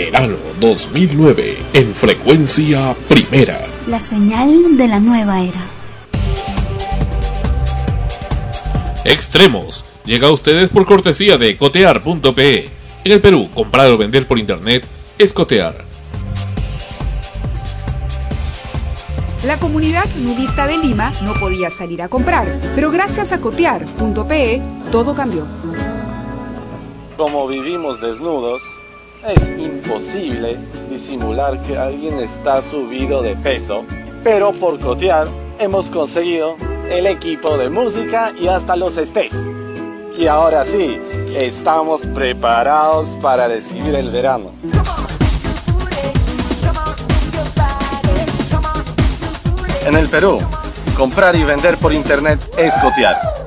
Verano 2009 en frecuencia primera. La señal de la nueva era. Extremos. Llega a ustedes por cortesía de cotear.pe. En el Perú, comprar o vender por internet es cotear. La comunidad nudista de Lima no podía salir a comprar, pero gracias a cotear.pe todo cambió. Como vivimos desnudos, es imposible disimular que alguien está subido de peso, pero por cotear hemos conseguido el equipo de música y hasta los estés. Y ahora sí, estamos preparados para recibir el verano. En el Perú, comprar y vender por internet es cotear.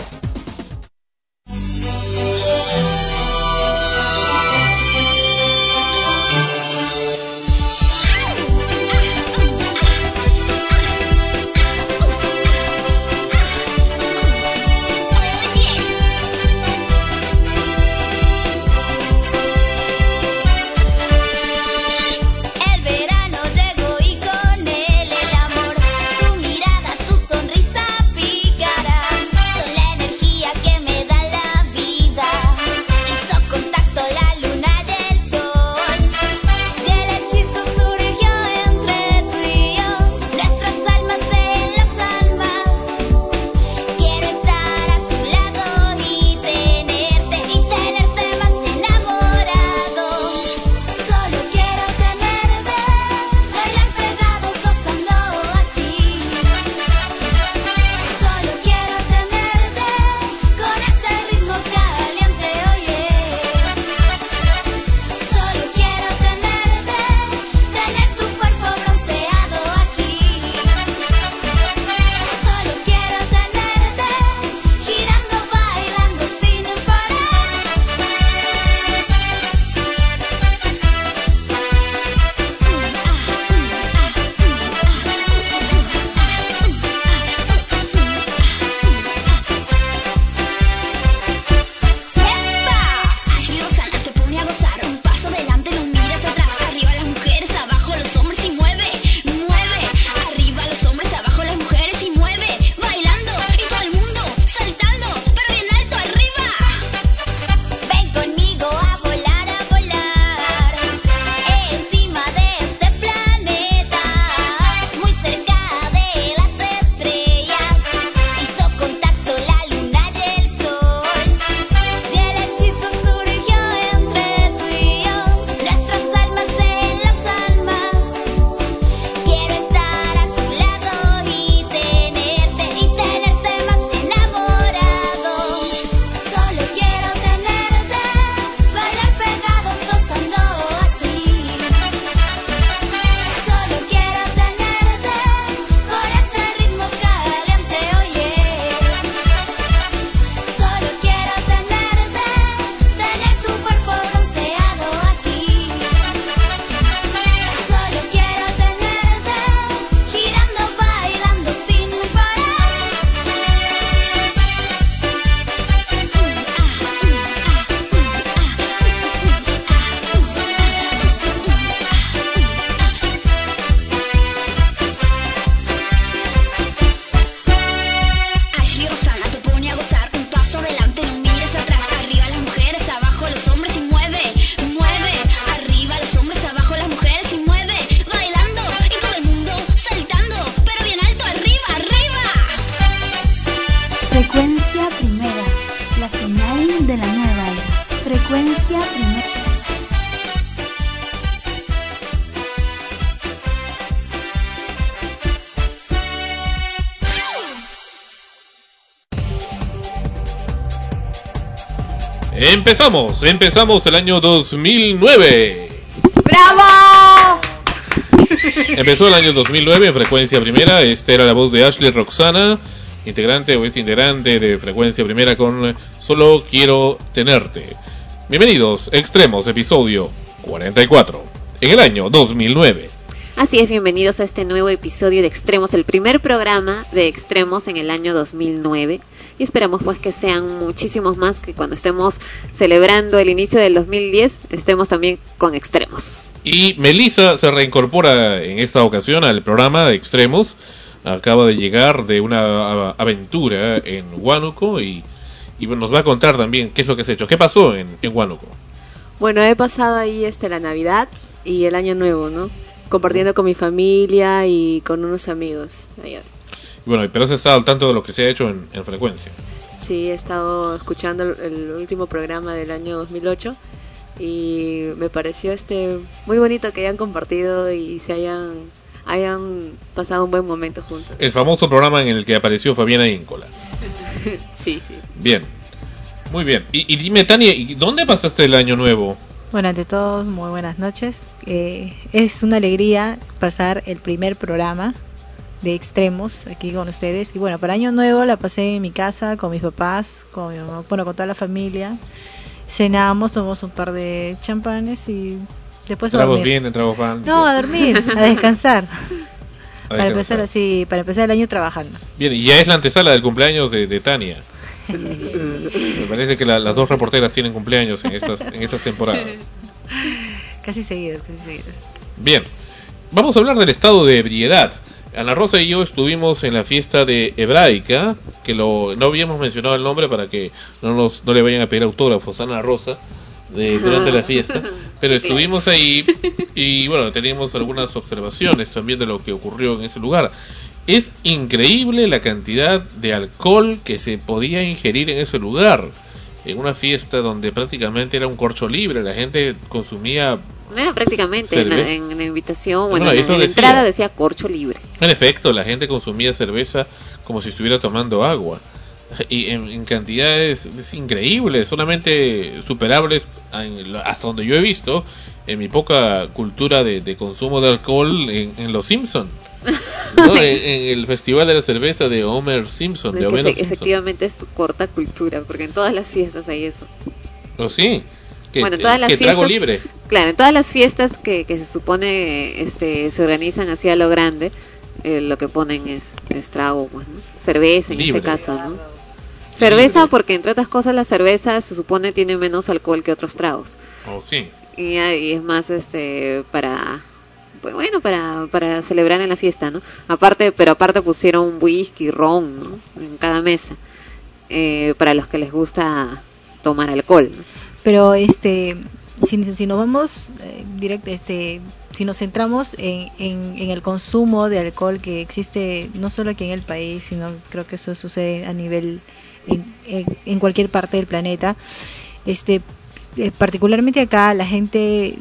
Empezamos, empezamos el año 2009. ¡Bravo! Empezó el año 2009 en frecuencia primera. Esta era la voz de Ashley Roxana, integrante o ex integrante de frecuencia primera con Solo Quiero Tenerte. Bienvenidos, Extremos, episodio 44, en el año 2009. Así es, bienvenidos a este nuevo episodio de Extremos, el primer programa de Extremos en el año 2009 y esperamos pues que sean muchísimos más que cuando estemos celebrando el inicio del 2010 estemos también con extremos. Y Melissa se reincorpora en esta ocasión al programa de Extremos. Acaba de llegar de una aventura en Huánuco y, y nos va a contar también qué es lo que has hecho. ¿Qué pasó en, en Huánuco? Bueno, he pasado ahí este la Navidad y el Año Nuevo, ¿no? Compartiendo con mi familia y con unos amigos. allá. Y bueno, pero has estado al tanto de lo que se ha hecho en, en frecuencia. Sí, he estado escuchando el, el último programa del año 2008 y me pareció este muy bonito que hayan compartido y se hayan hayan pasado un buen momento juntos. El famoso programa en el que apareció Fabiana Íncola. Sí, sí. Bien. Muy bien. Y, y dime, Tania, ¿y ¿dónde pasaste el año nuevo? Bueno, ante todo, muy buenas noches. Eh, es una alegría pasar el primer programa de extremos aquí con ustedes. Y bueno, para Año Nuevo la pasé en mi casa con mis papás, con mi mamá, bueno, con toda la familia. Cenamos, tomamos un par de champanes y después Tragos bien, tragos van. No, a dormir, a descansar. A para empezar así, para empezar el año trabajando. Bien, y ya es la antesala del cumpleaños de, de Tania. Me parece que la- las dos reporteras tienen cumpleaños en estas, en estas temporadas. Casi seguidos, casi seguidos. Bien, vamos a hablar del estado de ebriedad. Ana Rosa y yo estuvimos en la fiesta de Hebraica, que lo, no habíamos mencionado el nombre para que no, nos, no le vayan a pedir autógrafos a Ana Rosa de, durante la fiesta, pero estuvimos ahí y bueno, teníamos algunas observaciones también de lo que ocurrió en ese lugar. Es increíble la cantidad de alcohol que se podía ingerir en ese lugar. En una fiesta donde prácticamente era un corcho libre, la gente consumía No era prácticamente en en la invitación, No, bueno, no, en, la decía. entrada decía corcho libre. En efecto, la gente consumía cerveza como si estuviera tomando agua. Y en, cantidades es increíbles, solamente superables hasta donde yo he visto en mi poca cultura de, de consumo de alcohol en, Los Simpson. ¿no? en, en el Festival de la Cerveza de Homer Simpson, Es de Homero Simpson. efectivamente es tu corta cultura, porque en todas las fiestas hay eso. ¿O sí? Que, Bueno, en todas las que trago fiestas- libre. Claro, en todas las fiestas que, que se supone este, se organizan así a lo grande, eh, lo que ponen es, es trago, pues, ¿no? cerveza en Libre. este caso, ¿no? Cerveza porque entre otras cosas la cerveza se supone tiene menos alcohol que otros tragos ¿O sí? y, ahí es más este para pues, bueno para para celebrar en la fiesta, ¿no? Aparte, pero aparte pusieron whisky, ron, ¿no? En cada mesa eh, para los que les gusta tomar alcohol. ¿no? Pero este, si, si nos vamos eh, directo, este, si nos centramos en, en, en el consumo de alcohol que existe no solo aquí en el país, sino creo que eso sucede a nivel en, en, en cualquier parte del planeta, este, eh, particularmente acá la gente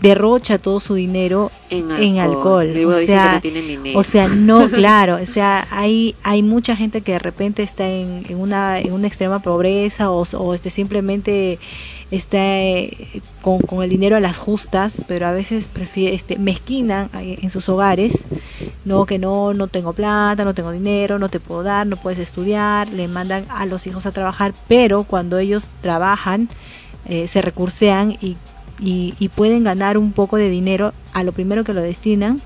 derrocha todo su dinero En alcohol. en alcohol. Luego O que sea, no tienen dinero. o sea, no, claro, o sea, hay hay mucha gente que de repente está en, en una en una extrema pobreza o, o este simplemente está eh, con, con el dinero a las justas, pero a veces prefiere este mezquinan en sus hogares, no que no no tengo plata, no tengo dinero, no te puedo dar, no puedes estudiar, le mandan a los hijos a trabajar, pero cuando ellos trabajan eh, se recursean y, y, y pueden ganar un poco de dinero, a lo primero que lo destinan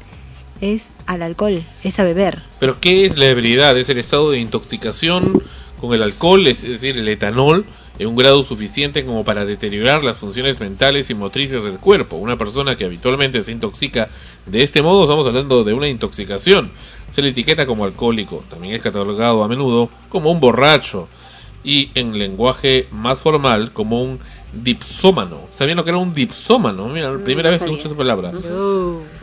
es al alcohol, es a beber. Pero ¿qué es la ebriedad? Es el estado de intoxicación con el alcohol, es, es decir, el etanol, en un grado suficiente como para deteriorar las funciones mentales y motrices del cuerpo. Una persona que habitualmente se intoxica de este modo, estamos hablando de una intoxicación. Se le etiqueta como alcohólico, también es catalogado a menudo como un borracho y en lenguaje más formal como un dipsómano. ¿Sabían lo que era un dipsómano? Mira, la primera no vez que escucho esa palabra.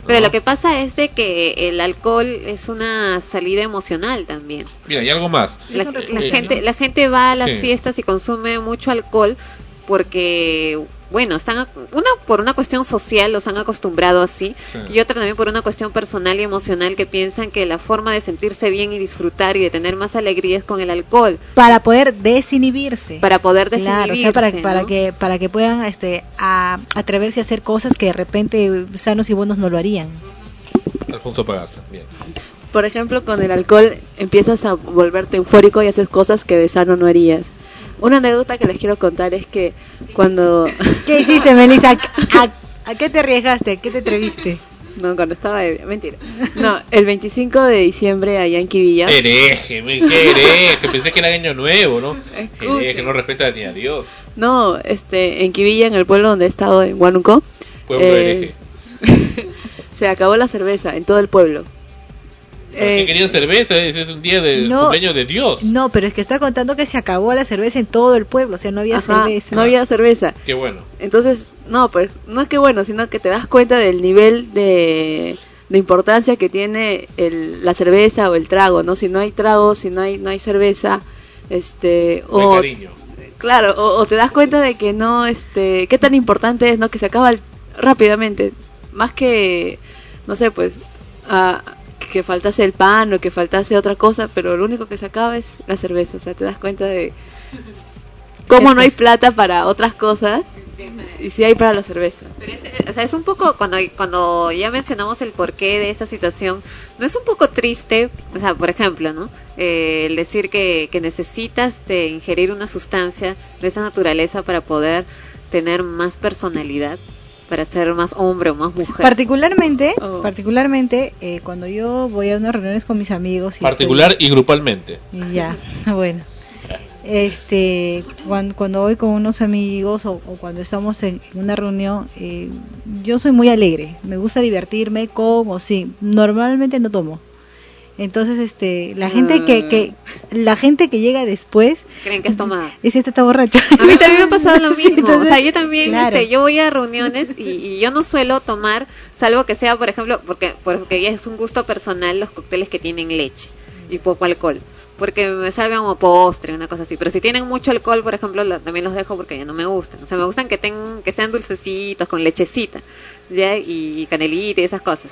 Pero lo que pasa es de que el alcohol es una salida emocional también. Mira, y algo más. La, gente la gente va a las Sí. fiestas y consume mucho alcohol porque bueno, están una por una cuestión social los han acostumbrado así Sí. y otra también por una cuestión personal y emocional que piensan que la forma de sentirse bien y disfrutar y de tener más alegría es con el alcohol Para poder desinhibirse. para poder Claro, o desinhibirse, sea, para, que para que puedan este a, atreverse a hacer cosas que de repente sanos y buenos no lo harían. Alfonso Pagaza. Bien. Por ejemplo, con el alcohol empiezas a volverte eufórico y haces cosas que de sano no harías. Una anécdota que les quiero contar es que cuando ¿Qué hiciste, Melissa? ¿A, a qué te arriesgaste? ¿A qué te atreviste? no cuando estaba ebria, mentira. No, el 25 de diciembre allá en Quivilla. Hereje, qué hereje. Pensé que era año nuevo, ¿no? Hereje, no respeta ni a Dios. No, este en Quivilla en el pueblo donde he estado en Huánuco. Pueblo eh, hereje. se acabó la cerveza en todo el pueblo. ¿Por qué Eh, querían cerveza? Ese es un día de No. cumpleaños de Dios. No, pero es que está contando que se acabó la cerveza en todo el pueblo, o sea, no había ajá, cerveza. No había cerveza. Qué bueno. Entonces, no, pues, no es que bueno, sino que te das cuenta del nivel de, de importancia que tiene el, la cerveza o el trago, ¿no? Si no hay trago, si no hay, no hay cerveza, este, No hay o, cariño. claro, o, o te das cuenta de que no, este, qué tan importante es, ¿no? Que se acaba el- rápidamente, más que, no sé, pues, que faltase el pan o que faltase otra cosa, pero lo único que se acaba es la cerveza, o sea, te das cuenta de cómo no hay plata para otras cosas y si hay para la cerveza. Pero es, o sea, es un poco, cuando, cuando ya mencionamos el porqué de esa situación, ¿no es un poco triste? O sea, por ejemplo, ¿no? Eh, el decir que, que necesitas de ingerir una sustancia de esa naturaleza para poder tener más personalidad, para ser más hombre o más mujer. Particularmente, Oh. particularmente eh, cuando yo voy a unas reuniones con mis amigos y Particular y grupalmente. Ya, bueno. Este, cuando, cuando voy con unos amigos o, o cuando estamos en, en una reunión, eh, yo soy muy alegre, me gusta divertirme con o sin. Normalmente no tomo. Entonces, este, la gente que, que la gente que llega después, Creen que es tomada. es este está borracho. A mí también me ha pasado lo mismo. Entonces, o sea, yo también, claro. este, yo voy a reuniones y, y yo no suelo tomar, salvo que sea, por ejemplo, porque, porque ya es un gusto personal los cócteles que tienen leche y poco alcohol. Porque me sabe como postre, una cosa así. Pero si tienen mucho alcohol, por ejemplo, la- también los dejo porque ya no me gustan. O sea, me gustan que tengan, que sean dulcecitos, con lechecita, ya, y, y canelita y esas cosas.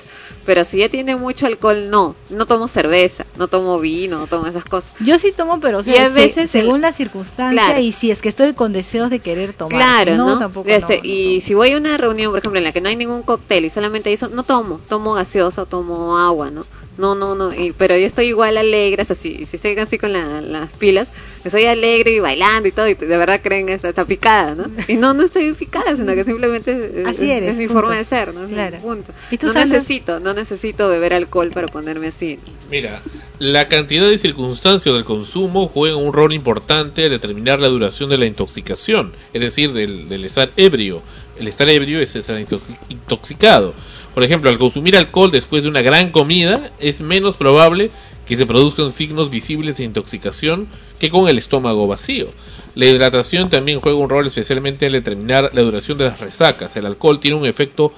Pero si ya tiene mucho alcohol, no. No tomo cerveza, no tomo vino, no tomo esas cosas. Yo sí tomo, pero o sea, Y a se- veces según el- la circunstancia Claro. y si es que estoy con deseos de querer tomar. Claro, ¿no? tampoco. Este, no, y tomo. si voy a una reunión, por ejemplo, en la que no hay ningún cóctel y solamente eso, no tomo, tomo gaseosa o tomo agua, ¿no? No, no, no, y, pero yo estoy igual alegre, o sea, si, si estoy así con la- las pilas, estoy alegre y bailando y todo, y de verdad creen esta, está picada, ¿no? Y no, no estoy picada, sino que simplemente es, Así es- eres, es mi punto. forma de ser, ¿no? Es Claro. punto. ¿Y tú, No necesito, no necesito beber alcohol para ponerme así. Mira, la cantidad de circunstancias del consumo juega un rol importante al determinar la duración de la intoxicación, es decir, del, del estar ebrio. El estar ebrio es estar intox- intoxicado. Por ejemplo, al consumir alcohol después de una gran comida, es menos probable que se produzcan signos visibles de intoxicación que con el estómago vacío. La hidratación también juega un rol especialmente al determinar la duración de las resacas. El alcohol tiene un efecto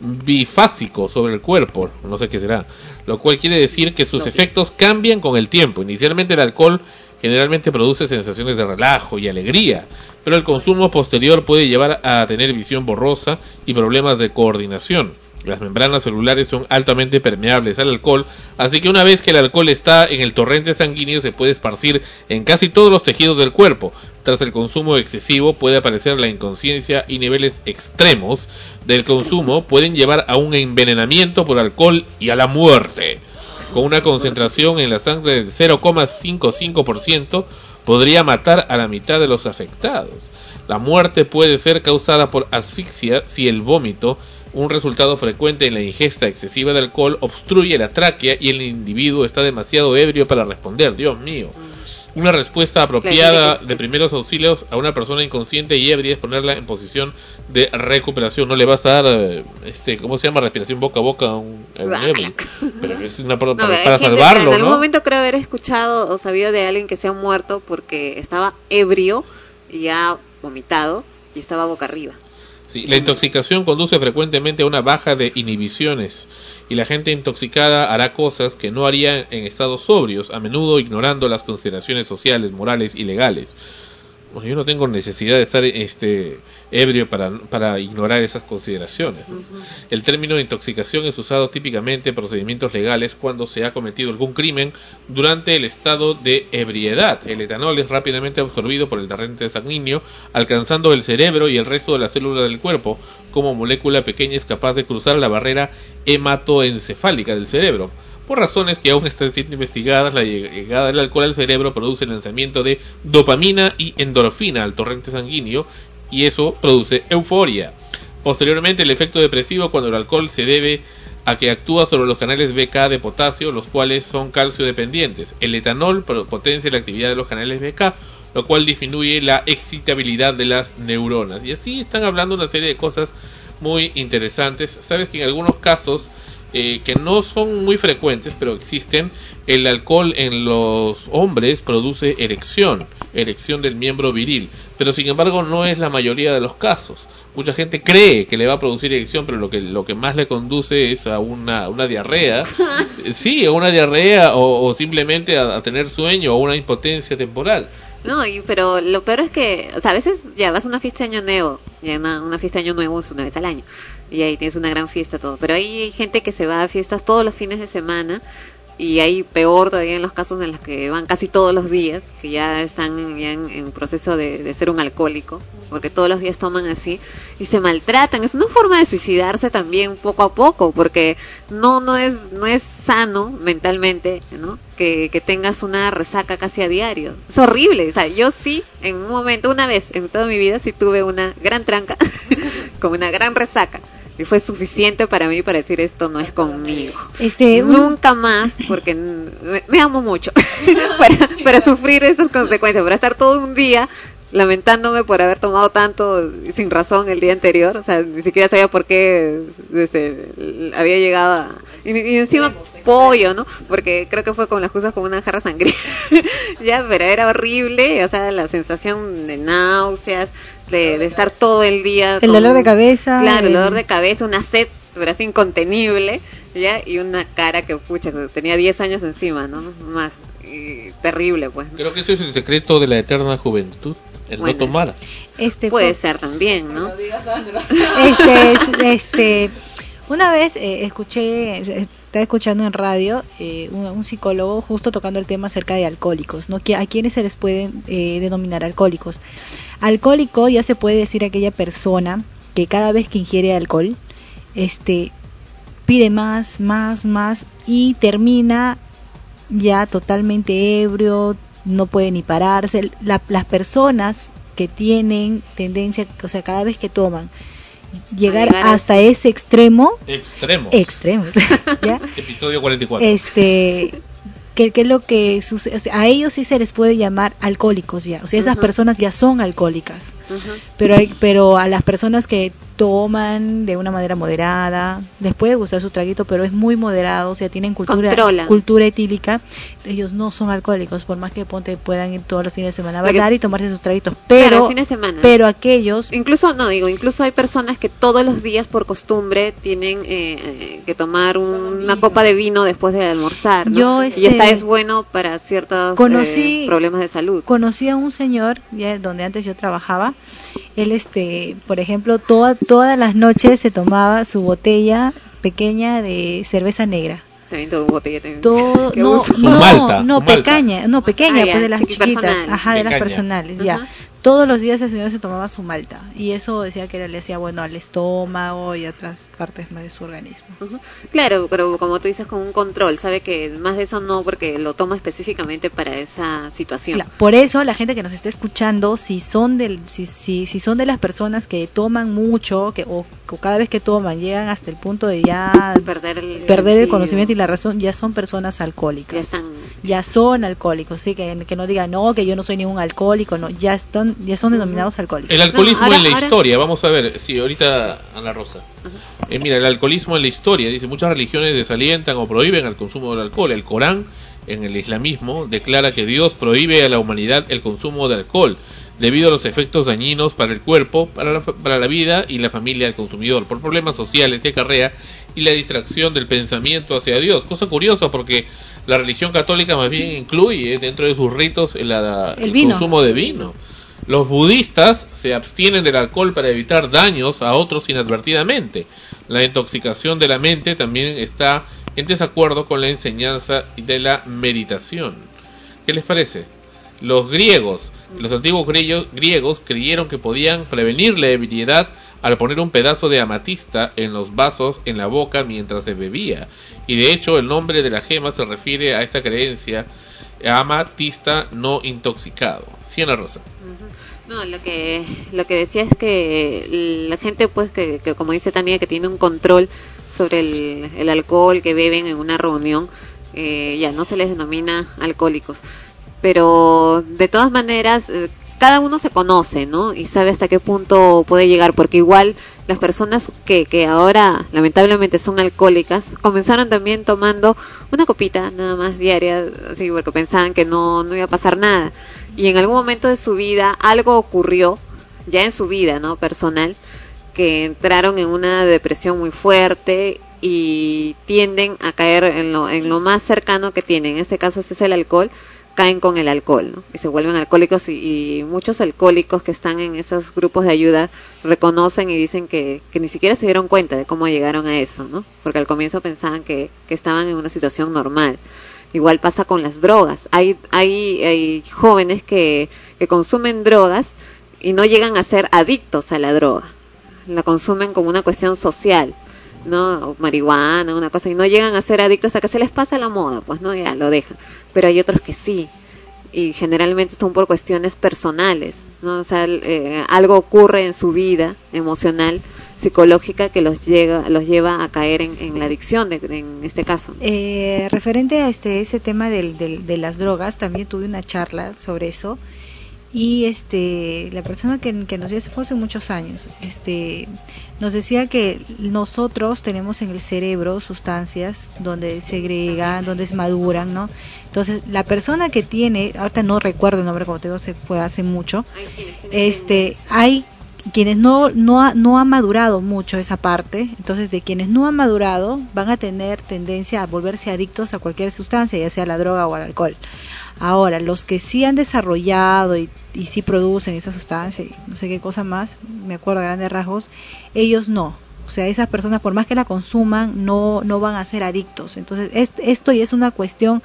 bifásico sobre el cuerpo, no sé qué será, lo cual quiere decir que sus efectos cambian con el tiempo. Inicialmente el alcohol generalmente produce sensaciones de relajo y alegría, pero el consumo posterior puede llevar a tener visión borrosa y problemas de coordinación. Las membranas celulares son altamente permeables al alcohol, así que una vez que el alcohol está en el torrente sanguíneo se puede esparcir en casi todos los tejidos del cuerpo. Tras el consumo excesivo puede aparecer la inconsciencia y niveles extremos del consumo pueden llevar a un envenenamiento por alcohol y a la muerte. Con una concentración en la sangre del 0,55% podría matar a la mitad de los afectados. La muerte puede ser causada por asfixia si el vómito, un resultado frecuente en la ingesta excesiva de alcohol, obstruye la tráquea y el individuo está demasiado ebrio para responder. Dios mío. Una respuesta apropiada de primeros auxilios a una persona inconsciente y ebria es ponerla en posición de recuperación. No le vas a dar, eh, este, ¿cómo se llama? Respiración boca a boca a un, a un ebrio. Pero es una No, para, para gente- salvarlo, En algún ¿no? momento creo haber escuchado o sabido de alguien que se ha muerto porque estaba ebrio y ya vomitado y estaba boca arriba. Sí, la intoxicación conduce frecuentemente a una baja de inhibiciones y la gente intoxicada hará cosas que no haría en estados sobrios, a menudo ignorando las consideraciones sociales, morales y legales. Yo no tengo necesidad de estar este ebrio para, para ignorar esas consideraciones. ¿no? El término de intoxicación es usado típicamente en procedimientos legales cuando se ha cometido algún crimen durante el estado de ebriedad. El etanol es rápidamente absorbido por el torrente sanguíneo, alcanzando el cerebro y el resto de las células del cuerpo. Como molécula pequeña es capaz de cruzar la barrera hematoencefálica del cerebro. Por razones que aún están siendo investigadas, la llegada del alcohol al cerebro produce el lanzamiento de dopamina y endorfina al torrente sanguíneo y eso produce euforia. Posteriormente, el efecto depresivo cuando el alcohol se debe a que actúa sobre los canales BK de potasio, los cuales son calcio dependientes. El etanol potencia la actividad de los canales BK, lo cual disminuye la excitabilidad de las neuronas. Y así están hablando una serie de cosas muy interesantes. Sabes que en algunos casos eh, que no son muy frecuentes, pero existen, el alcohol en los hombres produce erección, erección del miembro viril, pero sin embargo no es la mayoría de los casos. Mucha gente cree que le va a producir erección, pero lo que, lo que más le conduce es a una, una diarrea. Sí, a una diarrea o, o simplemente a, a tener sueño o una impotencia temporal. No, y, pero lo peor es que, o sea, a veces ya vas a una fiesta de año nuevo, ya una, una fiesta de año nuevo es una vez al año, y ahí tienes una gran fiesta todo, pero hay gente que se va a fiestas todos los fines de semana, y hay peor todavía en los casos en los que van casi todos los días, que ya están en, en proceso de, ser un alcohólico, porque todos los días toman así y se maltratan. Es una forma de suicidarse también poco a poco, porque no no es no es sano mentalmente, que tengas una resaca casi a diario. Es horrible. O sea, yo sí, en un momento, una vez en toda mi vida, sí tuve una gran tranca, con una gran resaca. Y fue suficiente para mí para decir esto no es conmigo. Este, un- Nunca más, porque n- me, me amo mucho, para, para sufrir esas consecuencias, para estar todo un día lamentándome por haber tomado tanto sin razón el día anterior, o sea, ni siquiera sabía por qué este, había llegado a... Y, y encima pollo, ¿no? Porque creo que fue con las cosas con una jarra sangría. ya, pero era horrible, o sea, la sensación de náuseas, de, de estar todo el día... El dolor de cabeza, Claro, el dolor de cabeza, una sed, pero así incontenible, ¿ya? Y una cara que, pucha, que tenía 10 años encima, ¿no? Más. Y terrible, pues. Creo que ese es el secreto de la eterna juventud, el Bueno. no tomar. este, Puede pues, ser también, ¿no? este, es- este, una vez eh, escuché, estaba escuchando en radio eh, un, un psicólogo justo tocando el tema acerca de alcohólicos, ¿no? Que a quienes se les pueden eh, denominar alcohólicos. Alcohólico ya se puede decir aquella persona que cada vez que ingiere alcohol, este, pide más, más, más y termina ya totalmente ebrio, no puede ni pararse. La- las personas que tienen tendencia, o sea, cada vez que toman, llegar, llegar a hasta ese extremo, Extremos. extremos, ¿ya? Episodio 44. Este, que, que es lo que sucede, o sea, a ellos sí se les puede llamar alcohólicos ya, o sea, esas personas ya son alcohólicas, pero hay, pero a las personas que toman de una manera moderada, les puede gustar su traguito, pero es muy moderado, o sea, tienen cultura Controlan. cultura etílica, ellos no son alcohólicos, por más que ponte puedan ir todos los fines de semana a bailar y tomarse sus traguitos, Claro, pero el fin de semana. pero aquellos Incluso, no digo, incluso hay personas que todos los días por costumbre tienen eh, eh, que tomar un- una copa de vino después de almorzar, ¿no? Yo, Y este, esta es bueno para ciertos eh, conocí- problemas de salud. conocí a un señor ya donde antes yo trabajaba él este por ejemplo toda, todas las noches se tomaba su botella pequeña de cerveza negra También tuve botella. También. todo no no malta, no su malta. pequeña no pequeña Ah, ya, pues de las chiqui- chiquitas personal. ajá de las Pequeña. personales ya. Todos los días el señor se tomaba su malta y eso decía que le hacía bueno al estómago y a otras partes más de su organismo. Claro, pero como tú dices, con un control, sabe que más de eso no, porque lo toma específicamente para esa situación. Claro, por eso la gente que nos está escuchando, si son del, si, si, si son de las personas que toman mucho, que o, o cada vez que toman llegan hasta el punto de ya Perder el, perder el conocimiento y la razón, ya son personas alcohólicas. Ya están. Ya son alcohólicos, sí, que, que no digan no, que yo no soy ningún alcohólico, no, ya están, ya son denominados alcohólicos. El alcoholismo ahora- en la ahora- historia, vamos a ver, sí, ahorita Ana Rosa. Eh, mira, el alcoholismo en la historia, dice, muchas religiones desalientan o prohíben el consumo del alcohol. El Corán, en el islamismo, declara que Dios prohíbe a la humanidad el consumo de alcohol debido a los efectos dañinos para el cuerpo, para la, para la vida y la familia del consumidor, por problemas sociales que acarrea y la distracción del pensamiento hacia Dios. Cosa curiosa porque la religión católica más bien incluye dentro de sus ritos el, consumo de vino. Los budistas se abstienen del alcohol para evitar daños a otros inadvertidamente. La intoxicación de la mente también está en desacuerdo con la enseñanza de la meditación. ¿Qué les parece? Los griegos, los antiguos griegos, creyeron que podían prevenir la ebriedad al poner un pedazo de amatista en los vasos en la boca mientras se bebía. Y de hecho el nombre de la gema se refiere a esta creencia amatista no intoxicado. Siena Rosa. No, lo que lo que decía es que la gente, pues, que, como dice Tania, que tiene un control sobre el, el alcohol que beben en una reunión, eh, ya no se les denomina alcohólicos. Pero de todas maneras, eh, cada uno se conoce, ¿no? Y sabe hasta qué punto puede llegar, porque igual las personas que, que ahora lamentablemente son alcohólicas comenzaron también tomando una copita nada más diaria, así porque pensaban que no, no iba a pasar nada. Y en algún momento de su vida algo ocurrió, ya en su vida, ¿no? Personal, que entraron en una depresión muy fuerte y tienden a caer en lo, en lo más cercano que tienen. En este caso ese es el alcohol caen con el alcohol y se vuelven alcohólicos y, muchos alcohólicos que están en esos grupos de ayuda reconocen y dicen que, que, ni siquiera se dieron cuenta de cómo llegaron a eso, ¿no? Porque al comienzo pensaban que, estaban en una situación normal. Igual pasa con las drogas. Hay, hay, hay jóvenes que consumen drogas y no llegan a ser adictos a la droga. La consumen como una cuestión social. ¿No? O marihuana, una cosa, y no llegan a ser adictos a que se les pasa la moda, pues no, ya lo dejan. Pero hay otros que sí, y generalmente son por cuestiones personales, ¿no? O sea, eh, algo ocurre en su vida emocional, psicológica, que los, llega, los lleva a caer en, en la adicción, de, en este caso. Eh, referente a este ese tema del, del, de las drogas, también tuve una charla sobre eso y este la persona que, que nos dio fue hace muchos años. Este nos decía que nosotros tenemos en el cerebro sustancias donde segregan donde se maduran no entonces la persona que tiene ahorita no recuerdo el nombre como te digo se fue hace mucho. Este hay quienes no no ha, no ha madurado mucho esa parte. Entonces de quienes no han madurado van a tener tendencia a volverse adictos a cualquier sustancia ya sea la droga o al alcohol Ahora, los que sí han desarrollado y, y sí producen esa sustancia y no sé qué cosa más, me acuerdo a grandes rasgos, ellos no. O sea, esas personas, por más que la consuman, no, no van a ser adictos. Entonces, es, esto ya es una cuestión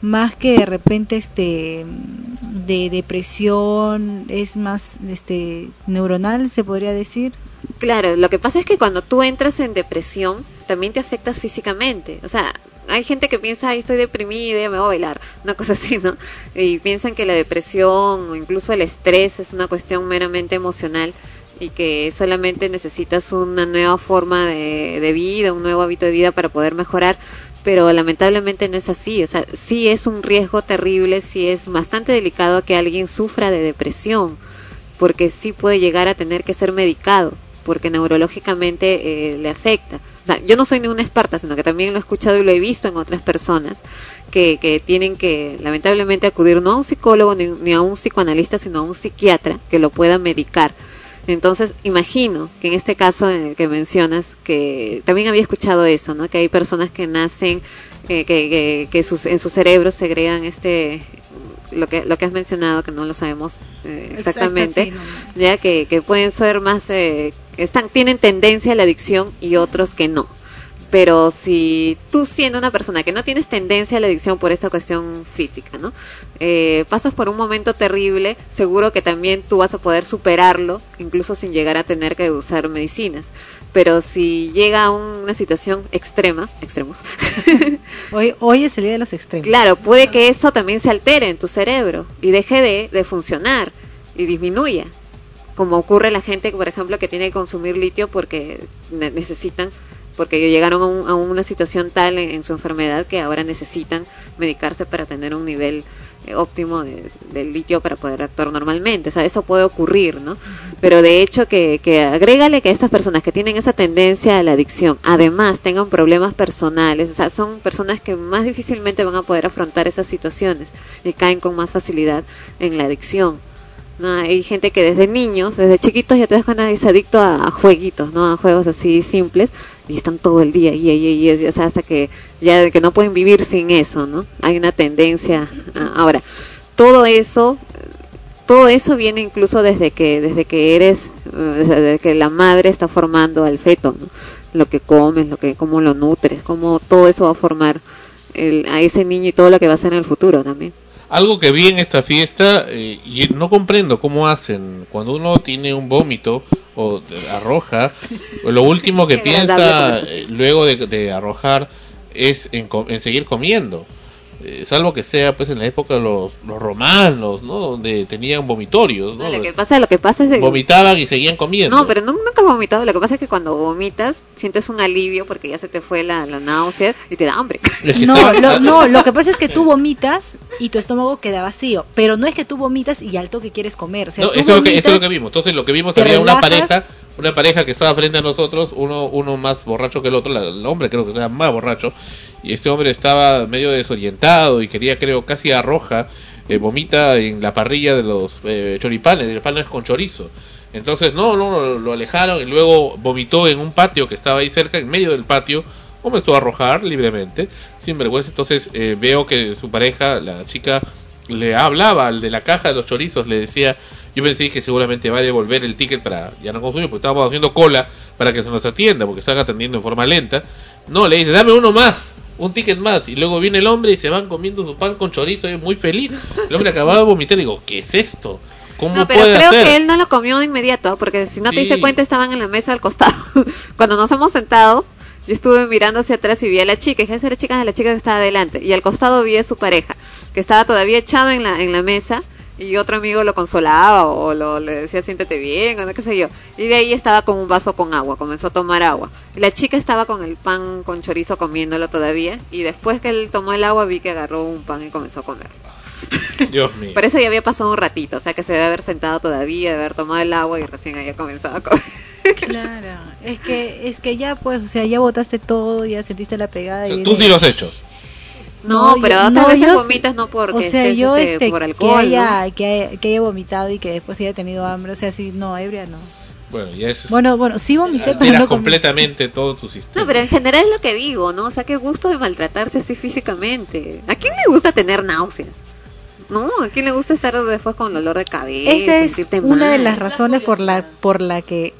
más que de repente este de depresión, es más este neuronal, se podría decir. Claro, lo que pasa es que cuando tú entras en depresión, también te afectas físicamente. O sea, hay gente que piensa, ay, estoy deprimida, ya me voy a bailar, una cosa así, ¿no? Y piensan que la depresión o incluso el estrés es una cuestión meramente emocional y que solamente necesitas una nueva forma de, vida, un nuevo hábito de vida para poder mejorar, pero lamentablemente no es así, o sea, sí es un riesgo terrible, sí es bastante delicado que alguien sufra de depresión, porque sí puede llegar a tener que ser medicado, porque neurológicamente eh, le afecta. O sea, yo no soy ni una experta, sino que también lo he escuchado y lo he visto en otras personas que, que tienen que lamentablemente acudir no a un psicólogo ni, ni, a un psicoanalista, sino a un psiquiatra que lo pueda medicar. Entonces, imagino que en este caso en el que mencionas, que también había escuchado eso, ¿no? Que hay personas que nacen, eh, que, que, que sus, en su cerebro segregan este lo que lo que has mencionado que no lo sabemos eh, exactamente Exacto, sí, no. ya que, que pueden ser más eh, están tienen tendencia a la adicción y otros que no pero si tú siendo una persona que no tienes tendencia a la adicción por esta cuestión física, ¿no? Eh, pasas por un momento terrible, seguro que también tú vas a poder superarlo, incluso sin llegar a tener que usar medicinas. Pero si llega a una situación extrema, extremos. hoy, hoy es el día de los extremos. Claro, puede que eso también se altere en tu cerebro y deje de, de funcionar y disminuya. Como ocurre la gente, por ejemplo, que tiene que consumir litio porque necesitan porque llegaron a, un, a, una situación tal en, en, su enfermedad que ahora necesitan medicarse para tener un nivel eh, óptimo de, de, litio para poder actuar normalmente. O sea, eso puede ocurrir, ¿no? Pero de hecho que, que agrégale que estas personas que tienen esa tendencia a la adicción, además tengan problemas personales, o sea, son personas que más difícilmente van a poder afrontar esas situaciones y caen con más facilidad en la adicción. ¿No? Hay gente que desde niños, desde chiquitos ya te das cuenta adicto a, jueguitos, ¿no? A juegos así simples y están todo el día y, hasta que ya que no pueden vivir sin eso, ¿no? Hay una tendencia a, ahora todo eso todo eso viene incluso desde que desde que eres desde que la madre está formando al feto, ¿no? Lo que comes, lo que cómo lo nutres, cómo todo eso va a formar a ese niño y todo lo que va a ser en el futuro también. Algo que vi en esta fiesta eh, y no comprendo cómo hacen cuando uno tiene un vómito o arroja, lo último que piensa eh, luego de, de, arrojar es en, en, seguir comiendo. Eh, salvo que sea pues en la época de los, los romanos, ¿no? Donde tenían vomitorios, ¿no? No, lo que pasa, lo que pasa es de- Vomitaban y seguían comiendo. No, pero nu- nunca has vomitado. Lo que pasa es que cuando vomitas sientes un alivio porque ya se te fue la, la náusea y te da hambre. Es que No, lo, no, lo que pasa es que tú vomitas y tu estómago queda vacío, pero no es que tú vomitas y al toque quieres comer. O sea, No, tú eso es, lo que, eso es lo que vimos. Entonces lo que vimos había una pareja, una pareja que estaba frente a nosotros, uno, uno más borracho que el otro, la- el hombre creo que sea más borracho, y este hombre estaba medio desorientado y quería, creo, casi arroja, eh, vomita en la parrilla de los eh, choripanes, de los panes con chorizo. Entonces, no, no, lo, alejaron y luego vomitó en un patio que estaba ahí cerca, en medio del patio, comenzó a arrojar libremente, sin vergüenza. Entonces eh, veo que su pareja, la chica, le hablaba al de la caja de los chorizos, le decía, yo pensé que seguramente va a devolver el ticket para ya no consumir, porque estábamos haciendo cola para que se nos atienda, porque están atendiendo en forma lenta. No, le dice, dame uno más, un ticket más. Y luego viene el hombre y se van comiendo su pan con chorizo, es muy feliz. El hombre acababa de vomitar y digo, ¿qué es esto? ¿Cómo No, pero puede creo hacer? que él no lo comió de inmediato, porque si no te diste cuenta estaban en la mesa al costado. Cuando nos hemos sentado, yo estuve mirando hacia atrás y vi a la chica, y dije, esa era chica de la chica que estaba adelante. Y al costado vi a su pareja, que estaba todavía echado en la, en la mesa, y otro amigo lo consolaba o lo, le decía siéntete bien o no qué sé yo. Y de ahí estaba con un vaso con agua, comenzó a tomar agua. Y la chica estaba con el pan con chorizo comiéndolo todavía, y después que él tomó el agua vi que agarró un pan y comenzó a comer. Dios mío. Por eso ya había pasado un ratito, o sea que se debe haber sentado todavía, de haber tomado el agua y recién había comenzado a comer. Claro, es que es que ya pues, o sea, ya botaste todo, ya sentiste la pegada. O sea, y tú sí lo has hecho. No, yo- pero otras no, veces yo- vomitas no porque o sea, estés, yo este, este, por que alcohol, haya, que haya que haya vomitado y que después haya tenido hambre, o sea, sí, no, ebria no. Bueno, ya es... Bueno, bueno, sí vomité, pero no comí. completamente todo tu ¿no? sistema. No, pero en general es lo que digo, ¿no? O sea, qué gusto de maltratarse así físicamente. ¿A quién le gusta tener náuseas? No, ¿a quién le gusta estar después con dolor de cabeza? Esa es una de mal? las razones por la por la que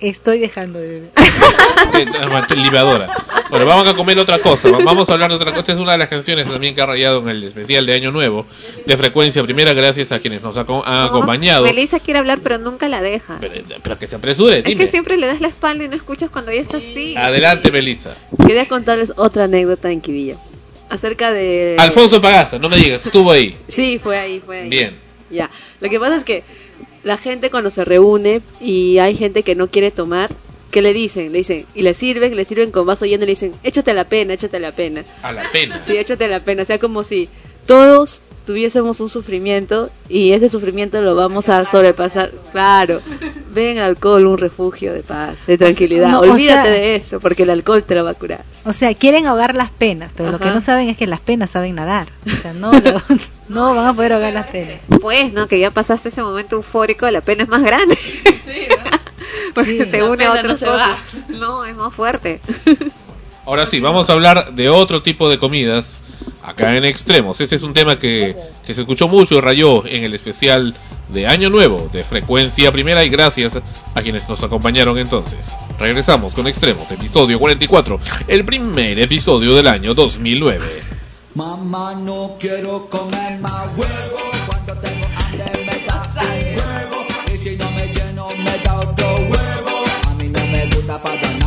estoy dejando de beber. Libadora. Bueno, vamos a comer otra cosa. Va- Vamos a hablar de otra cosa. Esta es una de las canciones también que ha rayado en el especial de Año Nuevo de frecuencia primera, gracias a quienes nos aco- han acompañado. Melissa quiere hablar, pero nunca la deja. Pero, pero que se apresure, Es dime. que siempre le das la espalda y no escuchas cuando ella está así. Adelante, Melissa. Quería contarles otra anécdota en Quibilla. Acerca de... Alfonso Pagaza, no me digas, estuvo ahí. Sí, fue ahí, fue ahí. Bien. Ya. Lo que pasa es que la gente cuando se reúne y hay gente que no quiere tomar, ¿qué le dicen? Le dicen, y le sirven, le sirven con vaso lleno y le dicen, échate la pena, échate la pena. A la pena. Sí, échate la pena. O sea, como si todos tuviésemos un sufrimiento y ese sufrimiento lo vamos a sobrepasar. Claro. Ven alcohol, un refugio de paz, de tranquilidad. no, o Olvídate sea- de eso, porque el alcohol te lo va a curar. O sea, quieren ahogar las penas, pero lo que no saben es que las penas saben nadar. O sea, no, lo- no van a poder ahogar las penas. Pues, ¿no? Que ya pasaste ese momento eufórico, la pena es más grande. Porque Sí. se une a otras no cosas. No, es más fuerte. Ahora sí, vamos a hablar de otro tipo de comidas acá en extremos. Ese es un tema que, que se escuchó mucho y rayó en el especial de Año Nuevo de Frecuencia Primera y gracias a quienes nos acompañaron entonces. Regresamos con Extremos, episodio 44, el primer episodio del año 2009. Mamá, no quiero comer más huevo. Me gusta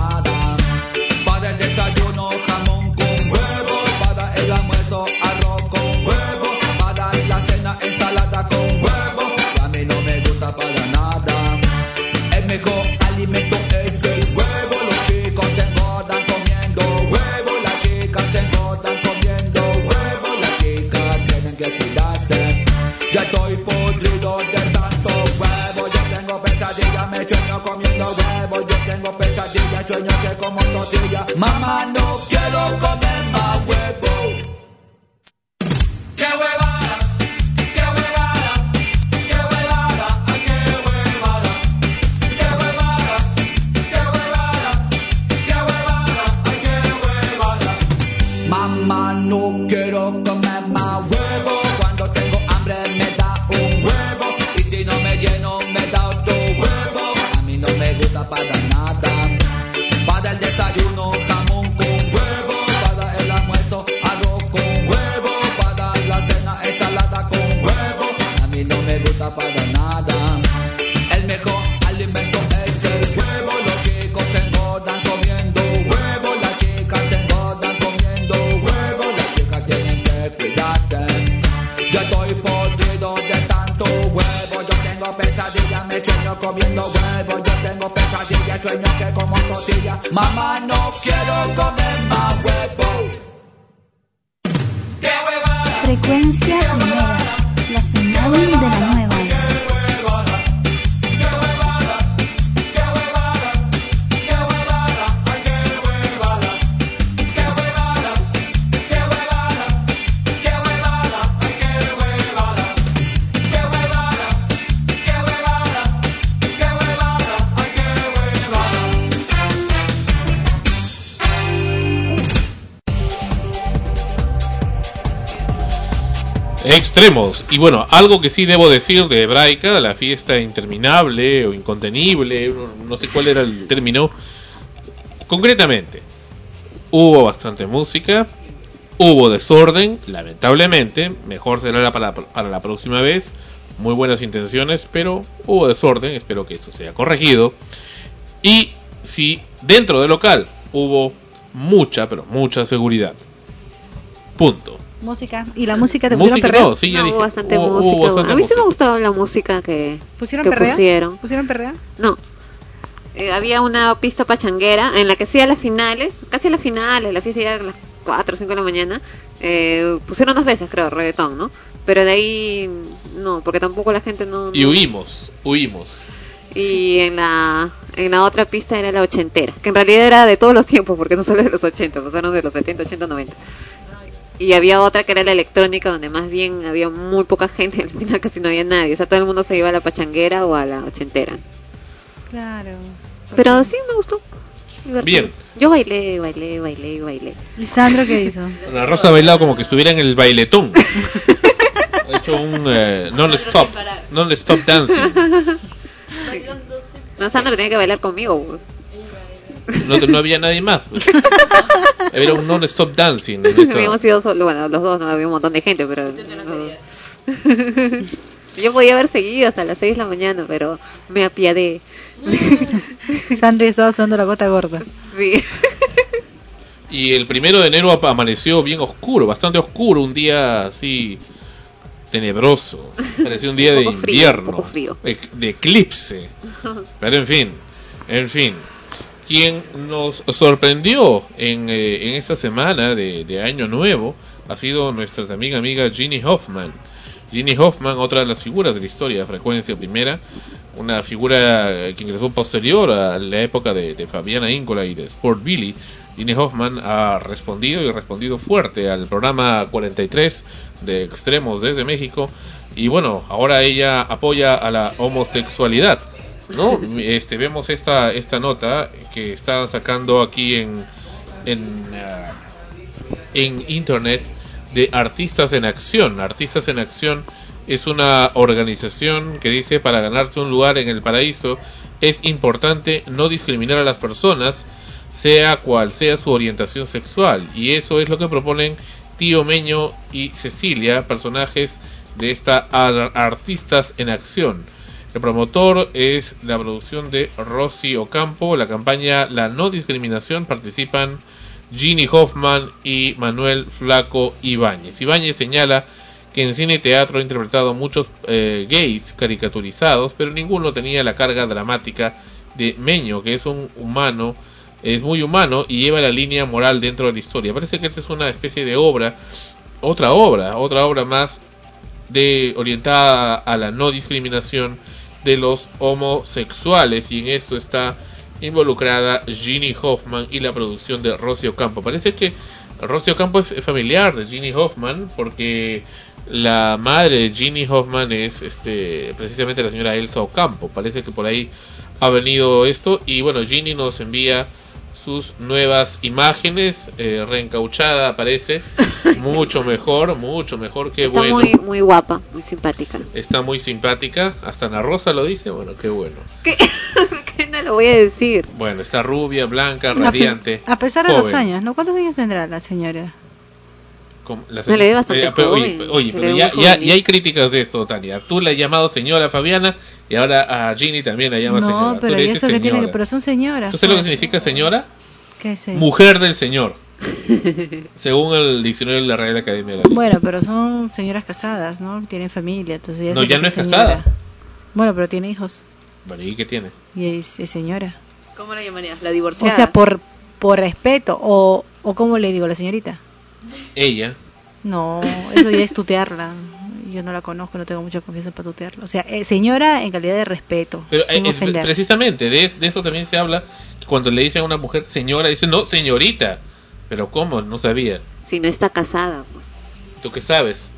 Extremos. Y bueno, algo que sí debo decir de Hebraica, la fiesta interminable o incontenible, no, sé cuál era el término. Concretamente, hubo bastante música, hubo desorden, lamentablemente, mejor será para, para la próxima vez. Muy buenas intenciones, pero hubo desorden, espero que eso sea corregido. Y si dentro del local hubo mucha, pero mucha seguridad. Punto. Música. ¿Y la música te pusieron Música perreo? no, sí, ya No, dije. hubo bastante Hubo- hubo música. bastante a mí sí me música. gustaba la música que, ¿Pusieron que perrea? pusieron. ¿Pusieron perrea? No. Eh, había una pista pachanguera en la que hacía las finales, casi a las finales, la fiesta ya a las 4 o 5 de la mañana. Eh, pusieron dos veces, creo, reggaetón, ¿no? Pero de ahí, no, porque tampoco la gente no... Y huimos, huimos. Y en la, en la otra pista era la ochentera, que en realidad era de todos los tiempos, porque no solo de los 80, pasaron de los 70, 80, 90. Y había otra que era la electrónica, donde más bien había muy poca gente, al final casi no había nadie. O sea, todo el mundo se iba a la pachanguera o a la ochentera. Claro. Pero sí, me gustó. Divertido. Bien. Yo bailé, bailé, bailé, bailé. ¿Y Sandro qué hizo? La Rosa ha bailado como que estuviera en el bailetón. ha hecho un eh, non-stop, non-stop dancing. No, Sandro tenía que bailar conmigo. pues. No, no había nadie más. pues. Era un non-stop dancing. Habíamos sido solo, bueno, los dos, no había un montón de gente, pero... no. Yo podía haber seguido hasta las 6 de la mañana, pero me apiadé. Sandro estaba usando la gota gorda. Sí. Y el primero de enero amaneció bien oscuro, bastante oscuro, un día así tenebroso. Parecía un día Un de frío, invierno, un poco frío. de, de eclipse. Pero en fin, en fin. Quien nos sorprendió en, eh, en esta semana de, de Año Nuevo ha sido nuestra amiga amiga Ginny Hoffman. Ginny Hoffman, otra de las figuras de la historia de Frecuencia Primera, una figura que ingresó posterior a la época de, de Fabiana Íncola y de Sport Billy. Ginny Hoffman ha respondido y respondido fuerte al programa 43 de Extremos desde México y bueno, ahora ella apoya a la homosexualidad. ¿No? Este, vemos esta, esta nota que está sacando aquí en, en, ah, en internet de Artistas en Acción. Artistas en Acción es una organización que dice para ganarse un lugar en el paraíso es importante no discriminar a las personas, sea cual sea su orientación sexual. Y eso es lo que proponen Tío Meño y Cecilia, personajes de esta ar- Artistas en Acción. El promotor es la producción de Rosy Ocampo. La campaña La No Discriminación participan Ginny Hoffman y Manuel Flaco Ibáñez. Ibáñez señala que en cine y teatro ha interpretado muchos eh, gays caricaturizados, pero ninguno tenía la carga dramática de Meño, que es un humano, es muy humano y lleva la línea moral dentro de la historia. Parece que esta es una especie de obra, otra obra, otra obra más de orientada a la no discriminación de los homosexuales y en esto está involucrada Ginny Hoffman y la producción de Rosy Ocampo. Parece que Rosy Ocampo es familiar de Ginny Hoffman porque la madre de Ginny Hoffman es este precisamente la señora Elsa Ocampo. Parece que por ahí ha venido esto y bueno, Ginny nos envía sus nuevas imágenes, eh, reencauchada parece, mucho mejor, mucho mejor, qué Está bueno. muy, muy guapa, muy simpática. Está muy simpática, hasta Ana Rosa lo dice, bueno, qué bueno. ¿Qué? ¿Qué no lo voy a decir? Bueno, está rubia, blanca, radiante. A pesar de los joven. años, ¿no? ¿Cuántos años tendrá la señora? La Se le ve bastante pero, joven, Oye, oye, pero ya, ya, ya hay críticas de esto, Tania. Tú la has llamado señora Fabiana y ahora a Ginny también la llamas señora. No, pero ¿y eso que tiene? señora. Pero son señoras. ¿Tú sabes lo que pues. significa señora? ¿Qué sé? Mujer del Señor. Según el diccionario de la Real Academia de la Lengua. Bueno, pero son señoras casadas, ¿no? Tienen familia, entonces ya No, ya no es señora. casada. Bueno, pero tiene hijos Bueno, ¿y qué tiene? y es, es señora. ¿Cómo la llamarías? La O divorciada. sea, por, por respeto. O, o ¿cómo le digo, la señorita? Ella. No, eso ya es tutearla. Yo no la conozco, no tengo mucha confianza para tutearla. O sea, eh, señora en calidad de respeto. Pero sin eh, es- precisamente de, de eso también se habla. Cuando le dicen a una mujer señora, dice no, señorita. Pero ¿cómo? No sabía. Si no está casada, pues. ¿Tú qué sabes?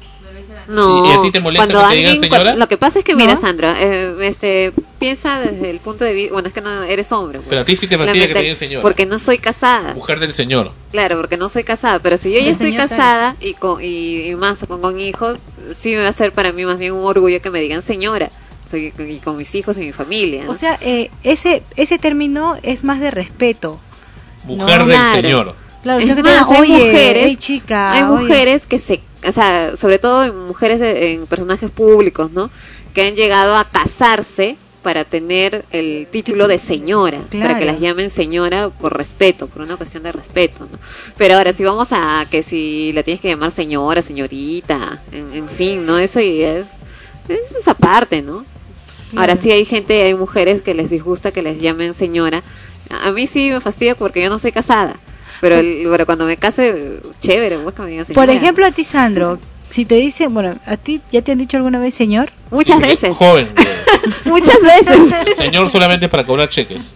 No. ¿Y a ti te molesta cuando que te digan alguien- señora? Lo que pasa es que, mira, ¿No? Sandra, eh, este, piensa desde el punto de vista. Bueno, es que no eres hombre. pues. Pero a ti sí te fastidia que te digan señora. Porque no soy casada. Mujer del señor. Claro, porque no soy casada, pero si yo ya estoy casada y, con, y, y más con, con hijos, sí me va a ser para mí más bien un orgullo que me digan señora. Y, con- y con mis hijos y mi familia. ¿no? O sea, eh, ese, ese término es más de respeto. Mujer No, del claro. señor. Claro, Es que más, te- hay oye, mujeres- hey, chica, Hay oye. mujeres que se, o sea, sobre todo en mujeres de- en personajes públicos, ¿no? Que han llegado a casarse para tener el título de señora, para que las llamen señora por respeto, por una cuestión de respeto, ¿no? Pero ahora si vamos a que si la tienes que llamar señora, señorita, en, en fin, ¿no? Eso ya es, es esa parte, ¿no? Ahora sí hay gente, hay mujeres que les disgusta que les llamen señora. A mí sí me fastidia porque yo no soy casada. Pero, el- pero cuando me case, chévere, pues que me digan señora. Por ejemplo, a ti, Sandro, si te dicen, bueno, a ti ya te han dicho alguna vez señor. Muchas veces, Joven. muchas veces, señor solamente para cobrar cheques.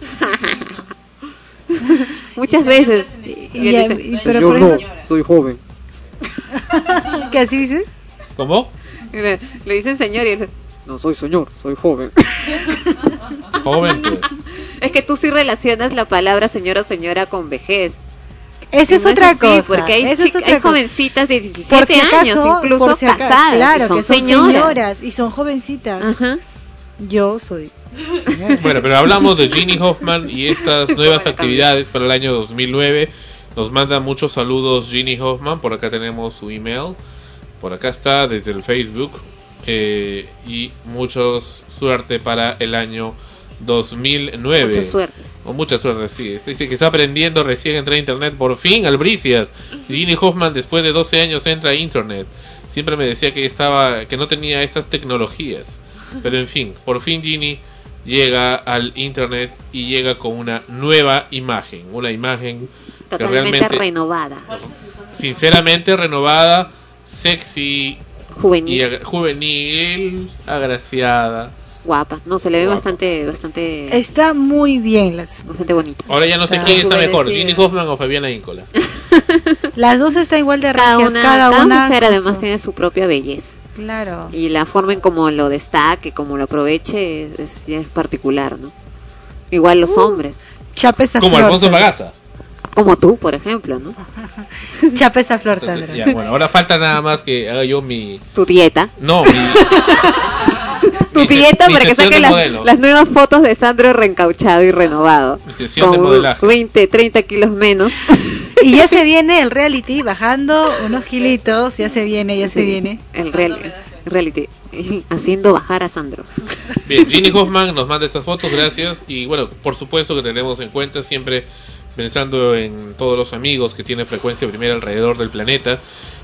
muchas veces. Y Y, ya- pero por ejemplo, soy joven. ¿qué así dices? ¿Cómo? Le, le dicen señor y él dice, no soy señor, soy joven. Joven, pues. es que tú sí relacionas la palabra señor o señora con vejez. Eso Y es no otra así, cosa. Porque hay, es otra hay cosa. jovencitas de 17 Por si acaso, años, incluso por si acaso, casadas, claro, que son, que son señoras. señoras y son jovencitas. Ajá. Yo soy. Bueno, pero hablamos de Ginny Hoffman y estas nuevas actividades para el año 2009. Nos manda muchos saludos Ginny Hoffman. Por acá tenemos su email. Por acá está desde el Facebook. Eh, y muchos suerte para el año 2009. Mucha suerte. O mucha suerte, sí. Dice que está aprendiendo recién a entrar a internet. Por fin, Albricias. Ginny Hoffman, después de 12 años, entra a internet. Siempre me decía que estaba que no tenía estas tecnologías. Pero en fin, por fin Ginny llega al internet y llega con una nueva imagen. Una imagen que Totalmente realmente, renovada, sinceramente renovada, sexy y juvenil, ag- juvenil, agraciada. Guapa. No, se le ve Guapa. bastante, bastante, Está muy bien las bastante bonita. Ahora ya no sé quién está mejor. Ginny Hoffman o Fabiana Íncola. las dos están igual de Cada regias, una, cada, cada una mujer además su- tiene su propia belleza. Claro. Y la forma en cómo lo destaque, cómo lo aproveche, es, es- particular, ¿no? Igual los hombres, Chapa esa Como flor. Alfonso. Pagaza. como tú, por ejemplo, ¿no? Chapa esa flor, Entonces, Sandra. ya, bueno, ahora falta nada más que haga yo mi... Tu dieta. No, mi... Tu dieta para que saque las, nuevas fotos de Sandro reencauchado y renovado. Mi sesión de con modelaje. 20, 30 kilos menos. Y ya se viene el reality bajando unos kilitos, ya se viene, ya se Sí, viene. El real- reality. Haciendo bajar a Sandro. Bien, Ginny Hoffman nos manda estas fotos, gracias. Y bueno, por supuesto que tenemos en cuenta siempre pensando en todos los amigos que tienen frecuencia primera alrededor del planeta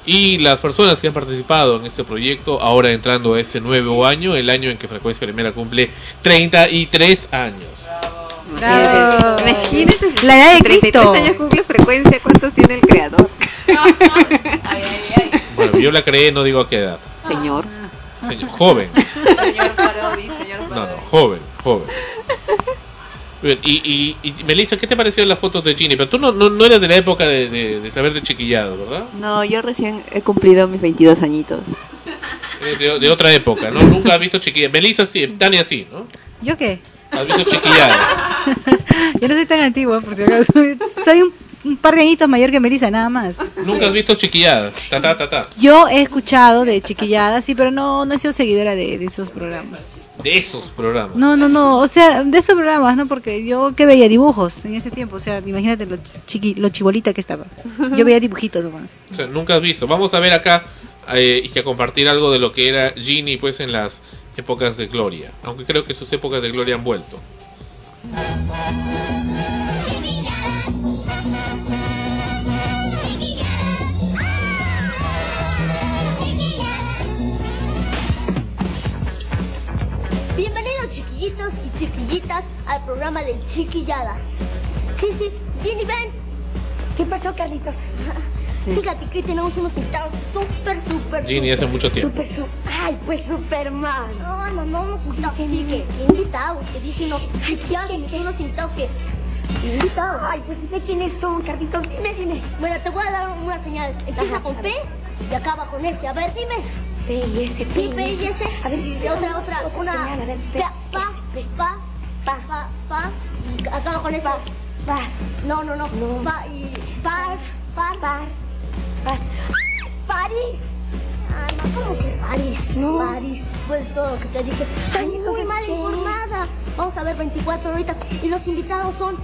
y las personas que han participado en este proyecto, ahora entrando a este nuevo año, el año en que frecuencia primera cumple 33 años. Bravo. Imagínate. si La edad de 33 Cristo. años cumple frecuencia. ¿Cuántos tiene el creador? Bueno, yo la creé, no digo a qué edad. Señor. Señor, joven. Señor Parodi, señor No, no, joven, joven. Bien, y, y, y Melissa, ¿qué te pareció las fotos de Ginny? Pero tú no, no, no eras de la época de, de, de saber de chiquillado, ¿verdad? No, yo recién he cumplido mis 22 añiañitos. Eh, De, de otra época, ¿no? Nunca has visto chiquillado. Melissa sí, Tania sí, ¿no? ¿Yo qué? Has visto chiquillado. Yo no soy tan antigua, por si acaso. Soy un, un par de añitos mayor que Melissa, nada más. Nunca has visto chiquilladas. Ta, ta, ta, ta. Yo he escuchado de chiquilladas, sí, pero no, no he sido seguidora de, de esos programas. De esos programas. No, no, no, o sea, de esos programas, ¿no? Porque yo que veía dibujos en ese tiempo, o sea, imagínate lo, chiqui, lo chibolita que estaba. Yo veía dibujitos nomás. O sea, nunca has visto. Vamos a ver acá eh, y a compartir algo de lo que era Ginny, pues, en las épocas de gloria. Aunque creo que sus épocas de gloria han vuelto. Chiquillitas al programa de de chiquilladas. Sí, sí, Ginny, ven. ¿Qué pasó, Carlitos? Fíjate que hoy tenemos unos invitados súper, súper, Ginny, hace mucho tiempo. Súper, súper. Ay, pues Superman. No, no, no, unos invitados. Sí, que, invitados, que dice uno. Ay, ya, que son unos invitados que. Invitados. Ay, pues sé quiénes son, Carlitos. Dime, dime. Bueno, te voy a dar una señal. Empieza con P y acaba con S. A ver, dime. P y S, P. Sí, P y S. A ver, y otra, otra, una. Pa, pa, pa, pa, pa, y acaba con S. Pa. No, no, no. Pa y. Par, par, par. par. París. Ah, no, ¿cómo que París? No. París. Pues todo lo que te dije. Estoy muy mal informada. Vamos a ver 24 ahorita. Y los invitados son.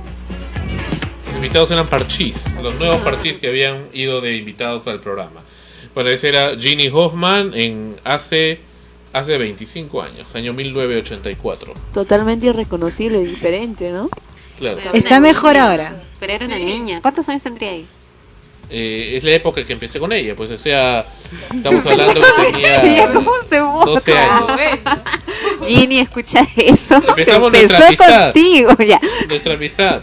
Los invitados eran Parchís, los nuevos Parchís que habían ido de invitados al programa. Bueno, ese era Ginny Hoffman en hace hace 25 años, año 1984. Totalmente irreconocible, diferente, ¿no? Claro. Está mejor ahora. Pero era una niña. ¿Cuántos años tendría ahí? Eh, es la época en que empecé con ella, pues o sea, estamos hablando que tenía cómo se vota. 12 años. Ginny, escucha eso. Empezamos Empezó nuestra amistad. contigo, ya. Nuestra amistad.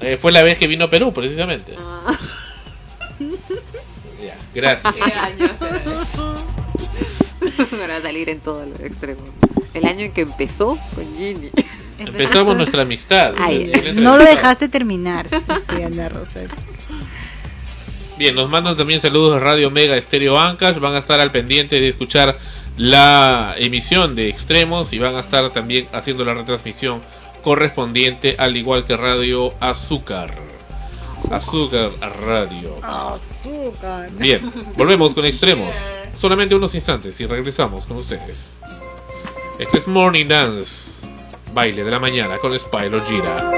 Eh, fue la vez que vino a Perú, precisamente. Ah. Ya, gracias. Para salir en todos los extremos. El año en que empezó con Ginny. Empezamos nuestra amistad. Ay, No lo dejaste terminar, Ana Rosa. Bien, nos mandan también saludos de Radio Mega Estéreo Ancash. Van a estar al pendiente de escuchar la emisión de Extremos y van a estar también haciendo la retransmisión correspondiente, al igual que Radio Azúcar. Azúcar Radio. Azúcar. Bien, volvemos con Extremos. Solamente unos instantes y regresamos con ustedes. Este es Morning Dance, baile de la mañana con Spyro Gira.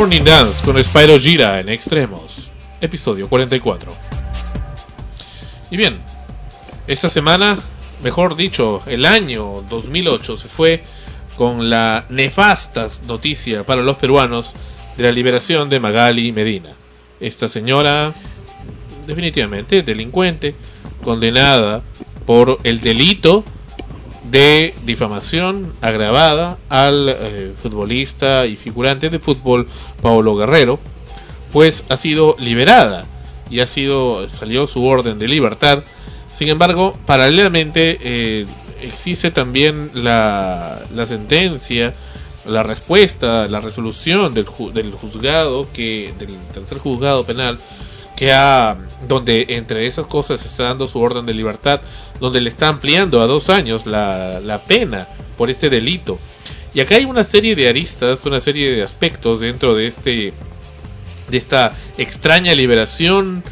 Morning Dance con Spyro Gira en Extremos, episodio 44. Y bien, esta semana, mejor dicho, el año 2008 se fue con la nefasta noticia para los peruanos de la liberación de Magali Medina. Esta señora, definitivamente delincuente, condenada por el delito de difamación agravada al eh, futbolista y figurante de fútbol Paulo Guerrero, pues ha sido liberada y ha sido salió su orden de libertad. Sin embargo, paralelamente eh, existe también la, la sentencia, la respuesta, la resolución del, del juzgado que del tercer juzgado penal que ha donde entre esas cosas está dando su orden de libertad, donde le está ampliando a dos años la, la pena por este delito. Y acá hay una serie de aristas, una serie de aspectos dentro de este de esta extraña liberación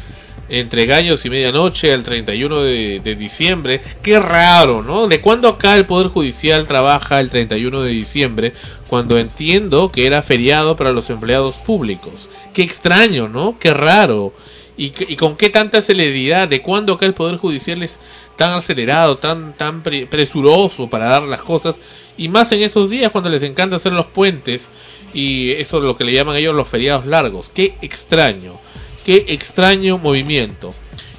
entre gallos y medianoche al 31 de, de diciembre. Qué raro, ¿no? ¿De cuándo acá el Poder Judicial trabaja el 31 de diciembre cuando entiendo que era feriado para los empleados públicos? Qué extraño, ¿no? Qué raro. ¿Y, y con qué tanta celeridad? ¿De cuándo acá el Poder Judicial es tan acelerado, tan, tan pre- presuroso para dar las cosas? Y más en esos días cuando les encanta hacer los puentes y eso es lo que le llaman ellos los feriados largos. Qué extraño, qué extraño movimiento.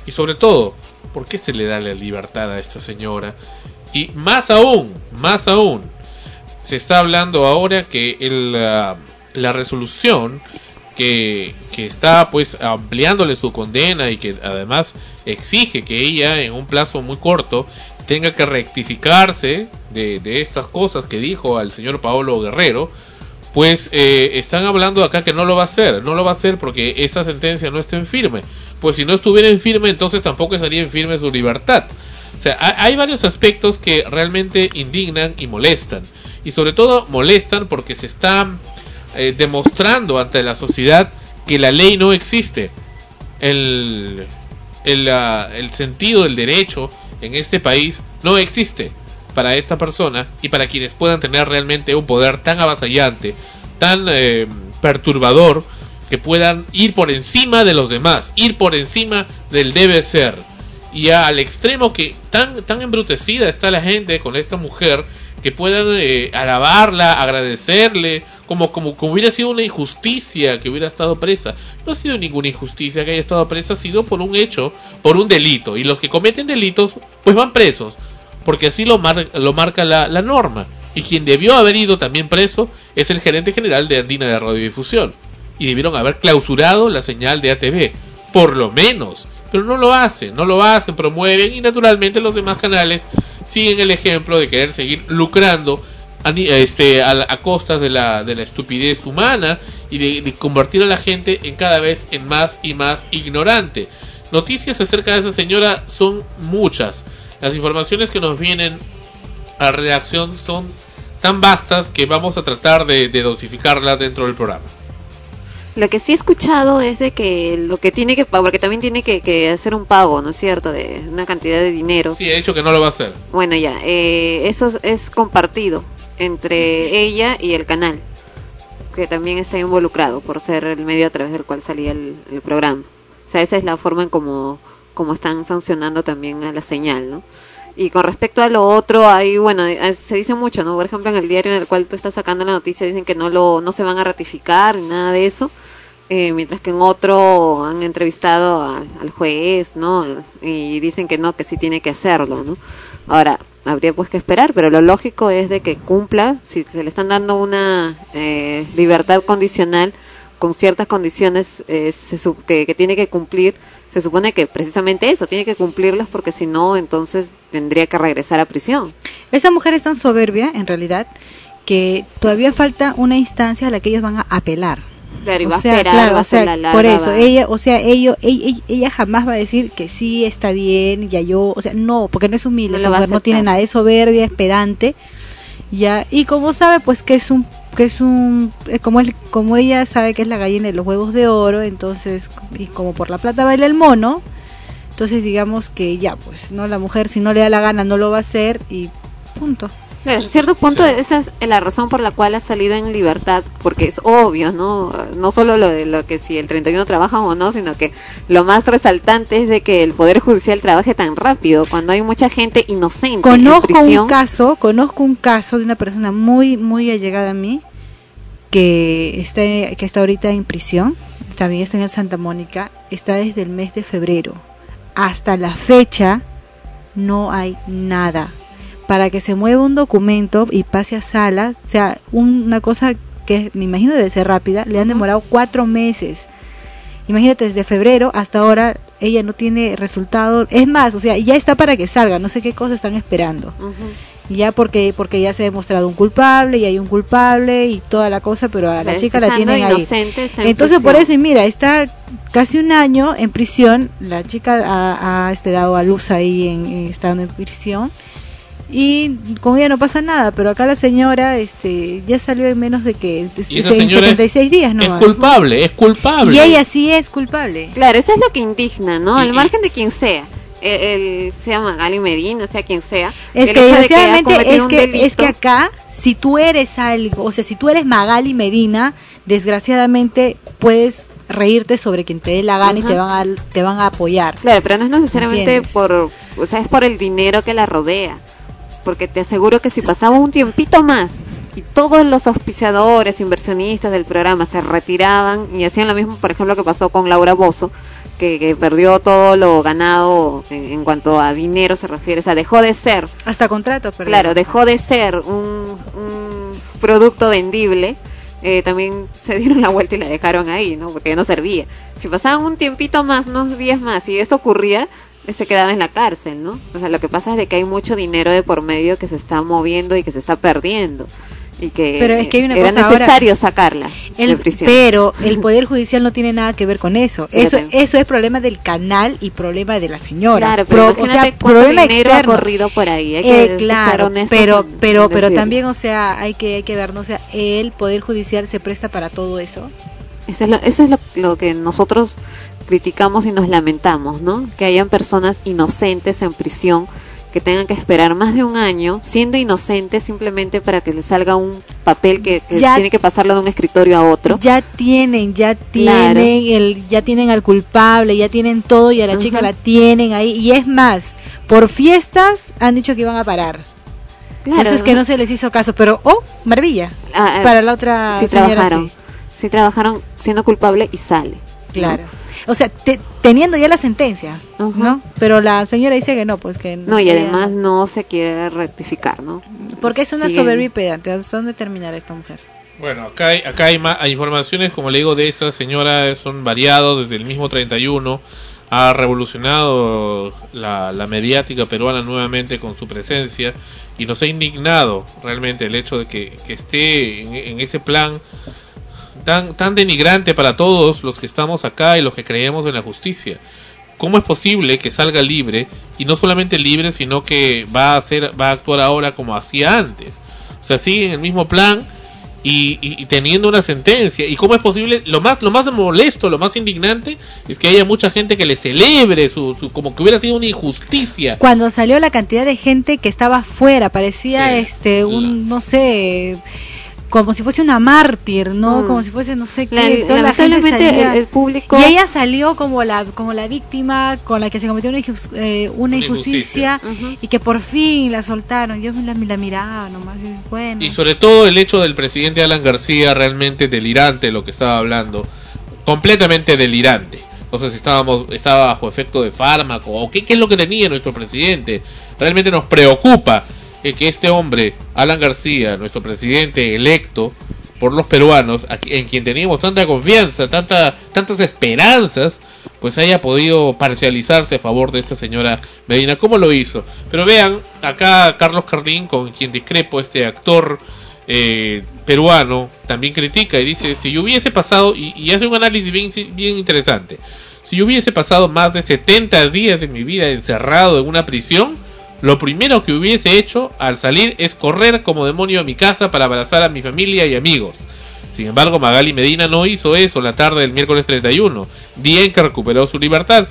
Y sobre todo, ¿por qué se le da la libertad a esta señora? Y más aún, más aún, se está hablando ahora que el, la resolución que, está pues ampliándole su condena y que además exige que ella en un plazo muy corto tenga que rectificarse de, estas cosas que dijo al señor Paolo Guerrero, pues eh, están hablando acá que no lo va a hacer, no lo va a hacer porque esa sentencia no está en firme. Pues si no estuviera en firme, entonces tampoco estaría en firme su libertad. O sea, ha- hay varios aspectos que realmente indignan y molestan. Y sobre todo molestan porque se está eh, demostrando ante la sociedad que la ley no existe. El, el, ah, el sentido del derecho en este país no existe para esta persona y para quienes puedan tener realmente un poder tan avasallante, tan eh, perturbador, que puedan ir por encima de los demás, ir por encima del debe ser. Y al extremo que tan, tan embrutecida está la gente con esta mujer, que puedan eh, alabarla, agradecerle, como, como, hubiera sido una injusticia que hubiera estado presa. No ha sido ninguna injusticia que haya estado presa, ha sido por un hecho, por un delito. Y los que cometen delitos, pues van presos porque así lo, mar- lo marca la, la norma. Y quien debió haber ido también preso es el gerente general de Andina de Radiodifusión. Y debieron haber clausurado la señal de ATV, por lo menos. Pero no lo hacen, no lo hacen, promueven y naturalmente los demás canales siguen el ejemplo de querer seguir lucrando a, este, a, a costas de la, de la estupidez humana y de, de convertir a la gente en cada vez en más y más ignorante. Noticias acerca de esa señora son muchas. Las informaciones que nos vienen a redacción son tan vastas que vamos a tratar de, de dosificarlas dentro del programa. Lo que sí he escuchado es de que lo que tiene que pagar, porque también tiene que, que hacer un pago, ¿no es cierto? De una cantidad de dinero. Sí, he dicho que no lo va a hacer. Bueno, ya, eh, eso es, compartido entre ella y el canal, que también está involucrado por ser el medio a través del cual salía el, el programa. O sea, esa es la forma en como, como están sancionando también a la señal, ¿no? Y con respecto a lo otro, hay, bueno, eh, se dice mucho, ¿no? Por ejemplo, en el diario en el cual tú estás sacando la noticia dicen que no lo no se van a ratificar ni nada de eso, eh, mientras que en otro han entrevistado al, juez, ¿no? Y dicen que no, que sí tiene que hacerlo, ¿no? Ahora, habría pues que esperar, pero lo lógico es de que cumpla, si se le están dando una eh, libertad condicional con ciertas condiciones eh, se que, que tiene que cumplir, se supone que precisamente eso, tiene que cumplirlas porque si no, entonces tendría que regresar a prisión. Esa mujer es tan soberbia, en realidad, que todavía falta una instancia a la que ellos van a apelar. Claro, y O va a esperar, claro, va a o sea, hacer la larga, por eso, va- ella, o sea, ello, ella, ella- jamás va a decir que sí está bien, ya yo, o sea, no, porque no es humilde, No esa mujer no tiene nada de soberbia, es pedante, ya, y como sabe, pues que es un, que es un, eh, como él, como ella sabe que es la gallina de los huevos de oro, entonces, y como por la plata baila el mono, entonces digamos que ya, pues, no, la mujer si no le da la gana no lo va a hacer y punto. En cierto punto esa es la razón por la cual ha salido en libertad, porque es obvio, ¿no? No solo lo de lo que si el 31 trabaja o no, sino que lo más resaltante es de que el Poder Judicial trabaje tan rápido cuando hay mucha gente inocente en Conozco prisión. un caso, conozco un caso de una persona muy, muy allegada a mí que está, que está ahorita en prisión, también está en el Santa Mónica, está desde el mes de febrero. Hasta la fecha no hay nada. Para que se mueva un documento y pase a sala, o sea, un- una cosa que me imagino debe ser rápida, le han demorado cuatro meses. Imagínate, desde febrero hasta ahora ella no tiene resultado. Es más, o sea, ya está para que salga, no sé qué cosa están esperando. Ya porque porque ya se ha demostrado un culpable y hay un culpable y toda la cosa, pero a la chica la tienen ahí. está en Entonces por eso, y mira, está casi un año en prisión, la chica ha, ha, este, dado a luz ahí en, en- estando en prisión y con ella no pasa nada, pero acá la señora este ya salió en menos de que señora 76 días Es nomás. culpable, es culpable. Y ella sí es culpable. Claro, eso es lo que indigna, ¿no? Al margen de quien sea. El, el- sea Magali Medina, sea quien sea. Es que de desgraciadamente es que, es que acá, si tú eres algo, o sea, si tú eres Magali Medina, desgraciadamente puedes reírte sobre quien te dé la gana y te van a, te van a apoyar. Claro, pero no es necesariamente ¿Entiendes? por, o sea, es por el dinero que la rodea. Porque te aseguro que si pasaba un tiempito más y todos los auspiciadores, inversionistas del programa se retiraban y hacían lo mismo, por ejemplo, que pasó con Laura Bozo, que, que perdió todo lo ganado en, en cuanto a dinero se refiere, o sea, dejó de ser Hasta contratos, pero Claro, dejó de ser un, un producto vendible. eh, también se dieron la vuelta y la dejaron ahí, ¿no? Porque ya no servía. Si pasaban un tiempito más, unos días más, y eso ocurría, se quedaba en la cárcel, ¿no? O sea, lo que pasa es de que hay mucho dinero de por medio que se está moviendo y que se está perdiendo. Y que, Pero es que hay una era cosa ahora- necesario sacarla El- de prisión. pero el poder judicial no tiene nada que ver con eso. Eso, eso es problema del canal y problema de la señora. Claro, pero Pro- o sea, problema dinero externo. ha corrido por ahí. Hay Eh, que ser claro, pero pero pero también, o sea, hay que hay que ver, no o sea, el poder judicial se presta para todo eso. Eso es, lo, eso es lo, lo que nosotros criticamos y nos lamentamos, ¿no? Que hayan personas inocentes en prisión que tengan que esperar más de un año siendo inocentes simplemente para que les salga un papel que, que Ya- tiene que pasarlo de un escritorio a otro. Ya tienen, ya Claro. tienen el ya tienen al culpable, ya tienen todo y a la chica la tienen ahí y es más, por fiestas han dicho que iban a parar. Claro, eso es que no se les hizo caso, pero oh, maravilla. Ah, ah, Para la otra sí señora trabajaron, sí. sí trabajaron siendo culpable y sale. Claro. O sea, te- teniendo ya la sentencia. ¿no? Pero la señora dice que no, pues que No, y ella- además no se quiere rectificar, ¿no? porque es una y pedante. ¿Hasta dónde terminará esta mujer? Bueno, acá hay, acá hay, ma- hay informaciones, como le digo, de esta señora, son variados desde el mismo 31. Ha revolucionado la, la mediática peruana nuevamente con su presencia y nos ha indignado realmente el hecho de que, que esté en, en ese plan tan, tan denigrante para todos los que estamos acá y los que creemos en la justicia. ¿Cómo es posible que salga libre y no solamente libre, sino que va a hacer, va a actuar ahora como hacía antes? O sea, sigue en el mismo plan y, y- y teniendo una sentencia. ¿Y cómo es posible? Lo más, lo más molesto, lo más indignante es que haya mucha gente que le celebre su, su como que hubiera sido una injusticia. Cuando salió la cantidad de gente que estaba afuera, parecía este un, no sé, como si fuese una mártir, ¿no? Mm. Como si fuese, no sé qué. La- toda la gente lamentablemente salía- el, el público Y ella salió como la como la víctima con la que se cometió una, injus- eh, una Una injusticia, y que por fin la soltaron. Yo me la, la miraba nomás, y es bueno. Y sobre todo el hecho del presidente Alan García realmente delirante lo que estaba hablando, completamente delirante. No sé si estábamos, estaba bajo efecto de fármaco o qué, qué es lo que tenía nuestro presidente. Realmente nos preocupa que, que este hombre, Alan García, nuestro presidente electo por los peruanos, en quien teníamos tanta confianza, tanta, tantas esperanzas, pues haya podido parcializarse a favor de esta señora Medina. ¿Cómo lo hizo? Pero vean, acá Carlos Carlín, con quien discrepo, este actor eh, peruano, también critica y dice, si yo hubiese pasado, y, y hace un análisis bien, bien interesante, si yo hubiese pasado más de 70 días de mi vida encerrado en una prisión, lo primero que hubiese hecho al salir es correr como demonio a mi casa para abrazar a mi familia y amigos. Sin embargo, Magali Medina no hizo eso la tarde del miércoles 31, día en que recuperó su libertad.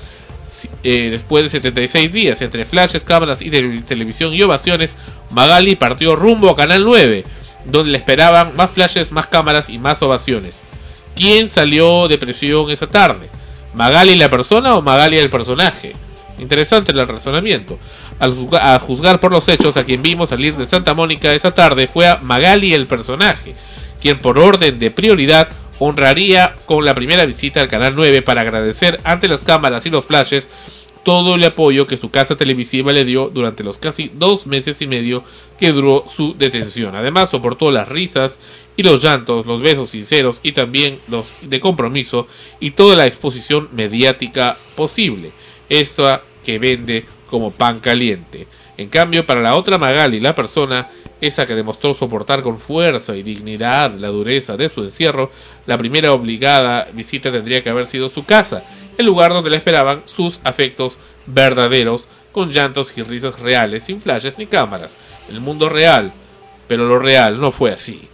Eh, después de 76 días, entre flashes, cámaras y televisión y ovaciones, Magali partió rumbo a Canal 9, donde le esperaban más flashes, más cámaras y más ovaciones. ¿Quién salió de presión esa tarde? ¿Magali la persona o Magali el personaje? Interesante el razonamiento. Al a juzgar por los hechos, a quien vimos salir de Santa Mónica esa tarde fue a Magali el personaje, quien por orden de prioridad honraría con la primera visita al Canal 9 para agradecer ante las cámaras y los flashes todo el apoyo que su casa televisiva le dio durante los casi dos meses y medio que duró su detención. Además, soportó las risas y los llantos, los besos sinceros y también los de compromiso y toda la exposición mediática posible. Esta que vende como pan caliente. En cambio, para la otra Magali, la persona, esa que demostró soportar con fuerza y dignidad la dureza de su encierro, la primera obligada visita tendría que haber sido su casa, el lugar donde le esperaban sus afectos verdaderos, con llantos y risas reales, sin flashes ni cámaras. El mundo real, pero lo real no fue así.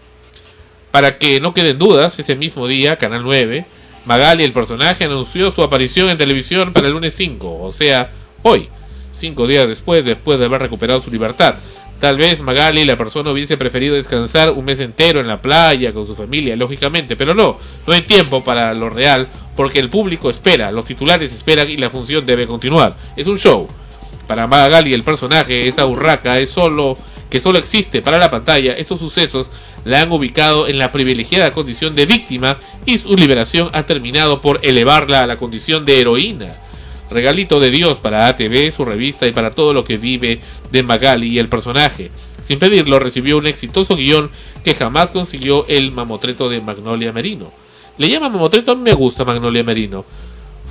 Para que no queden dudas, ese mismo día, Canal 9, Magali, el personaje, anunció su aparición en televisión para el lunes 5, o sea, hoy, cinco días después, después de haber recuperado su libertad. Tal vez Magali, la persona, hubiese preferido descansar un mes entero en la playa con su familia, lógicamente, pero no, no hay tiempo para lo real, porque el público espera, los titulares esperan y la función debe continuar. Es un show. Para Magali, el personaje, esa urraca, es solo que solo existe para la pantalla, estos sucesos la han ubicado en la privilegiada condición de víctima y su liberación ha terminado por elevarla a la condición de heroína. Regalito de Dios para ATV, su revista y para todo lo que vive de Magali y el personaje. Sin pedirlo, recibió un exitoso guion que jamás consiguió el mamotreto de Magnolia Merino. Le llama mamotreto, me gusta Magnolia Merino.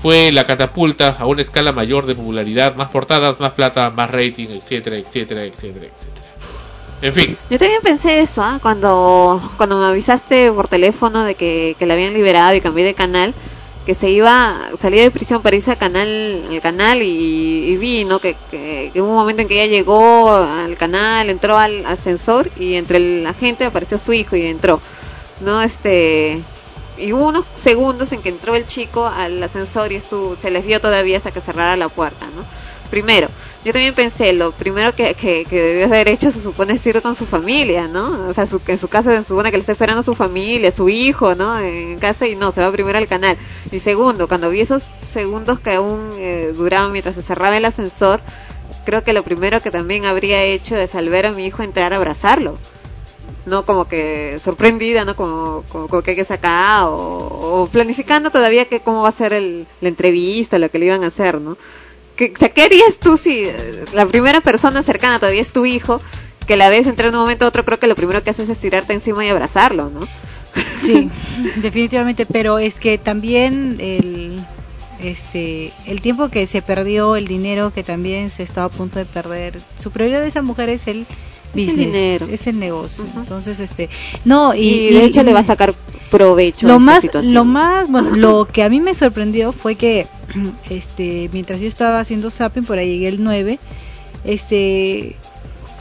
Fue la catapulta a una escala mayor de popularidad, más portadas, más plata, más rating, etcétera, etcétera, etcétera, etcétera. En fin, Yo también pensé eso, ¿ah? cuando, cuando me avisaste por teléfono de que la habían liberado y cambié de canal, que se iba, salía de prisión para irse al canal, al canal y, y vi, ¿no? Que, que, que hubo un momento en que ella llegó al canal, entró al ascensor y entre la gente apareció su hijo y entró, ¿no? Este, y hubo unos segundos en que entró el chico al ascensor y estuvo, se les vio todavía hasta que cerrara la puerta, ¿no? Primero, yo también pensé, lo primero que, que, debió haber hecho se supone es ir con su familia, ¿no? O sea, su, en su casa se supone que le está esperando su familia, su hijo, ¿no? En casa y no, se va primero al canal. Y segundo, cuando vi esos segundos que aún eh, duraban mientras se cerraba el ascensor, creo que lo primero que también habría hecho es al ver a mi hijo entrar a abrazarlo. No como que sorprendida, ¿no? Como, como, como que hay que sacar o, o planificando todavía que cómo va a ser el, la entrevista, lo que le iban a hacer, ¿no? ¿Qué, o sea, ¿qué harías tú si eh, la primera persona cercana todavía es tu hijo, que la ves entrar de un momento a otro, creo que lo primero que haces es tirarte encima y abrazarlo, ¿no? Sí, definitivamente, pero es que también el este el tiempo que se perdió, el dinero que también se estaba a punto de perder. Su prioridad de esa mujer es el Es el business, dinero. es el negocio. Entonces, este, no, y, Y, de y- hecho le va a sacar provecho a lo esta más situación. lo más bueno, lo que a mí me sorprendió fue que este mientras yo estaba haciendo zapping por ahí llegué el 9 este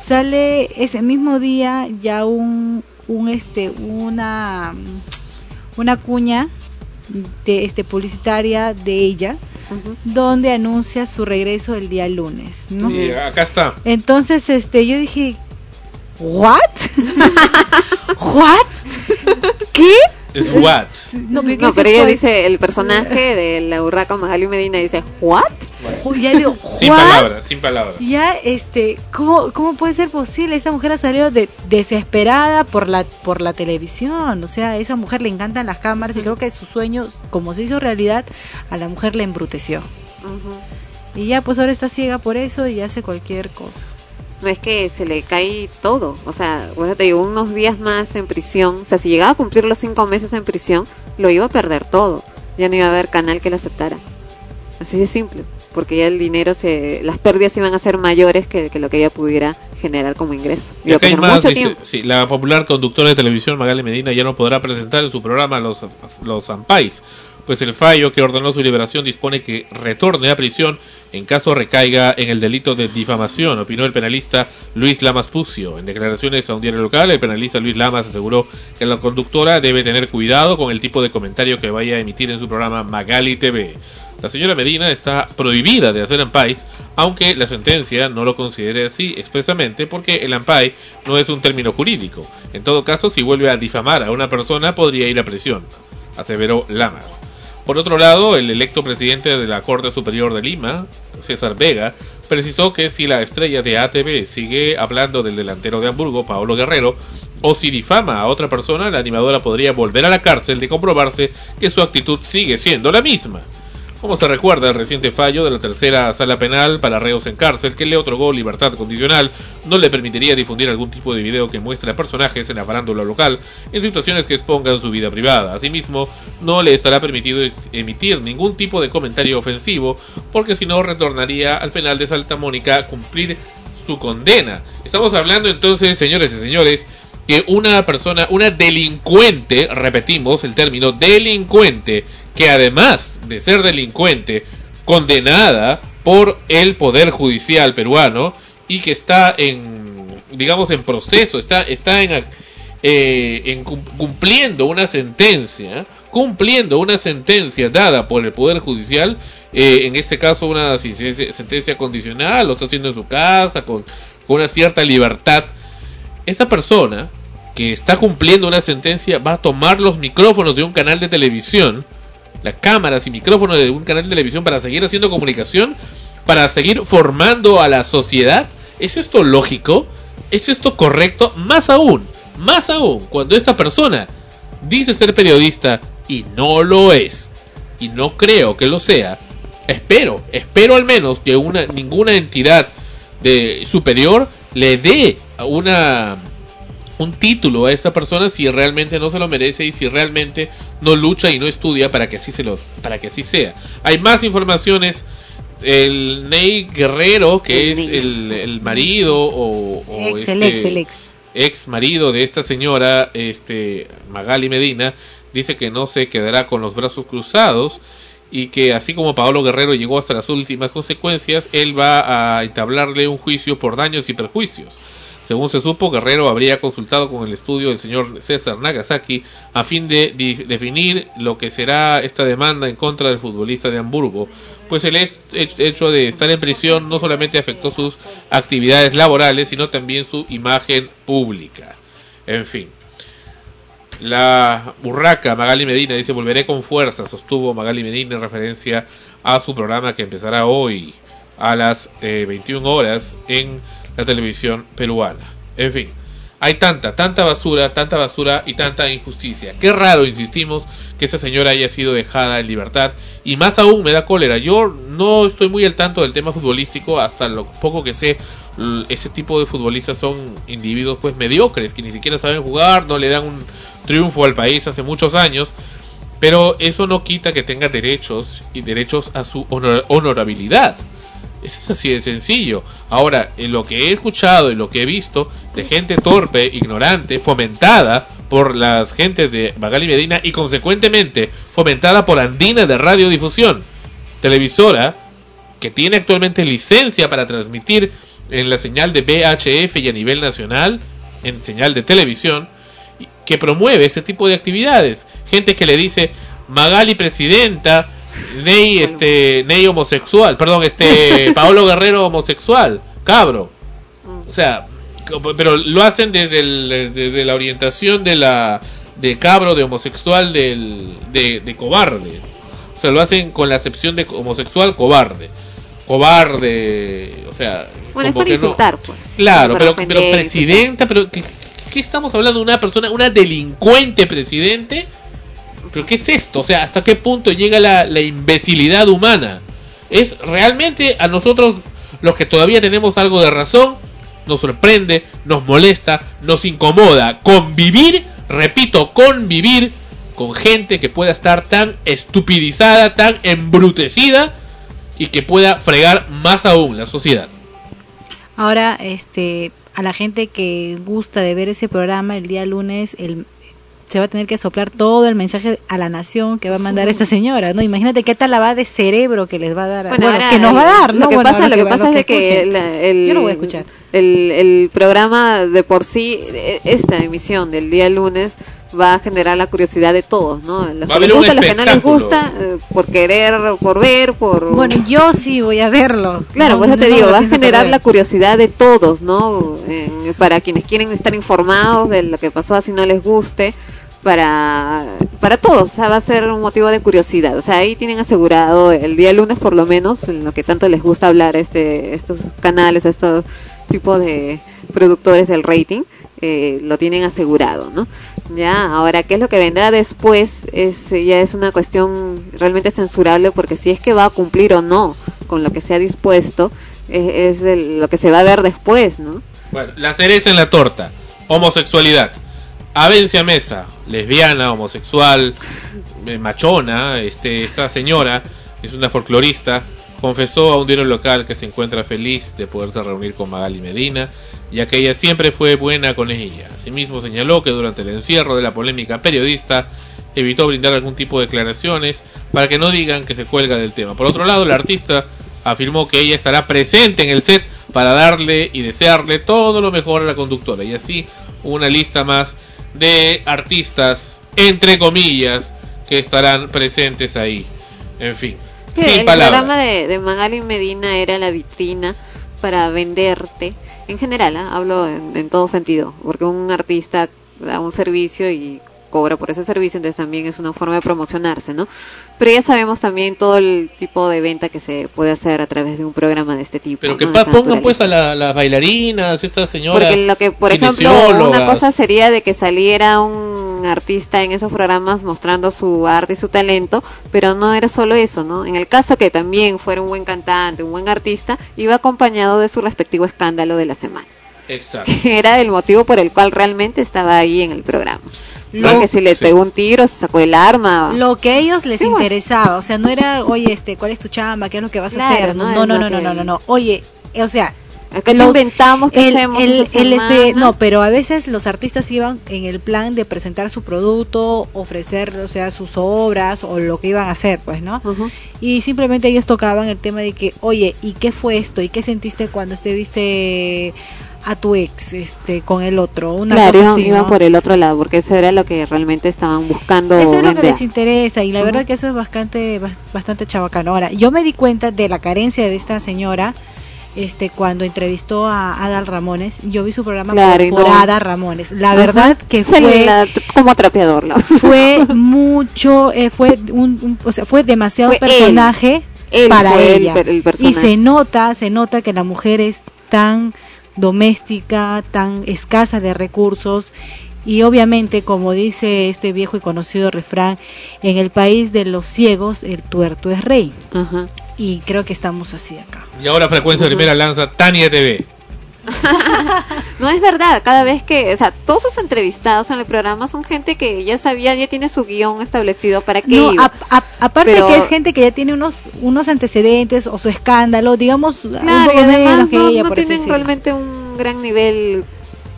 sale ese mismo día ya un un este una una cuña de este publicitaria de ella donde anuncia su regreso el día lunes ¿no? y acá está. Entonces, este, yo dije, ¿what? ¿what? ¿Qué? Es what. No, pero, ¿qué No, es pero ella dice, el personaje de la urraca Magali Medina dice, ¿what? Ya digo, Sin ¿what? palabras, sin palabras. Ya, este, ¿cómo, ¿cómo puede ser posible? Esa mujer ha salido de, desesperada por la, por la televisión. O sea, a esa mujer le encantan las cámaras y creo que su sueño, como se hizo realidad, a la mujer le embruteció. Y ya, pues ahora está ciega por eso y hace cualquier cosa. No es que se le cae todo. O sea, bueno, te digo, unos días más en prisión. O sea, si llegaba a cumplir los cinco meses en prisión, lo iba a perder todo. Ya no iba a haber canal que la aceptara. Así de simple. Porque ya el dinero, se las pérdidas iban a ser mayores que, que lo que ella pudiera generar como ingreso. Y acá hay más, mucho dice, sí, la popular conductora de televisión Magali Medina ya no podrá presentar en su programa Los, los Ampais, pues el fallo que ordenó su liberación dispone que retorne a prisión en caso recaiga en el delito de difamación, opinó el penalista Luis Lamas Pucio. En declaraciones a un diario local, el penalista Luis Lamas aseguró que la conductora debe tener cuidado con el tipo de comentario que vaya a emitir en su programa Magali TV. La señora Medina está prohibida de hacer ampais, aunque la sentencia no lo considere así expresamente porque el AMPAI no es un término jurídico. En todo caso, si vuelve a difamar a una persona, podría ir a prisión, aseveró Lamas. Por otro lado, el electo presidente de la Corte Superior de Lima, César Vega, precisó que si la estrella de ATV sigue hablando del delantero de Hamburgo, Paolo Guerrero, o si difama a otra persona, la animadora podría volver a la cárcel de comprobarse que su actitud sigue siendo la misma. Como se recuerda el reciente fallo de la tercera sala penal para reos en cárcel que le otorgó libertad condicional, no le permitiría difundir algún tipo de video que muestre a personajes en la farándula local en situaciones que expongan su vida privada. Asimismo, no le estará permitido emitir ningún tipo de comentario ofensivo, porque si no retornaría al penal de Santa Mónica a cumplir su condena. Estamos hablando entonces, señores y señores, que una persona, una delincuente, repetimos el término delincuente, que además de ser delincuente, condenada por el Poder Judicial peruano y que está en, digamos, en proceso, está, está en, eh, en cum- cumpliendo una sentencia, cumpliendo una sentencia dada por el Poder Judicial, eh, en este caso una sentencia condicional, lo está haciendo en su casa, con una cierta libertad. Esta persona que está cumpliendo una sentencia va a tomar los micrófonos de un canal de televisión, las cámaras y micrófonos de un canal de televisión para seguir haciendo comunicación, para seguir formando a la sociedad. ¿Es esto lógico? ¿Es esto correcto? Más aún, más aún, cuando esta persona dice ser periodista y no lo es, y no creo que lo sea, espero, espero al menos que una, ninguna entidad de superior le dé una un título a esta persona si realmente no se lo merece y si realmente no lucha y no estudia para que así se los para que así sea. Hay más informaciones el Ney Guerrero que El es el, el marido o, o Ex, el este ex, el ex. ex marido de esta señora, este Magali Medina, dice que no se quedará con los brazos cruzados y que así como Paolo Guerrero llegó hasta las últimas consecuencias, él va a entablarle un juicio por daños y perjuicios. Según se supo, Guerrero habría consultado con el estudio del señor César Nagasaki a fin de definir lo que será esta demanda en contra del futbolista de Hamburgo, pues el hecho de estar en prisión no solamente afectó sus actividades laborales, sino también su imagen pública. En fin. La burraca Magali Medina dice volveré con fuerza, sostuvo Magali Medina en referencia a su programa que empezará hoy a las eh, 21 horas en la televisión peruana. En fin, hay tanta, tanta basura, tanta basura y tanta injusticia. Qué raro, insistimos, que esa señora haya sido dejada en libertad. Y más aún me da cólera. Yo no estoy muy al tanto del tema futbolístico, hasta lo poco que sé. Ese tipo de futbolistas son individuos pues mediocres, que ni siquiera saben jugar, no le dan un triunfo al país hace muchos años. Pero eso no quita que tenga derechos y derechos a su honor- honorabilidad. Es así de sencillo. Ahora, en lo que he escuchado y lo que he visto de gente torpe, ignorante, fomentada por las gentes de Magali Medina y consecuentemente fomentada por Andina de Radiodifusión, televisora que tiene actualmente licencia para transmitir en la señal de VHF y a nivel nacional, en señal de televisión, que promueve ese tipo de actividades. Gente que le dice Magali presidenta, Ney este Ney homosexual, perdón, este Paolo Guerrero homosexual, cabro. O sea, pero lo hacen desde, el- desde la orientación de la de cabro, de homosexual, del, de, de cobarde. O sea, lo hacen con la acepción de homosexual cobarde. Cobarde, o sea, Bueno, es para que no- insultar, pues. Claro, pero, pero presidenta, pero ¿qué, qué estamos hablando de una persona, una delincuente presidente? ¿Pero qué es esto? O sea, ¿hasta qué punto llega la, la imbecilidad humana? Es realmente a nosotros, los que todavía tenemos algo de razón, nos sorprende, nos molesta, nos incomoda convivir, repito, convivir con gente que pueda estar tan estupidizada, tan embrutecida y que pueda fregar más aún la sociedad. Ahora, este, a la gente que gusta de ver ese programa el día lunes, el, se va a tener que soplar todo el mensaje a la nación que va a mandar esta señora, ¿no? Imagínate qué tal lavada de cerebro que les va a dar, bueno, que nos va a dar, lo que Bueno, pasa, lo que va- pasa es que la- el, Yo lo voy a escuchar. El, el programa de por sí, esta emisión del día lunes, va a generar la curiosidad de todos, ¿no? Los Va que les gusta, los que no les gusta, eh, por querer, por ver, por... Bueno, yo sí voy a verlo. Claro, No, por eso no te digo, va a generar la curiosidad de todos, ¿no? Para quienes quieren estar informados de lo que pasó, así no les guste, para, para todos, o sea, va a ser un motivo de curiosidad. O sea, ahí tienen asegurado el día lunes por lo menos, en lo que tanto les gusta hablar este estos canales, estos tipos de productores del rating, eh, lo tienen asegurado, ¿no? Ya, ahora, ¿qué es lo que vendrá después? Es, ya es una cuestión realmente censurable porque si es que va a cumplir o no con lo que se ha dispuesto, es el- lo que se va a ver después, ¿no? Bueno, la cereza en la torta. Homosexualidad. Avencia Mesa, lesbiana, homosexual, eh, machona, este, esta señora es una folclorista, confesó a un diario local que se encuentra feliz de poderse reunir con Magali Medina, ya que ella siempre fue buena con ella. Asimismo señaló que durante el encierro de la polémica periodista evitó brindar algún tipo de declaraciones para que no digan que se cuelga del tema. Por otro lado, la artista afirmó que ella estará presente en el set para darle y desearle todo lo mejor a la conductora. Y así una lista más de artistas, entre comillas, que estarán presentes ahí. En fin, Que el programa de, de Magali Medina era la vitrina para venderte, en general, ¿ah? hablo en, en todo sentido, porque un artista da un servicio y cobra por ese servicio, entonces también es una forma de promocionarse, ¿no? Pero ya sabemos también todo el tipo de venta que se puede hacer a través de un programa de este tipo. Pero que pongan pues a la- las bailarinas, estas señoras. Porque lo que, por ejemplo, una cosa sería de que saliera un artista en esos programas mostrando su arte y su talento, pero no era solo eso, ¿no? En el caso que también fuera un buen cantante, un buen artista, iba acompañado de su respectivo escándalo de la semana. Exacto. Que era el motivo por el cual realmente estaba ahí en el programa. Lo- Porque si le Sí. pegó un tiro, se sacó el arma. Lo que a ellos les Sí, bueno. interesaba, o sea, no era, oye, este, ¿cuál es tu chamba? ¿Qué es lo que vas a hacer? ¿no? No, no, no, no, no, no. Oye, o sea, Los- lo inventamos, ¿qué el, hacemos el- esa el, este, no, pero a veces los artistas iban en el plan de presentar su producto, ofrecer, o sea, sus obras o lo que iban a hacer, pues, ¿no? Y simplemente ellos tocaban el tema de que, oye, ¿y qué fue esto? ¿Y qué sentiste cuando te viste a tu ex, este, con el otro? Una Claro, cosa iban, así, iban ¿no? por el otro lado, porque eso era lo que realmente estaban buscando Eso es lo que les interesa y la verdad que eso es bastante bas- bastante chabacano. Ahora, yo me di cuenta de la carencia de esta señora este cuando entrevistó a Adal Ramones. Yo vi su programa Claro, por, por no. Ada Ramones. La Ajá. verdad que fue la- como trapeador, ¿no? fue mucho, eh, fue un, un- o sea, fue demasiado Fue personaje Él para el ella. y se nota, se nota que la mujer es tan doméstica, tan escasa de recursos y obviamente, como dice este viejo y conocido refrán, en el país de los ciegos el tuerto es rey. Ajá. Y creo que estamos así acá. Y ahora Frecuencia Primera lanza Tania TV. No es verdad, cada vez que, o sea, todos sus entrevistados en el programa son gente que ya sabía, ya tiene su guion establecido para qué No, iba. a- a- aparte Pero- que es gente que ya tiene unos unos antecedentes o su escándalo, digamos, Claro, y además que no, ella, no tienen realmente un gran nivel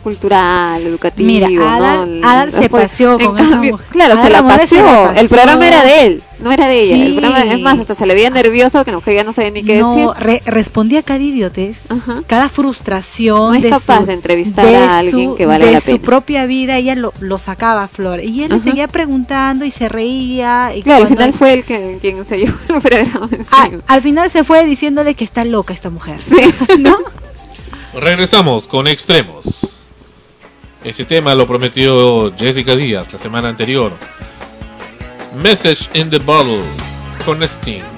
cultural, educativo, Mira, ¿no? Adal- Adal se paseó en con esa cambio, mujer. Claro, se la paseó. El programa era de él, no era de ella. El programa, es más, hasta se le veía nervioso que la mujer ya no sabía ni qué no, decir. re- respondía cada idiotez, Ajá. cada frustración. No es de capaz su- de entrevistar de a alguien su- que vale de la su pena. propia vida, ella lo, lo sacaba a flor. Y él le seguía preguntando y se reía. Y Claro, al final fue él que, quien se llevó el programa Ah, al final se fue diciéndole que está loca esta mujer. ¿No? Regresamos con Extremos. Este tema lo prometió Jessica Díaz la semana anterior. Message in the Bottle con Sting.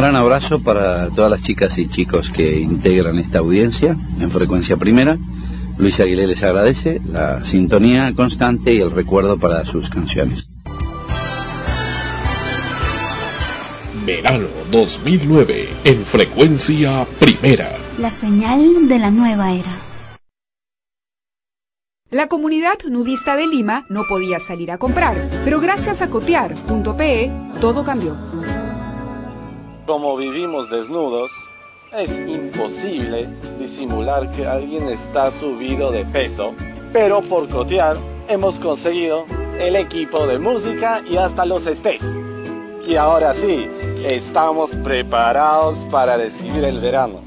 Gran abrazo para todas las chicas y chicos que integran esta audiencia en frecuencia primera. Luis Aguilé les agradece la sintonía constante y el recuerdo para sus canciones. Verano 2009 en frecuencia primera. La señal de la nueva era. La comunidad nudista de Lima no podía salir a comprar, pero gracias a cotear.pe todo cambió. Como vivimos desnudos, es imposible disimular que alguien está subido de peso, pero por cotear hemos conseguido el equipo de música y hasta los estés. Y ahora sí, estamos preparados para recibir el verano.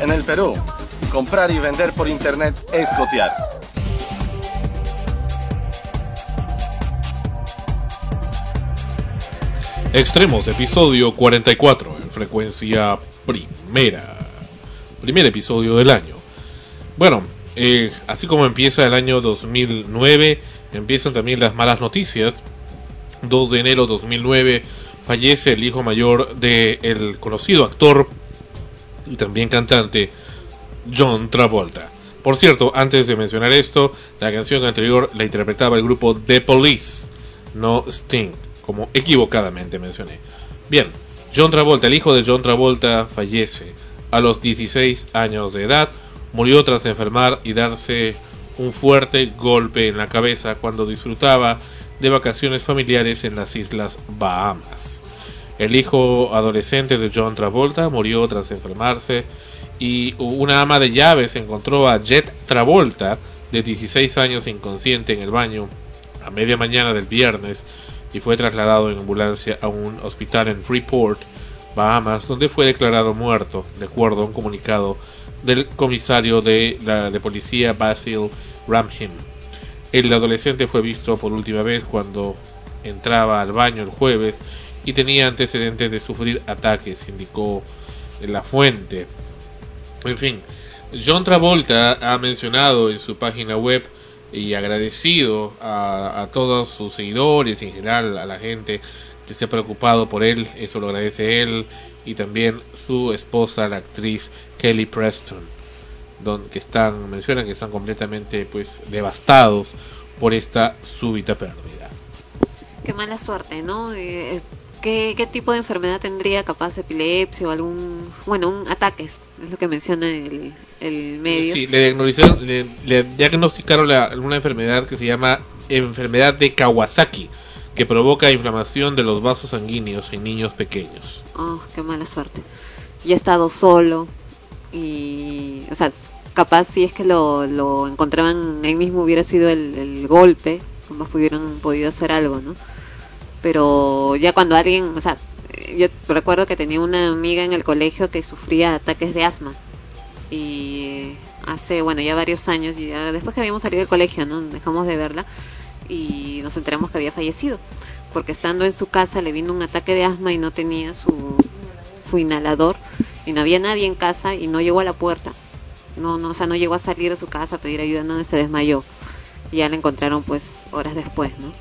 En el Perú, comprar y vender por internet es cotear. Extremos, episodio 44 en frecuencia primera. Primer episodio del año. Bueno, eh, así como empieza el año 2009, empiezan también las malas noticias. 2 de enero 2009 fallece el hijo mayor del conocido actor y también cantante John Travolta. Por cierto, antes de mencionar esto, la canción anterior la interpretaba el grupo The Police, no Sting, como equivocadamente mencioné. Bien, John Travolta, el hijo de John Travolta, fallece a los 16 años de edad. Murió tras enfermar y darse un fuerte golpe en la cabeza cuando disfrutaba de vacaciones familiares en las Islas Bahamas. El hijo adolescente de John Travolta murió tras enfermarse y una ama de llaves encontró a Jet Travolta, de 16 años inconsciente en el baño, a media mañana del viernes y fue trasladado en ambulancia a un hospital en Freeport, Bahamas, donde fue declarado muerto, de acuerdo a un comunicado del comisario de la de policía Basil Ramham. El adolescente fue visto por última vez cuando entraba al baño el jueves y tenía antecedentes de sufrir ataques, indicó la fuente. En fin, John Travolta ha mencionado en su página web y agradecido a, a todos sus seguidores en general a la gente que se ha preocupado por él, eso lo agradece él y también su esposa, la actriz Kelly Preston, don, que están, mencionan que están completamente pues devastados por esta súbita pérdida. Qué mala suerte, ¿no? Eh, ¿qué, ¿Qué tipo de enfermedad tendría capaz epilepsia o algún, bueno, un ataque? Es lo que menciona el, el medio. Sí, le diagnosticaron, le, le diagnosticaron la- una enfermedad que se llama enfermedad de Kawasaki, que provoca inflamación de los vasos sanguíneos en niños pequeños. Oh, qué mala suerte. Y ha estado solo y, o sea, capaz si es que lo, lo encontraban ahí mismo hubiera sido el, el golpe, capaz hubieran podido hacer algo, ¿no? Pero ya cuando alguien, o sea, yo recuerdo que tenía una amiga en el colegio que sufría ataques de asma y hace, bueno, ya varios años, ya después que habíamos salido del colegio, ¿no? Dejamos de verla y nos enteramos que había fallecido porque estando en su casa le vino un ataque de asma y no tenía su, su inhalador y no había nadie en casa y no llegó a la puerta. No, no, o sea, no llegó a salir de su casa a pedir ayuda, no se desmayó. Y ya la encontraron pues horas después, ¿no?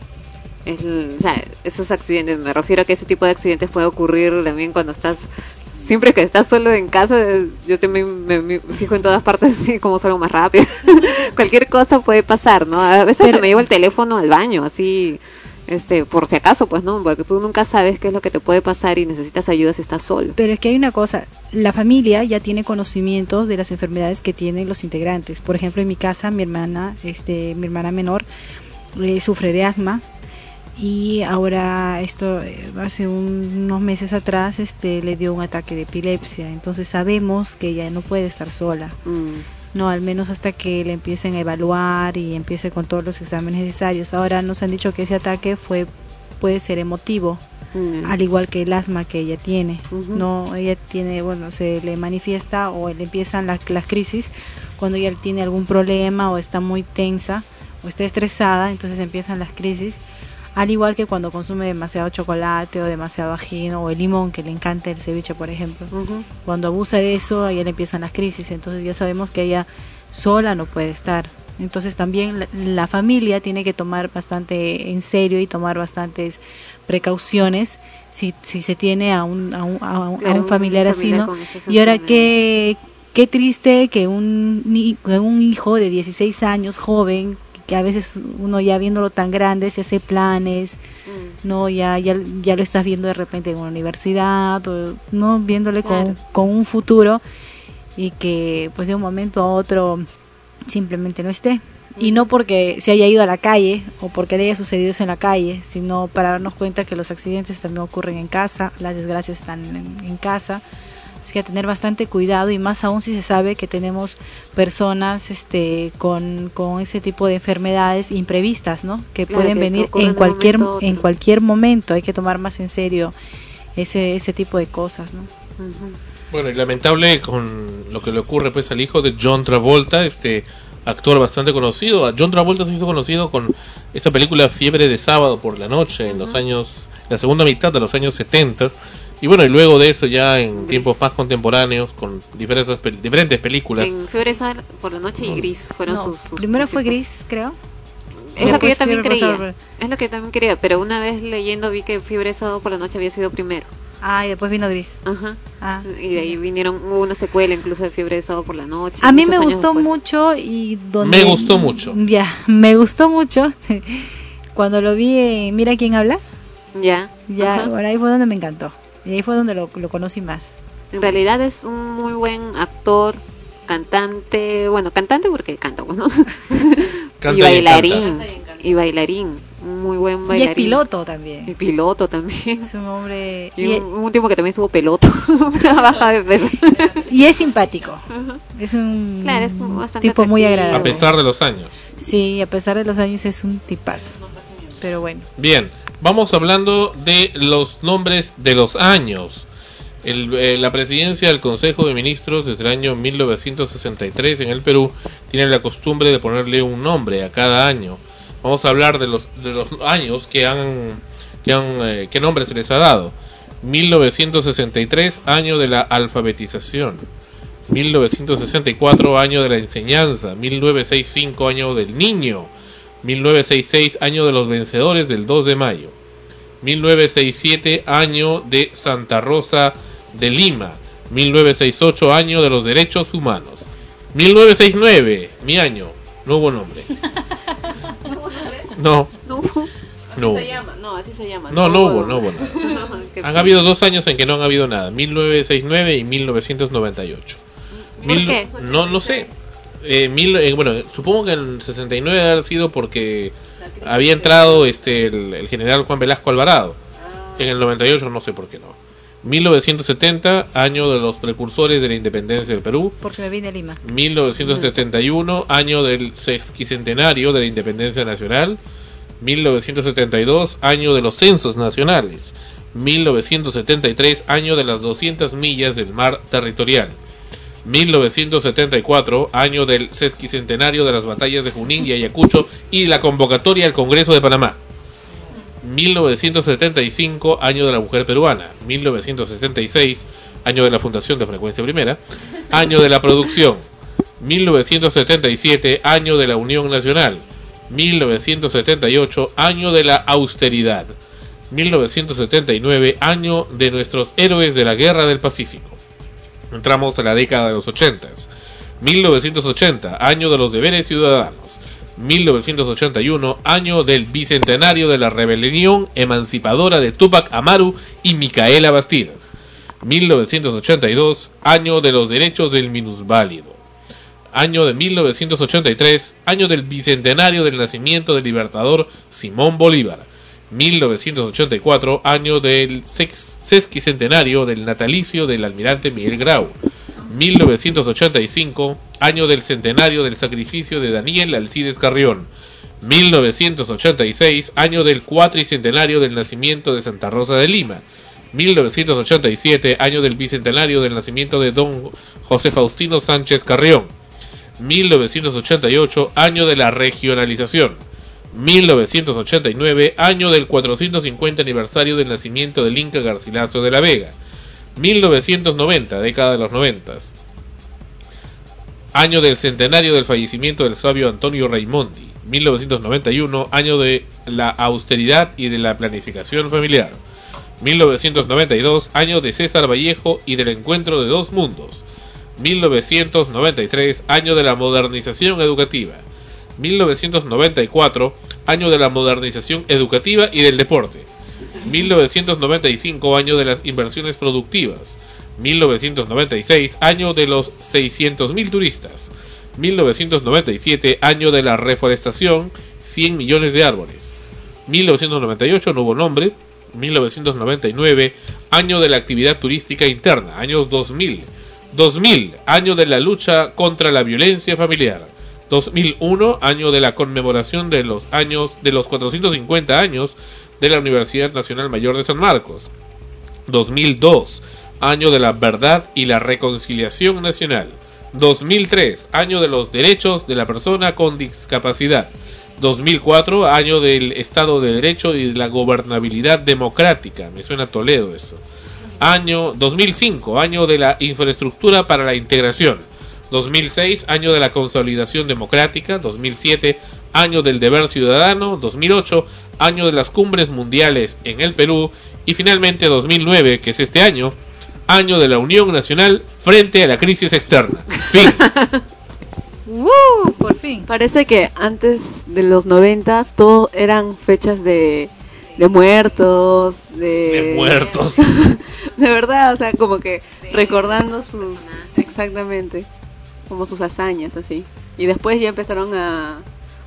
Es, el- o sea, esos accidentes, me refiero a que ese tipo de accidentes puede ocurrir también cuando estás, siempre que estás solo en casa, eh, yo también me, me fijo en todas partes así como salgo más rápido. Cualquier cosa puede pasar, ¿no? A veces hasta me llevo el teléfono al baño, así, este, por si acaso, pues, ¿no? Porque tú nunca sabes qué es lo que te puede pasar y necesitas ayuda si estás solo. Pero es que hay una cosa, la familia ya tiene conocimientos de las enfermedades que tienen los integrantes. Por ejemplo, en mi casa, mi hermana, este, mi hermana menor, eh, sufre de asma y ahora esto eh, hace un- unos meses atrás este le dio un ataque de epilepsia. Entonces sabemos que ella no puede estar sola. No al menos hasta que le empiecen a evaluar y empiece con todos los exámenes necesarios. Ahora nos han dicho que ese ataque fue puede ser emotivo Mm. al igual que el asma que ella tiene. No ella tiene bueno se le manifiesta o le empiezan las, las crisis cuando ella tiene algún problema o está muy tensa o está estresada entonces empiezan las crisis al igual que cuando consume demasiado chocolate o demasiado ajino o el limón que le encanta el ceviche por ejemplo. Cuando abusa de eso a ella le empiezan las crisis. Entonces ya sabemos que ella sola no puede estar. Entonces también la, la familia tiene que tomar bastante en serio y tomar bastantes precauciones si, si se tiene a un, a un, a un- Claro, familiar así, Y ahora qué, qué triste que un, ni- que un hijo de 16 años, joven, que a veces uno ya viéndolo tan grande se hace planes, Mm. no ya, ya ya lo estás viendo de repente en una universidad o no viéndole con, Claro. con un futuro y que pues de un momento a otro simplemente no esté y no porque se haya ido a la calle o porque le haya sucedido eso en la calle sino para darnos cuenta que los accidentes también ocurren en casa las desgracias están en, en casa que a tener bastante cuidado y más aún si se sabe que tenemos personas este con, con ese tipo de enfermedades imprevistas no que Claro, pueden que venir en cualquier en cualquier momento. Hay que tomar más en serio ese ese tipo de cosas no Bueno, y lamentable con lo que le ocurre pues al hijo de John Travolta, este actor bastante conocido. A John Travolta se hizo conocido con esta película Fiebre de sábado por la noche en los años, la segunda mitad de los años 70 y bueno, y luego de eso ya en tiempos más contemporáneos con diferentes diferentes películas. En Fiebre por la noche y Gris fueron No, sus, sus primero fue gris creo Es lo que yo también pasado creía. Es lo que también creía, pero una vez leyendo vi que Fiebre de Sábado por la noche había sido primero. Ah, y después vino Gris. Ajá. Ah. Y de ahí vinieron, hubo una secuela incluso de Fiebre de Sábado por la noche. A mí me gustó después. mucho y donde... Me gustó mucho. Ya, me gustó mucho. Cuando lo vi, en Mira quién habla. Ya. Ya, por ahí fue donde me encantó. Y ahí fue donde lo, lo conocí más. En realidad es un muy buen actor, cantante, bueno, cantante porque canta, bueno. Canta y y bailarín. Y bailarín. Un muy buen Y bailarín. es piloto también. Y piloto también. Es un hombre... Y Y, un, un último que también estuvo peloto. Baja de peso. y es simpático. Es un Claro, es un bastante tipo muy agradable. A pesar de los años. Sí, a pesar de los años es un tipazo. Pero bueno. Bien, vamos hablando de los nombres de los años. El, eh, la presidencia del Consejo de Ministros desde el año 1963 en el Perú tiene la costumbre de ponerle un nombre a cada año. Vamos a hablar de los, de los años que han ¿Qué, han, eh, ¿Qué nombre se les ha dado? 1963, año de la alfabetización. 1964, año de la enseñanza. 1965, año del niño. 1966, año de los vencedores del 2 de mayo. 1967, año de Santa Rosa de Lima. 1968, año de los derechos humanos. 1969, mi año, no hubo nombre. No, No, no. se llama, no, así se llama. No, no hubo, no hubo nada. Han habido dos años en que no han habido nada, 1969 y 1998. Mil- qué? No, no sé. Eh, mil- eh, bueno, supongo que en el 69 debe haber sido porque había entrado este el, el general Juan Velasco Alvarado. En el 98 no sé por qué no. 1970, año de los precursores de la independencia del Perú. Porque me vine a Lima. 1971, año del sesquicentenario de la independencia nacional. 1972, año de los censos nacionales. 1973, año de las 200 millas del mar territorial. 1974, año del sesquicentenario de las batallas de Junín y Ayacucho y la convocatoria al Congreso de Panamá. 1975, año de la mujer peruana. 1976, año de la fundación de Frecuencia Primera. Año de la producción. 1977, año de la Unión Nacional. 1978, año de la austeridad. 1979, año de nuestros héroes de la Guerra del Pacífico. Entramos a la década de los 80. 1980, año de los deberes ciudadanos. 1981, año del bicentenario de la rebelión emancipadora de Tupac Amaru y Micaela Bastidas. 1982, año de los derechos del minusválido. Año de 1983, año del bicentenario del nacimiento del libertador Simón Bolívar. 1984, año del sex- sesquicentenario del natalicio del almirante Miguel Grau. 1985, año del centenario del sacrificio de Daniel Alcides Carrión. 1986, año del cuatricentenario del nacimiento de Santa Rosa de Lima. 1987, año del bicentenario del nacimiento de don José Faustino Sánchez Carrión. 1988, año de la regionalización. 1989, año del 450 aniversario del nacimiento del Inca Garcilaso de la Vega. 1990, década de los 90. Año del centenario del fallecimiento del sabio Antonio Raimondi. 1991, año de la austeridad y de la planificación familiar. 1992, año de César Vallejo y del encuentro de dos mundos. 1993, año de la modernización educativa. 1994, año de la modernización educativa y del deporte. 1995, año de las inversiones productivas. 1996, año de los 600.000 turistas. 1997, año de la reforestación, 100 millones de árboles. 1998, no hubo nombre. 1999, año de la actividad turística interna. Años 2000. 2000, año de la lucha contra la violencia familiar. 2001, año de la conmemoración de los años de los 450 años de la Universidad Nacional Mayor de San Marcos. 2002, año de la verdad y la reconciliación nacional. 2003, año de los derechos de la persona con discapacidad. 2004, año del Estado de Derecho y de la gobernabilidad democrática. Me suena Toledo eso. Año 2005, año de la infraestructura para la integración. 2006, año de la consolidación democrática. 2007, año del deber ciudadano. 2008, año de las cumbres mundiales en el Perú. Y finalmente 2009, que es este año, año de la Unión Nacional frente a la crisis externa. Fin. ¡Uh! Por fin. Parece que antes de los 90 todo eran fechas de, de muertos, de... De muertos. de verdad, o sea, como que recordando sus... Exactamente, como sus hazañas, así. Y después ya empezaron a...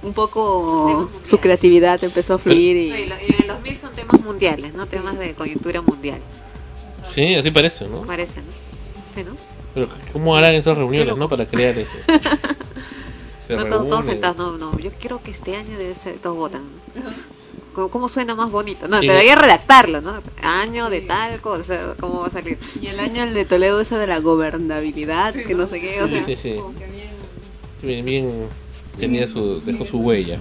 Un poco su creatividad empezó a fluir y y... lo- y en los mil son temas mundiales, ¿no? Temas de coyuntura mundial, Sí, así parece, ¿no? parece, ¿no? Sí, ¿no? Pero ¿cómo harán esas reuniones, no? Para crear. Se No, todos, todos sentados, no, no, yo quiero que este año debe ser, todos votan. ¿no? ¿Cómo, cómo suena más bonito? No, Y- debería redactarlo, ¿no? Año de tal cosa, ¿cómo va a salir? Y el año el de Toledo ese de la gobernabilidad, que no sé qué, o Sí, sea, sí, sí. como que Bien, bien tenía su, dejó su huella.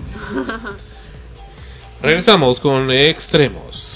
Regresamos con extremos.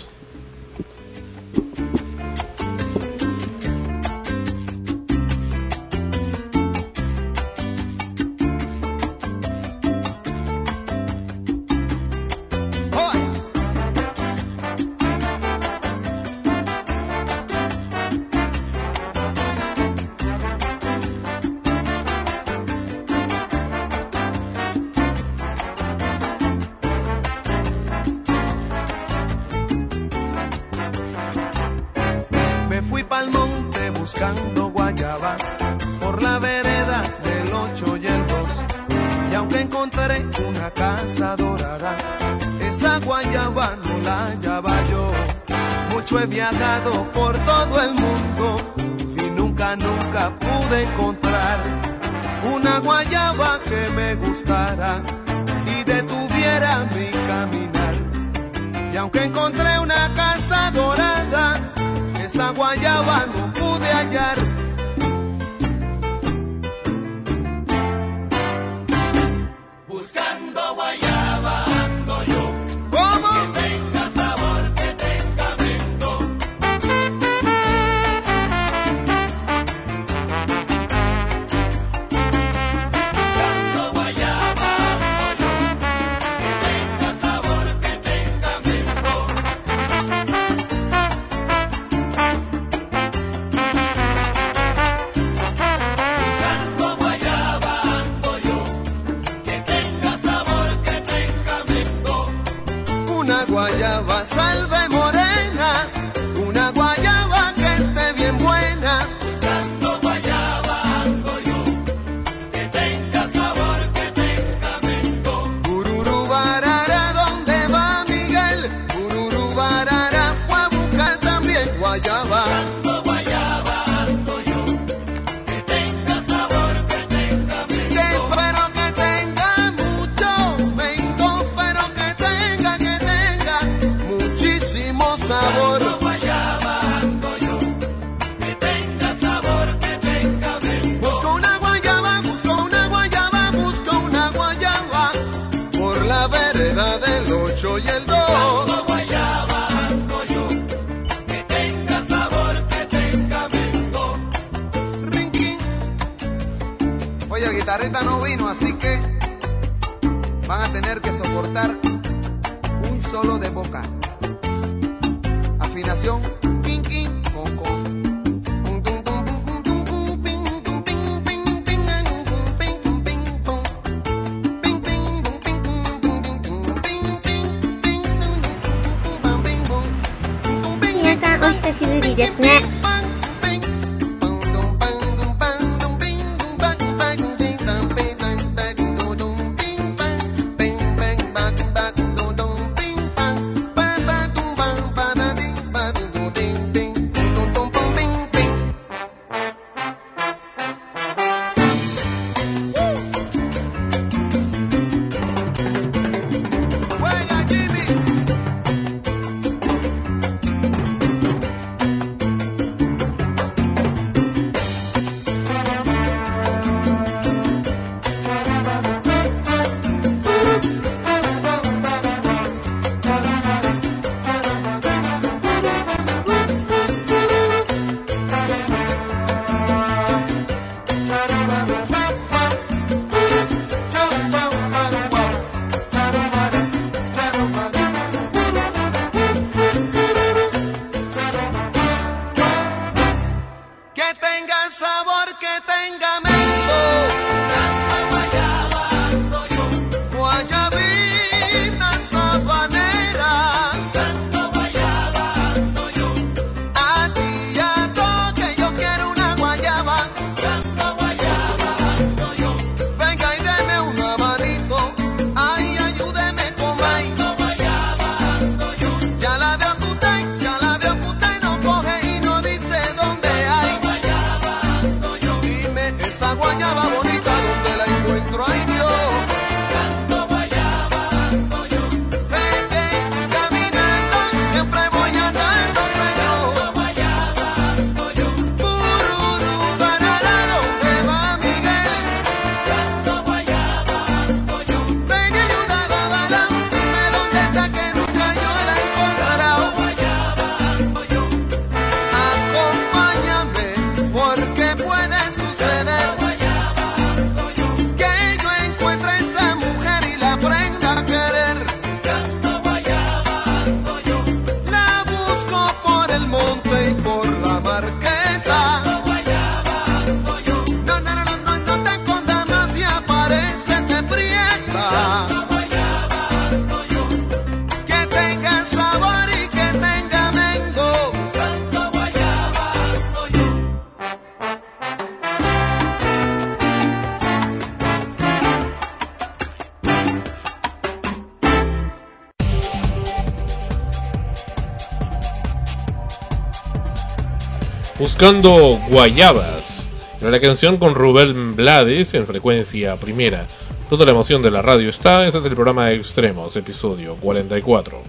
Buscando Guayabas. Era la canción con Rubén Blades en frecuencia primera. Toda la emoción de la radio está. Este es el programa de Extremos, episodio 44.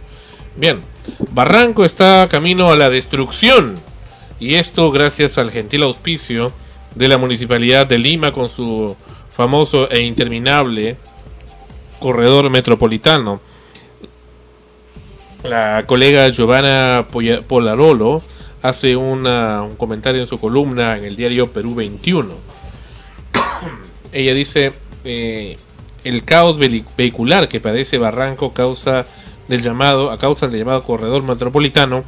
Bien, Barranco está camino a la destrucción. Y esto gracias al gentil auspicio de la Municipalidad de Lima con su famoso e interminable corredor metropolitano. La colega Giovanna Polarolo hace una- un comentario en su columna en el diario Perú 21. Ella dice, eh, el caos vehicular que padece Barranco causa del llamado, a causa del llamado corredor metropolitano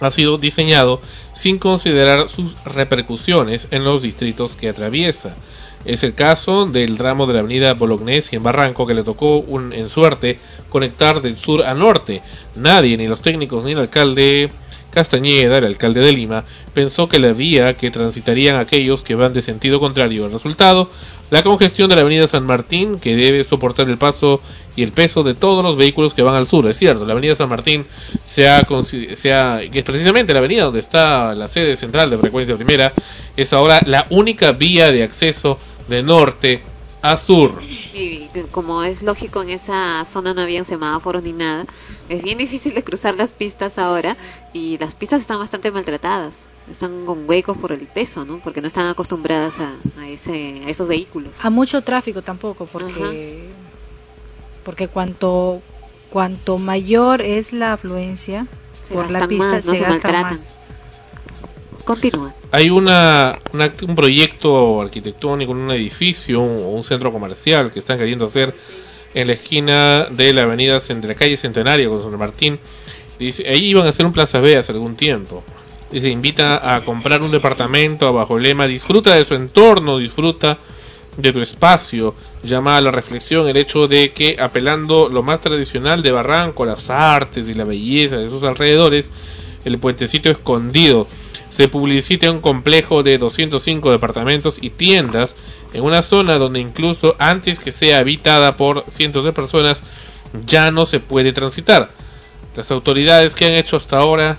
ha sido diseñado sin considerar sus repercusiones en los distritos que atraviesa. Es el caso del tramo de la avenida Bolognesi en Barranco que le tocó un, en suerte conectar del sur a norte. Nadie, ni los técnicos ni el alcalde Castañeda, el alcalde de Lima, pensó que la vía que transitarían aquellos que van de sentido contrario. El resultado, la congestión de la avenida San Martín, que debe soportar el paso y el peso de todos los vehículos que van al sur. Es cierto, la avenida San Martín se ha, es precisamente la avenida donde está la sede central de frecuencia primera, es ahora la única vía de acceso de norte a sur. Y como es lógico, en esa zona no habían semáforos ni nada. Es bien difícil de cruzar las pistas ahora y las pistas están bastante maltratadas. Están con huecos por el peso, ¿no? Porque no están acostumbradas a, a ese, a esos vehículos. A mucho tráfico tampoco, porque porque cuanto cuanto mayor es la afluencia Se por la pista más, no se, se gasta maltratan. más. Continúa. Hay una, un proyecto arquitectónico, un edificio o un, centro comercial que están queriendo hacer en la esquina de la avenida de la calle Centenaria con San Martín. Dice, ahí iban a hacer un Plaza B hace algún tiempo. Dice, invita a comprar un departamento bajo el lema disfruta de su entorno, disfruta de tu espacio. Llama a la reflexión el hecho de que apelando lo más tradicional de Barranco, las artes y la belleza de sus alrededores, el puentecito escondido se publicita un complejo de 205 departamentos y tiendas en una zona donde incluso antes que sea habitada por cientos de personas ya no se puede transitar. Las autoridades que han hecho hasta ahora,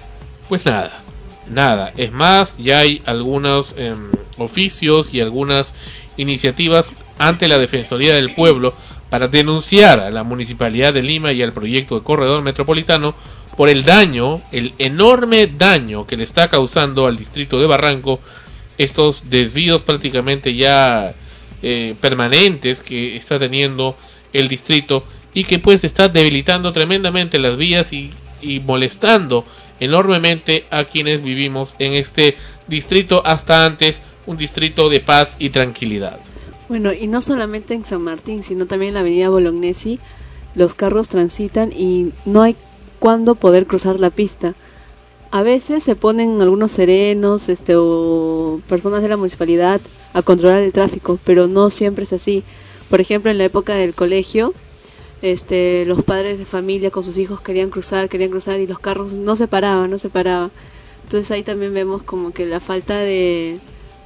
pues nada, nada. Es más, ya hay algunos em, oficios y algunas iniciativas ante la Defensoría del Pueblo para denunciar a la Municipalidad de Lima y al proyecto de corredor metropolitano por el daño, el enorme daño que le está causando al distrito de Barranco estos desvíos prácticamente ya eh, permanentes que está teniendo el distrito y que pues está debilitando tremendamente las vías y, y molestando enormemente a quienes vivimos en este distrito hasta antes un distrito de paz y tranquilidad. Bueno, y no solamente en San Martín, sino también en la avenida Bolognesi, los carros transitan y no hay cuándo poder cruzar la pista. A veces se ponen algunos serenos este, o personas de la municipalidad a controlar el tráfico, pero no siempre es así. Por ejemplo, en la época del colegio, este, los padres de familia con sus hijos querían cruzar, querían cruzar y los carros no se paraban, no se paraban. Entonces ahí también vemos como que la falta de,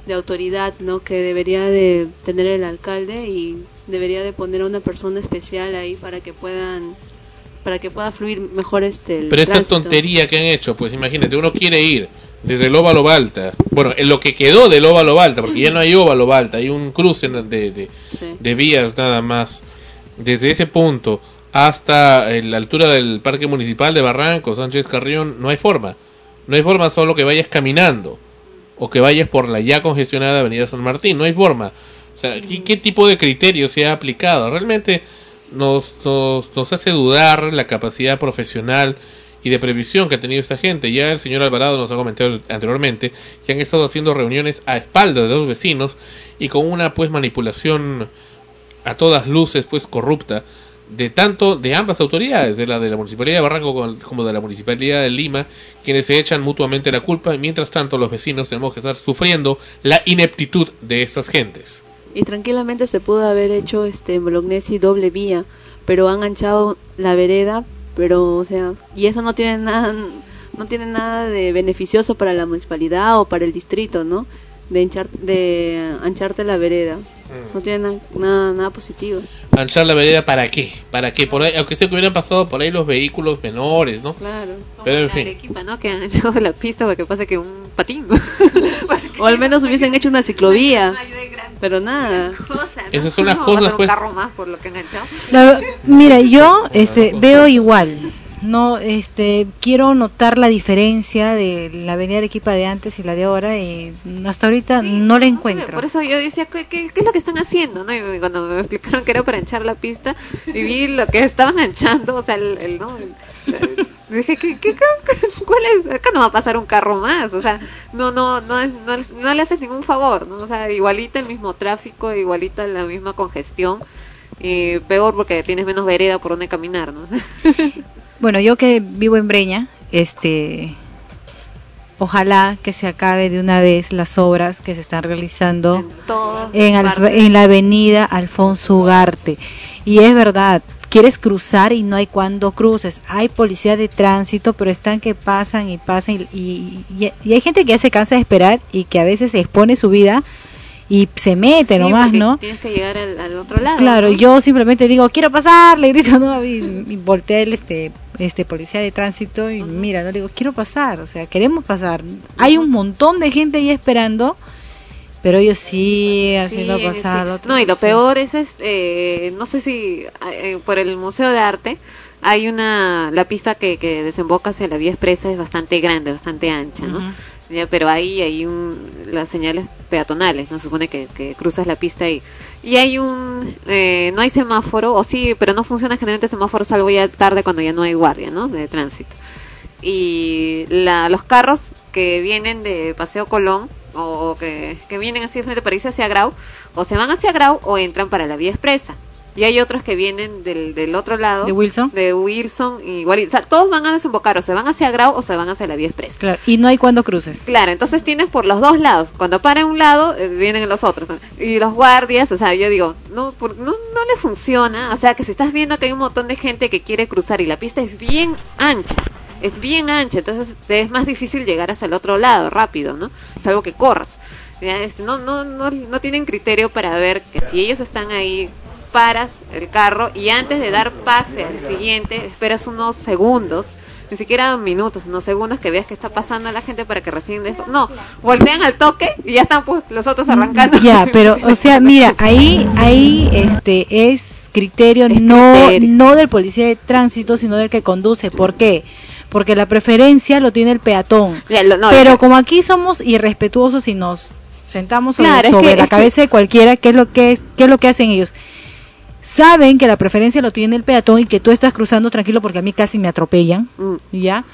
de autoridad, ¿no? Que debería de tener el alcalde y debería de poner a una persona especial ahí para que puedan para que pueda fluir mejor este el Pero esta tránsito. tontería que han hecho, pues imagínate, uno quiere ir desde el óvalo Balta, bueno, en lo que quedó del óvalo Balta, porque ya no hay óvalo Balta, hay un cruce de, de, Sí. de vías nada más, desde ese punto hasta eh, la altura del Parque Municipal de Barranco, Sánchez Carrión, no hay forma, no hay forma solo que vayas caminando o que vayas por la ya congestionada Avenida San Martín, no hay forma. O sea, ¿qué, qué tipo de criterio se ha aplicado? Realmente nos, nos, nos hace dudar la capacidad profesional y de previsión que ha tenido esta gente. Ya el señor Alvarado nos ha comentado anteriormente que han estado haciendo reuniones a espaldas de los vecinos y con una pues manipulación a todas luces pues corrupta de tanto de ambas autoridades, de la de la Municipalidad de Barranco como- de la Municipalidad de Lima, quienes se echan mutuamente la culpa mientras tanto los vecinos tenemos que estar sufriendo la ineptitud de estas gentes. Y tranquilamente se pudo haber hecho este en Bolognesi doble vía, pero han anchado la vereda, pero o sea, y eso no tiene nada no tiene nada de beneficioso para la municipalidad o para el distrito, ¿no? De, hinchar, de ancharte la vereda. No tiene na- nada, nada positivo. Anchar la vereda para qué? ¿Para qué? Por ahí, aunque sea que hubieran pasado por ahí los vehículos menores, ¿no? Claro. Pero en fin. Arequipa, ¿no? Que han hecho la pista para que pase que un patín. O al menos hubiesen hecho una ciclovía. Pero nada. Esas son las No, cosas, pues. carro más por lo que han. La- mira, yo este, veo igual. No, este, quiero notar la diferencia de la avenida Arequipa de antes y la de ahora y hasta ahorita no la encuentro. Por eso yo decía, ¿qué, qué, qué es lo que están haciendo? ¿no? Y cuando me explicaron que era para anchar la pista, y vi lo que estaban anchando, o sea, el, el- ¿no? El- dije, ¿qué, qué, qué- cuál es? Acá no va a pasar un carro más, o sea, no, no, no, no, no le haces ningún favor, ¿no? O sea, igualita el mismo tráfico, igualita la misma congestión, y peor porque tienes menos vereda por donde caminar, ¿no? Bueno, yo que vivo en Breña, este, ojalá que se acabe de una vez las obras que se están realizando en, Al- partes. en la avenida Alfonso Ugarte. Y es verdad, quieres cruzar y no hay cuando cruces. Hay policía de tránsito, pero están que pasan y pasan. Y- y hay gente que ya se cansa de esperar y que a veces expone su vida y se mete Sí, nomás, ¿no? Tienes que llegar al, al otro lado. Claro, ¿no? yo simplemente digo, quiero pasar, le grito, ¿no? Y, y voltea el este, este policía de tránsito y mira, no le digo, quiero pasar, o sea, queremos pasar. Hay un montón de gente ahí esperando, pero ellos sí haciendo Sí, pasar. sí. otro, No, y lo sí. peor es, es, eh, no sé si eh, por el Museo de Arte hay una, la pista que, que desemboca hacia la vía expresa es bastante grande, bastante ancha, ¿no? Ya, pero ahí hay un, las señales peatonales, no se supone que, cruzas la pista ahí. Y hay un, eh, no hay semáforo, o sí, pero no funciona generalmente el semáforo salvo ya tarde cuando ya no hay guardia, ¿no? De tránsito. Y la, los carros que vienen de Paseo Colón o que, que vienen así de frente para irse hacia Grau, o se van hacia Grau o entran para la vía expresa. Y hay otros que vienen del, del otro lado. ¿De Wilson? De Wilson, igual. O sea, todos van a desembocar, o se van hacia Grau o se van hacia la vía expresa. Claro, y no hay cuando cruces. Claro, entonces tienes por los dos lados. Cuando para un lado, eh, vienen los otros. Y los guardias, o sea, yo digo, no, por- no, no le funciona. O sea, que si estás viendo que hay un montón de gente que quiere cruzar y la pista es bien ancha, es bien ancha, entonces te es más difícil llegar hasta el otro lado rápido, ¿no? Salvo que corras. Ya, este, no, no, no, no tienen criterio para ver que si ellos están ahí paras el carro y antes de dar pase al siguiente esperas unos segundos ni siquiera minutos, unos segundos que veas que está pasando la gente para que recién después no, voltean al toque y ya están pues los otros arrancando. Ya, pero, o sea, mira, ahí, ahí, este, es criterio no, criterio. no del policía de tránsito, sino del que conduce. ¿Por qué? Porque la preferencia lo tiene el peatón. Ya, lo- no, pero como aquí somos irrespetuosos y nos sentamos sobre, Claro, es sobre que- la cabeza de cualquiera, ¿qué es lo que qué es lo que hacen ellos? Saben que la preferencia lo tiene el peatón y que tú estás cruzando tranquilo porque a mí casi me atropellan, Mm, ¿ya?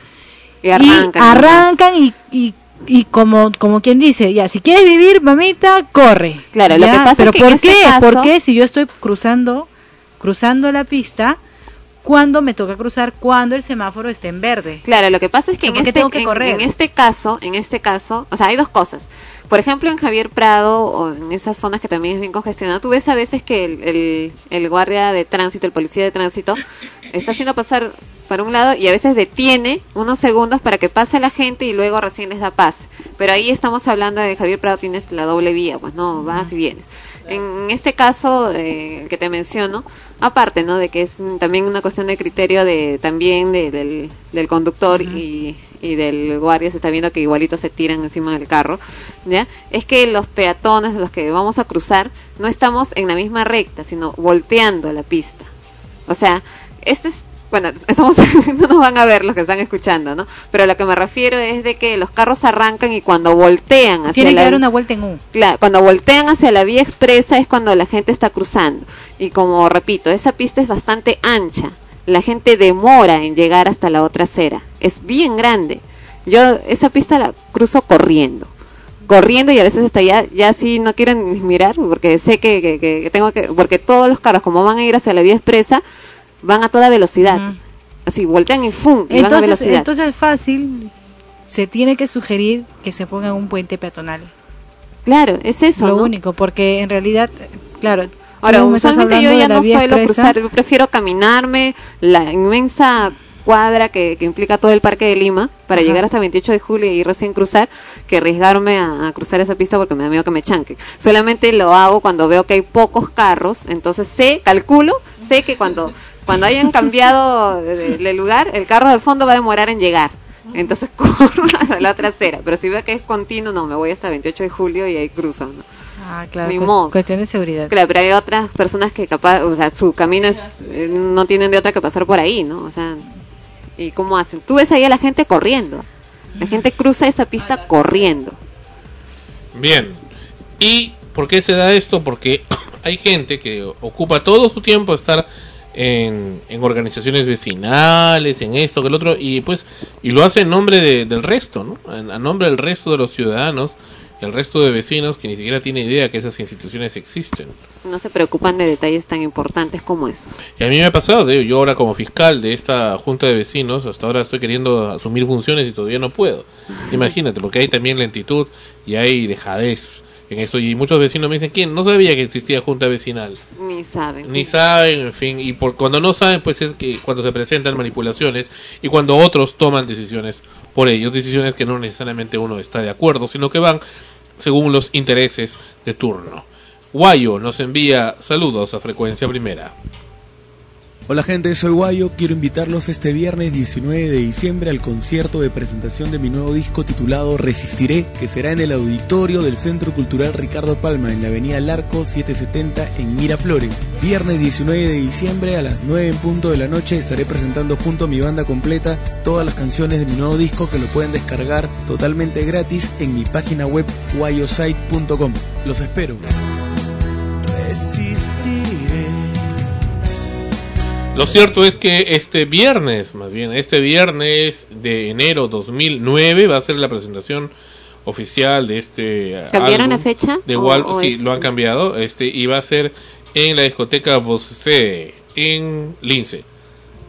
y arrancan. y arrancan y, y, y como como quien dice, ya, si quieres vivir, mamita, corre. Claro, lo que pasa es pero que en ¿por este qué? caso- ¿Por qué si yo estoy cruzando cruzando la pista cuando me toca cruzar cuando el semáforo esté en verde? Claro, lo que pasa es que en ¿Por qué este, tengo que en- correr? en este caso, en este caso, o sea, hay dos cosas. Por ejemplo, en Javier Prado o en esas zonas que también es bien congestionado, tú ves a veces que el, el, el guardia de tránsito, el policía de tránsito, está haciendo pasar para un lado y a veces detiene unos segundos para que pase la gente y luego recién les da paz. Pero ahí estamos hablando de Javier Prado, tienes la doble vía, pues no, vas y vienes. En este caso eh, que te menciono, aparte, ¿no? De que es también una cuestión de criterio de también de- del, del conductor y, y del guardia se está viendo que igualitos se tiran encima del carro, ¿ya? Es que los peatones, los que vamos a cruzar, no estamos en la misma recta, sino volteando la pista. O sea, este es, bueno, estamos, no nos van a ver los que están escuchando, ¿no? Pero a lo que me refiero es de que los carros arrancan y cuando voltean hacia Tiene que la dar una vuelta en U. Claro, cuando voltean hacia la vía expresa es cuando la gente está cruzando. Y como repito, esa pista es bastante ancha. La gente demora en llegar hasta la otra acera. Es bien grande. Yo esa pista la cruzo corriendo. Corriendo y a veces hasta ya, ya sí no quieren mirar porque sé que, que, que- que tengo que, porque todos los carros como van a ir hacia la vía expresa, van a toda velocidad. Así, voltean y ¡fum! Y van a Entonces, velocidad. entonces es fácil, se tiene que sugerir que se ponga un puente peatonal. claro, es eso, lo ¿no? único, porque en realidad, claro. Ahora, usualmente yo ya no suelo expresa. cruzar, yo prefiero caminarme la inmensa cuadra que, que implica todo el Parque de Lima para Ajá. llegar hasta 28 de julio y recién cruzar que arriesgarme a, a cruzar esa pista porque me da miedo que me chanquen. Solamente lo hago cuando veo que hay pocos carros, entonces sé, calculo, sé que cuando, cuando hayan cambiado de, de- de lugar, el carro del fondo va a demorar en llegar. Entonces corro a la otra acera, pero si veo que es continuo, no, me voy hasta 28 de julio y ahí cruzo. ¿no? Ah, claro. Ni cues- modo. Cuestión de seguridad. Claro, pero hay otras personas que capaz, o sea, su camino es, eh, no tienen de otra que pasar por ahí, ¿no? O sea, ¿y cómo hacen? Tú ves ahí a la gente corriendo. La gente cruza esa pista corriendo. Bien. ¿Y por qué se da esto? Porque hay gente que ocupa todo su tiempo estar en, en organizaciones vecinales, en esto, que el otro, y pues, y lo hace en nombre de- del resto, ¿no? En, a nombre del resto de los ciudadanos, el resto de vecinos que ni siquiera tiene idea que esas instituciones existen. No se preocupan de detalles tan importantes como esos. Y a mí me ha pasado, digo, yo ahora como fiscal de esta junta de vecinos, hasta ahora estoy queriendo asumir funciones y todavía no puedo. Imagínate, porque hay también lentitud y hay dejadez en eso. Y muchos vecinos me dicen, ¿quién? No sabía que existía junta vecinal. Ni saben. Ni saben, en fin, y por, cuando no saben, pues es que cuando se presentan manipulaciones y cuando otros toman decisiones por ellos, decisiones que no necesariamente uno está de acuerdo, sino que van según los intereses de turno. Guayo nos envía saludos a frecuencia primera. Hola gente, soy Guayo. Quiero invitarlos este viernes 19 de diciembre al concierto de presentación de mi nuevo disco titulado Resistiré, que será en el auditorio del Centro Cultural Ricardo Palma, en la avenida Larco 770 en Miraflores. Viernes 19 de diciembre a las 9 en punto de la noche estaré presentando junto a mi banda completa todas las canciones de mi nuevo disco que lo pueden descargar totalmente gratis en mi página web guayosite.com. Los espero. Resistiré. Lo cierto es que este viernes, más bien, este viernes de enero 2009 va a ser la presentación oficial de este eh, ¿Cambiaron la fecha? De ¿O- Wal- o sí, es- lo han cambiado, este y va a ser en la discoteca Voce en Lince.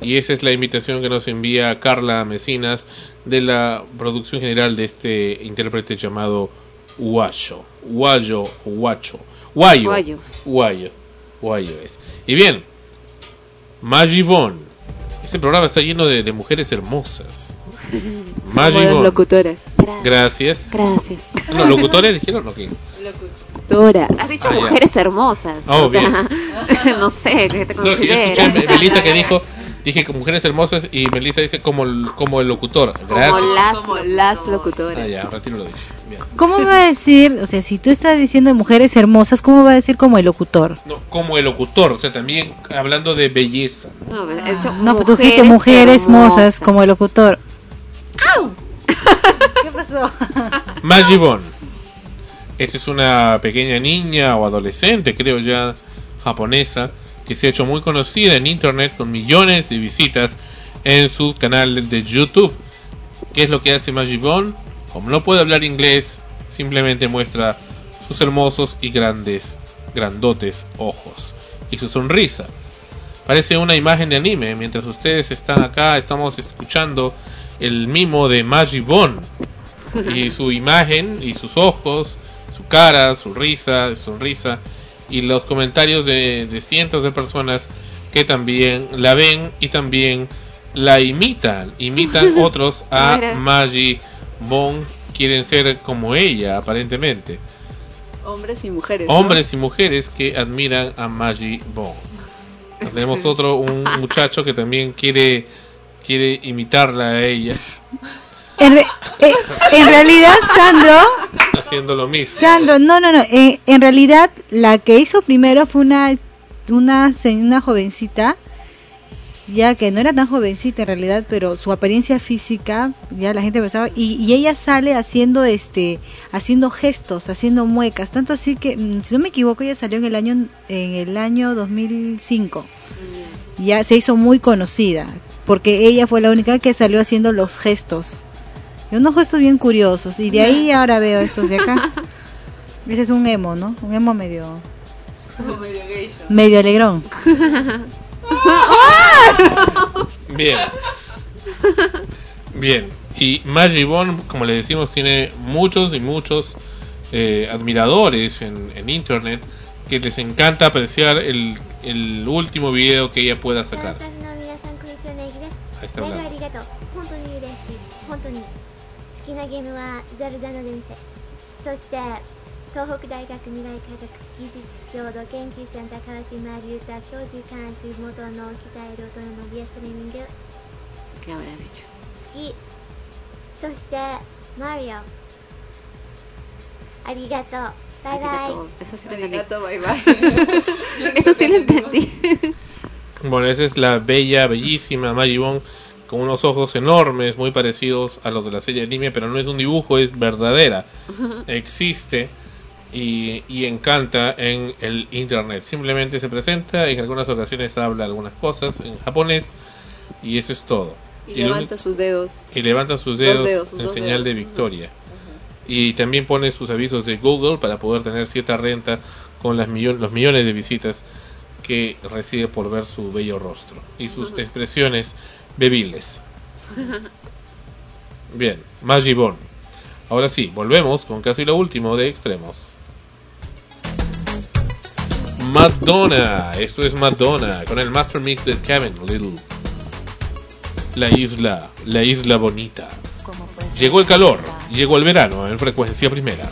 Y esa es la invitación que nos envía Carla Mesinas de la producción general de este intérprete llamado Guayo. Guayo, Guacho. Guayo. Guayo. Guayo es. Y bien, Magivon. Este programa está lleno de, de mujeres hermosas. Magivon. locutoras. Gracias. Gracias. No, locutores dijeron lo que. Locutoras. Has dicho Ah, ya. mujeres hermosas. Oh, o sea, no sé, ¿qué te No, que yo escuché consideras? a Melissa que dijo, dije que mujeres hermosas y Melissa dice como el, como el locutor. Gracias. Como las, Como las locutoras. Ah, ya, retiro lo dicho. Bien. ¿Cómo va a decir, o sea, si tú estás diciendo mujeres hermosas, ¿cómo va a decir como el locutor? No, como el locutor, o sea, también hablando de belleza. No, he dicho No, pero tú dijiste mujeres hermosas como el locutor. ¿Qué pasó? Magivon. Esta es una pequeña niña o adolescente, creo ya, japonesa, que se ha hecho muy conocida en internet con millones de visitas en su canal de YouTube. ¿Qué es lo que hace Magivon? Como no puede hablar inglés, simplemente muestra sus hermosos y grandes, grandotes ojos y su sonrisa. Parece una imagen de anime. Mientras ustedes están acá, estamos escuchando el mimo de Magivon y su imagen y sus ojos, su cara, su risa, sonrisa y los comentarios de, de cientos de personas que también la ven y también la imitan, imitan otros a Mira. Magi Bon, quieren ser como ella aparentemente, Hombres y mujeres. ¿no? hombres y mujeres que admiran a Magi Bon. Tenemos otro un muchacho que también quiere quiere imitarla a ella En, re- eh, en realidad, Sandro, haciendo lo mismo. Sandro, no, no, no, eh, en realidad la que hizo primero fue una, una, una jovencita, ya que no era tan jovencita en realidad, pero su apariencia física, ya la gente pensaba, y, y ella sale haciendo este, haciendo gestos, haciendo muecas, tanto así que, mm, si no me equivoco, ella salió en el año, en el año 2005, ya se hizo muy conocida, porque ella fue la única que salió haciendo los gestos, y unos gestos bien curiosos. Y de ahí ahora veo estos de acá. Ese es un emo, ¿no? Un emo medio. Medio gay. Medio alegrón. Bien. Bien. Y Maggie como le decimos, tiene muchos y muchos eh, admiradores en, en, internet que les encanta apreciar el, el último video que ella pueda sacar. Ahí está. 好きなゲームは「ゼルダの伝説」そして東北大学未来科学技術共同研究センター川島隆太教授監修元の北えるのリストリーミ好きそしてマリオ。ありがとう。バイバイ。ありがとう。バイバイ eso sí lo entendí bueno esa es la bella bellísima Maribon con unos ojos enormes, muy parecidos a los de la serie de anime, pero no es un dibujo, es verdadera. Existe y, y encanta en el internet. Simplemente se presenta, en algunas ocasiones habla algunas cosas en japonés y eso es todo. Y levanta sus dedos. y levanta sus dedos, dedos, sus en señal de victoria. Y también pone sus avisos de Google para poder tener cierta renta con las millo- los millones de visitas que recibe por ver su bello rostro y sus expresiones bebibles. Bien, Magibon. Ahora sí, volvemos con casi lo último de extremos. Madonna, esto es Madonna con el Master Mix de Kevin Little. La isla, la isla bonita. Llegó el calor, llegó el verano en frecuencia primera.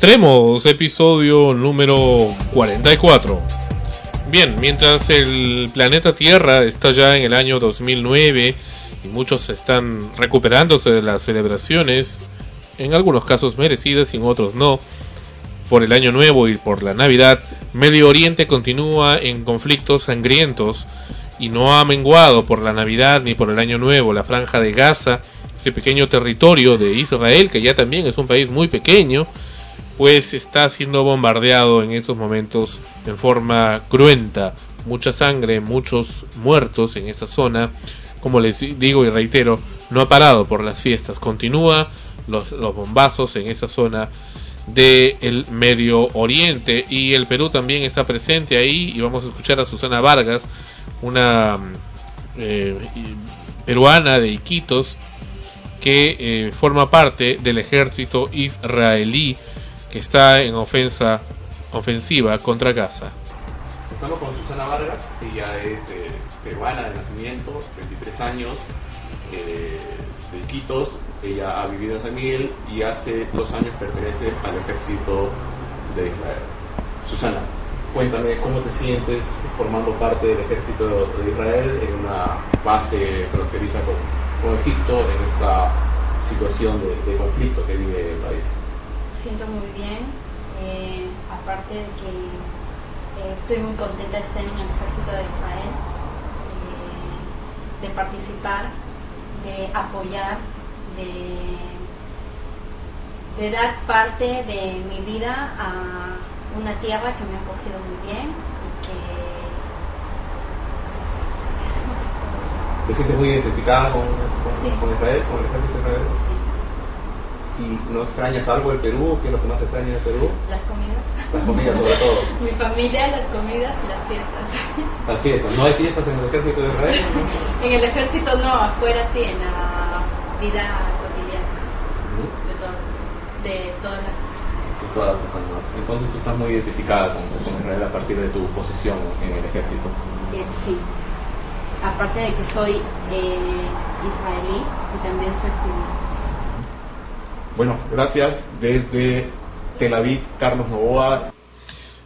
Extremos, episodio número 44. Bien, mientras el planeta Tierra está ya en el año 2009 y muchos están recuperándose de las celebraciones, en algunos casos merecidas y en otros no, por el año nuevo y por la Navidad, Medio Oriente continúa en conflictos sangrientos y no ha menguado por la Navidad ni por el año nuevo la franja de Gaza, ese pequeño territorio de Israel, que ya también es un país muy pequeño, pues está siendo bombardeado en estos momentos en forma cruenta. Mucha sangre, muchos muertos en esa zona. Como les digo y reitero, no ha parado por las fiestas. Continúa los, bombazos en esa zona del Medio Oriente. Y el Perú también está presente ahí. Y vamos a escuchar a Susana Vargas, una eh, peruana de Iquitos, que eh, forma parte del ejército israelí que está en ofensa ofensiva contra Gaza. Estamos con Susana Vargas, ella es eh, peruana de nacimiento, 23 años, eh, de Iquitos, ella ha vivido en San Miguel y hace dos años pertenece al ejército de Israel. Susana, cuéntame cómo te sientes formando parte del ejército de Israel en una base fronteriza con, Egipto en esta situación de conflicto que vive el país. Siento muy bien, eh, aparte de que eh, estoy muy contenta de estar en el ejército de Israel, eh, de participar, de apoyar, de, de dar parte de mi vida a una tierra que me ha acogido muy bien y que ¿Te sientes muy identificada con, con- con Israel, con el ejército de Israel? ¿Y no extrañas algo del Perú? ¿Qué es lo que más extrañas del Perú? las comidas, Las comidas sobre todo. mi familia, las comidas y las fiestas. Las fiestas. ¿No hay fiestas en el ejército de Israel? En el ejército no, afuera sí, en la vida cotidiana de, todo- de todas las Y todas las personas. Entonces tú estás muy identificada con, con Israel a partir de tu posición en el ejército. eh, sí. Aparte de que soy eh, israelí y también soy judía. Bueno, gracias. Desde Tel Aviv, Carlos Novoa.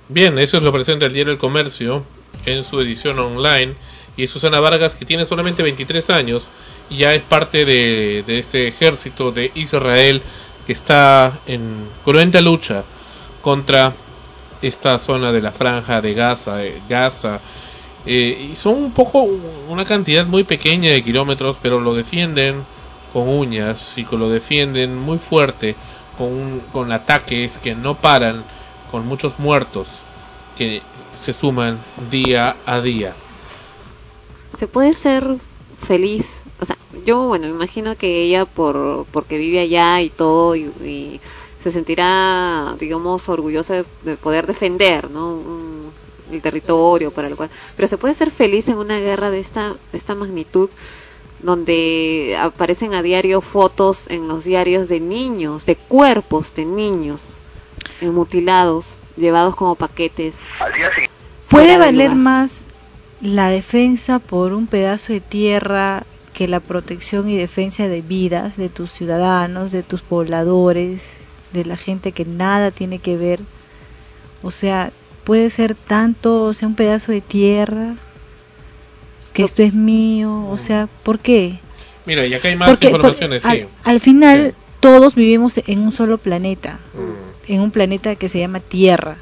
Bien, eso es lo presenta el diario El Comercio en su edición online. Y Susana Vargas, que tiene solamente 23 años ya es parte de, de este ejército de Israel que está en cruenta lucha contra esta zona de la franja de Gaza. eh, Gaza eh, y son un poco una cantidad muy pequeña de kilómetros, pero lo defienden con uñas y que lo defienden muy fuerte con, con ataques que no paran, con muchos muertos que se suman día a día. se puede ser feliz o sea yo bueno me imagino que ella por porque vive allá y todo y, se sentirá digamos orgullosa de, de poder defender no Un- el territorio para lo cual. Pero se puede ser feliz en una guerra de esta de esta magnitud donde aparecen a diario fotos en los diarios de niños de cuerpos de niños eh, mutilados llevados como paquetes ¿Puede valer lugar. más la defensa por un pedazo de tierra que la protección y defensa de vidas de tus ciudadanos, de tus pobladores, de la gente que nada tiene que ver? O sea, puede ser tanto, o sea, un pedazo de tierra, que esto es mío, o sea, ¿por qué? Mira, y acá hay más Porque- informaciones, porque sí. al, al final todos vivimos en un solo planeta, en un planeta que se llama Tierra.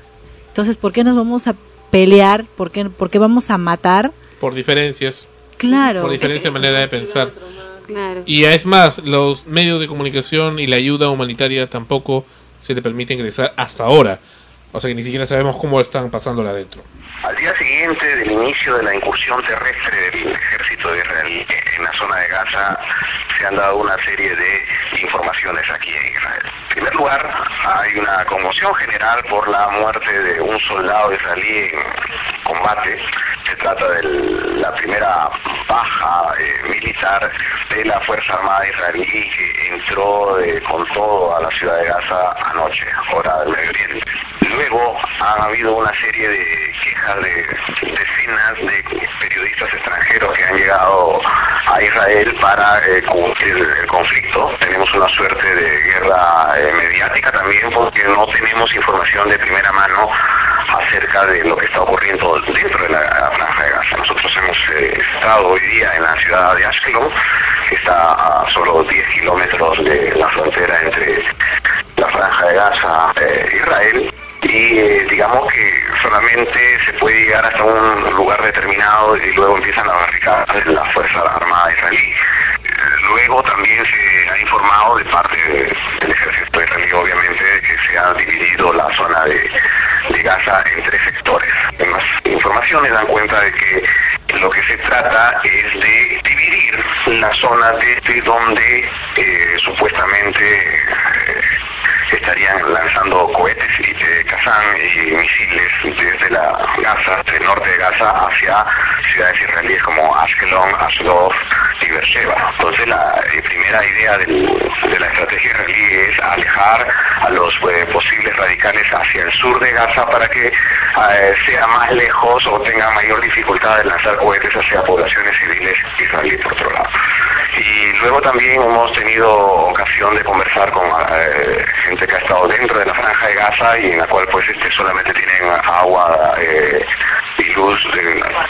Entonces, ¿por qué nos vamos a pelear? ¿Por qué, por qué vamos a matar? Por diferencias. Claro. Por diferencia de manera de pensar. Claro. Y es más, los medios de comunicación y la ayuda humanitaria tampoco se le permite ingresar hasta ahora. O sea que ni siquiera sabemos cómo están pasándola adentro. Al día siguiente del inicio de la incursión terrestre del ejército ejército israelí en la zona de Gaza, se han dado una serie de informaciones aquí en Israel. En primer lugar, hay una conmoción general por la muerte de un soldado israelí en combate. Se trata de la primera baja eh, militar de la Fuerza Armada israelí que entró eh, con todo a la ciudad de Gaza anoche, hora del Medio Oriente. Luego han habido una serie de quejas de decenas de periodistas extranjeros que han llegado a Israel para eh, cubrir el conflicto. Tenemos una suerte de guerra eh, mediática también porque no tenemos información de primera mano acerca de lo que está ocurriendo dentro de la, la franja de Gaza. Nosotros hemos eh, estado hoy día en la ciudad de Ashkelon, que está a solo 10 kilómetros de la frontera entre la franja de Gaza e Israel y eh, digamos que solamente se puede llegar hasta un lugar determinado y luego empiezan las barricadas de la Fuerza Armada israelí. Eh, Luego también se ha informado de parte de- del ejército israelí, obviamente, de que se ha dividido la zona de, de Gaza en tres sectores. Las informaciones dan cuenta de que lo que se trata es de dividir la zona desde donde eh, supuestamente estarían lanzando cohetes de Kazán y misiles desde la Gaza, del norte de Gaza, hacia ciudades israelíes como Ashkelon, Ashdod y Beersheba. Entonces la eh, primera idea de la estrategia israelí es alejar a los eh, posibles radicales hacia el sur de Gaza para que eh, sea más lejos o tenga mayor dificultad de lanzar cohetes hacia poblaciones civiles israelíes por otro lado. Luego también hemos tenido ocasión de conversar con eh, gente que ha estado dentro de la franja de Gaza y en la cual pues este solamente tienen agua eh, y luz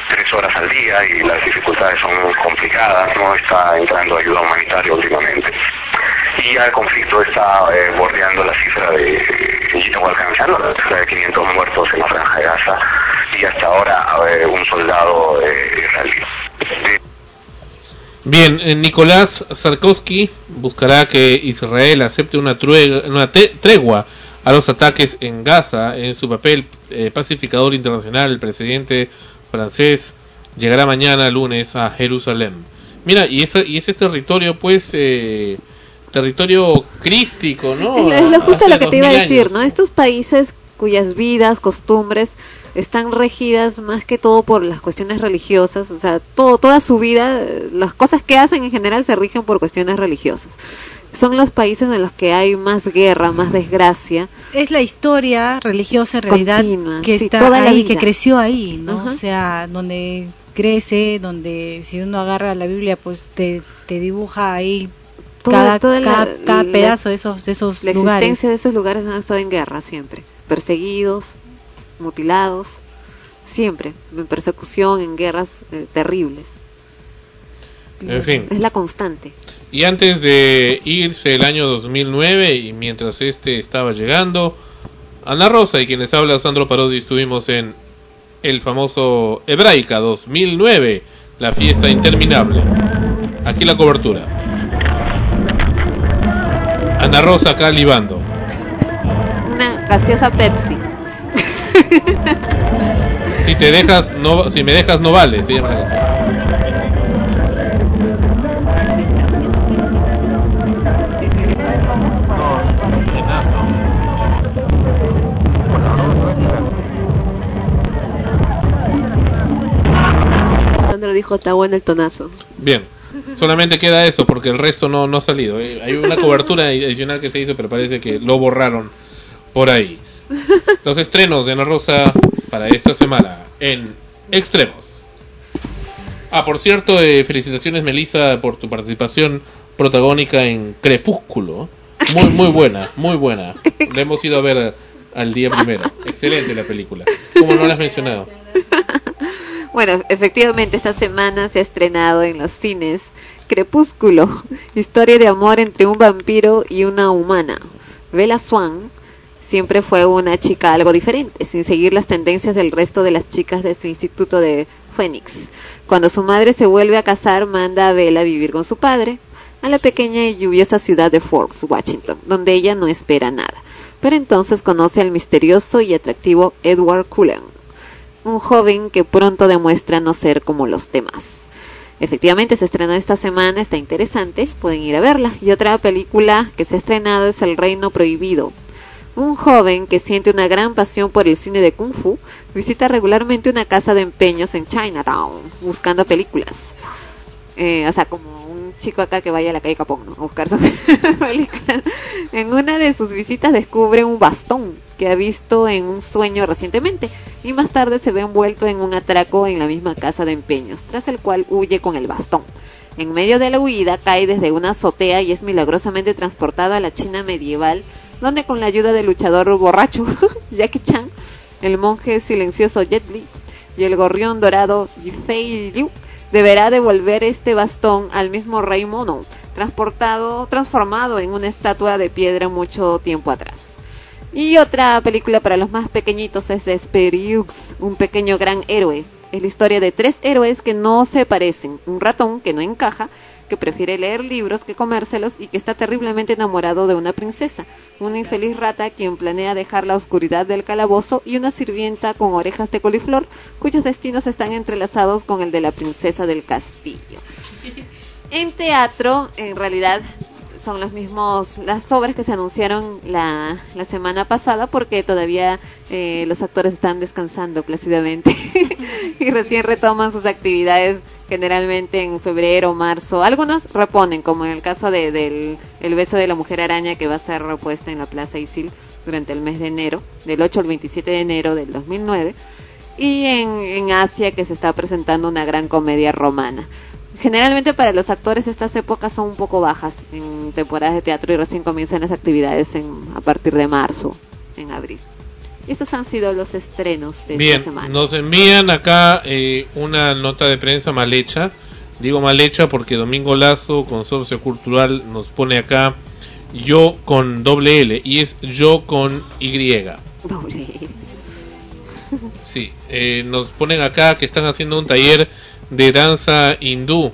tres horas al día y las dificultades son complicadas, no está entrando ayuda humanitaria últimamente. Y ya el conflicto está eh, bordeando la cifra de, o alcanzando la cifra de 500 muertos en la franja de Gaza y hasta ahora un soldado israelí. Bien, eh, Nicolás Sarkovsky buscará que Israel acepte una, truega- una te- tregua a los ataques en Gaza. En su papel eh, pacificador internacional, el presidente francés llegará mañana lunes a Jerusalén. Mira, y, esa, y ese territorio, pues, eh, territorio crístico, ¿no? Es lo- justo lo que te iba a 2000 decir, años. ¿no? Estos países cuyas vidas, costumbres están regidas más que todo por las cuestiones religiosas, o sea, todo, toda su vida, las cosas que hacen en general se rigen por cuestiones religiosas. Son los países en los que hay más guerra, más desgracia. Es la historia religiosa en realidad Continua, que sí, está toda la que creció ahí, ¿no? O sea, donde crece, donde si uno agarra la Biblia, pues te, te dibuja ahí Toda- cada, toda la- cada, cada la- pedazo de esos, de esos La lugares. existencia de esos lugares han estado en guerra siempre, perseguidos, mutilados, siempre, en persecución, en guerras eh, terribles. En fin. Es la constante. Y antes de irse el año 2009 y mientras este estaba llegando, Ana Rosa y quienes habla Sandro Parodi estuvimos en el famoso Hebraica 2009, la fiesta interminable. Aquí la cobertura. Ana Rosa acá libando. Una gaseosa Pepsi. Si te dejas, no, si me dejas no vale, se llama la canción. Sandro dijo, está bueno el tonazo. Bien, solamente queda eso porque el resto no, no ha salido. ¿eh? Hay una cobertura adicional que se hizo, pero parece que lo borraron por ahí. Los estrenos de Ana Rosa para esta semana en Extremos. Ah, por cierto, eh, felicitaciones Melissa por tu participación protagónica en Crepúsculo. Muy, muy buena, muy buena. La hemos ido a ver al día primero. Excelente la película. ¿Cómo no la has mencionado? Bueno, efectivamente esta semana se ha estrenado en los cines Crepúsculo, historia de amor entre un vampiro y una humana. Bella Swan siempre fue una chica algo diferente, sin seguir las tendencias del resto de las chicas de su instituto de Phoenix. Cuando su madre se vuelve a casar, manda a Bella a vivir con su padre a la pequeña y lluviosa ciudad de Forks, Washington, donde ella no espera nada. Pero entonces conoce al misterioso y atractivo Edward Cullen, un joven que pronto demuestra no ser como los demás. Efectivamente, se estrenó esta semana, está interesante, pueden ir a verla. Y otra película que se ha estrenado es El Reino Prohibido. Un joven que siente una gran pasión por el cine de Kung Fu visita regularmente una casa de empeños en Chinatown buscando películas. Eh, o sea, como un chico acá que vaya a la calle Capón a buscar su película. En una de sus visitas descubre un bastón que ha visto en un sueño recientemente y más tarde se ve envuelto en un atraco en la misma casa de empeños, tras el cual huye con el bastón. En medio de la huida cae desde una azotea y es milagrosamente transportado a la China medieval, donde con la ayuda del luchador borracho Jackie Chan, el monje silencioso Jet Li y el gorrión dorado Yifei Liu deberá devolver este bastón al mismo rey mono, transportado, transformado en una estatua de piedra mucho tiempo atrás. Y otra película para los más pequeñitos es Desperiux, un pequeño gran héroe. Es la historia de tres héroes que no se parecen. Un ratón que no encaja, que prefiere leer libros que comérselos y que está terriblemente enamorado de una princesa. Una infeliz rata quien planea dejar la oscuridad del calabozo y una sirvienta con orejas de coliflor cuyos destinos están entrelazados con el de la princesa del castillo. En teatro, en realidad, son los mismos, las obras que se anunciaron la, la semana pasada porque todavía eh, los actores están descansando plácidamente y recién retoman sus actividades generalmente en febrero, marzo. Algunos reponen, como en el caso de, del El beso de la mujer araña que va a ser repuesta en la Plaza Isil durante el mes de enero, del 8 al 27 de enero del 2009. Y en, en Asia que se está presentando una gran comedia romana. Generalmente para los actores estas épocas son un poco bajas en temporadas de teatro y recién comienzan las actividades en, a partir de marzo, en abril. Esos han sido los estrenos de Bien, esta semana. nos envían acá eh, una nota de prensa mal hecha. Digo mal hecha porque Domingo Lazo, Consorcio Cultural, nos pone acá yo con doble L y es yo con Y. Doble. Sí, eh, nos ponen acá que están haciendo un taller de danza hindú.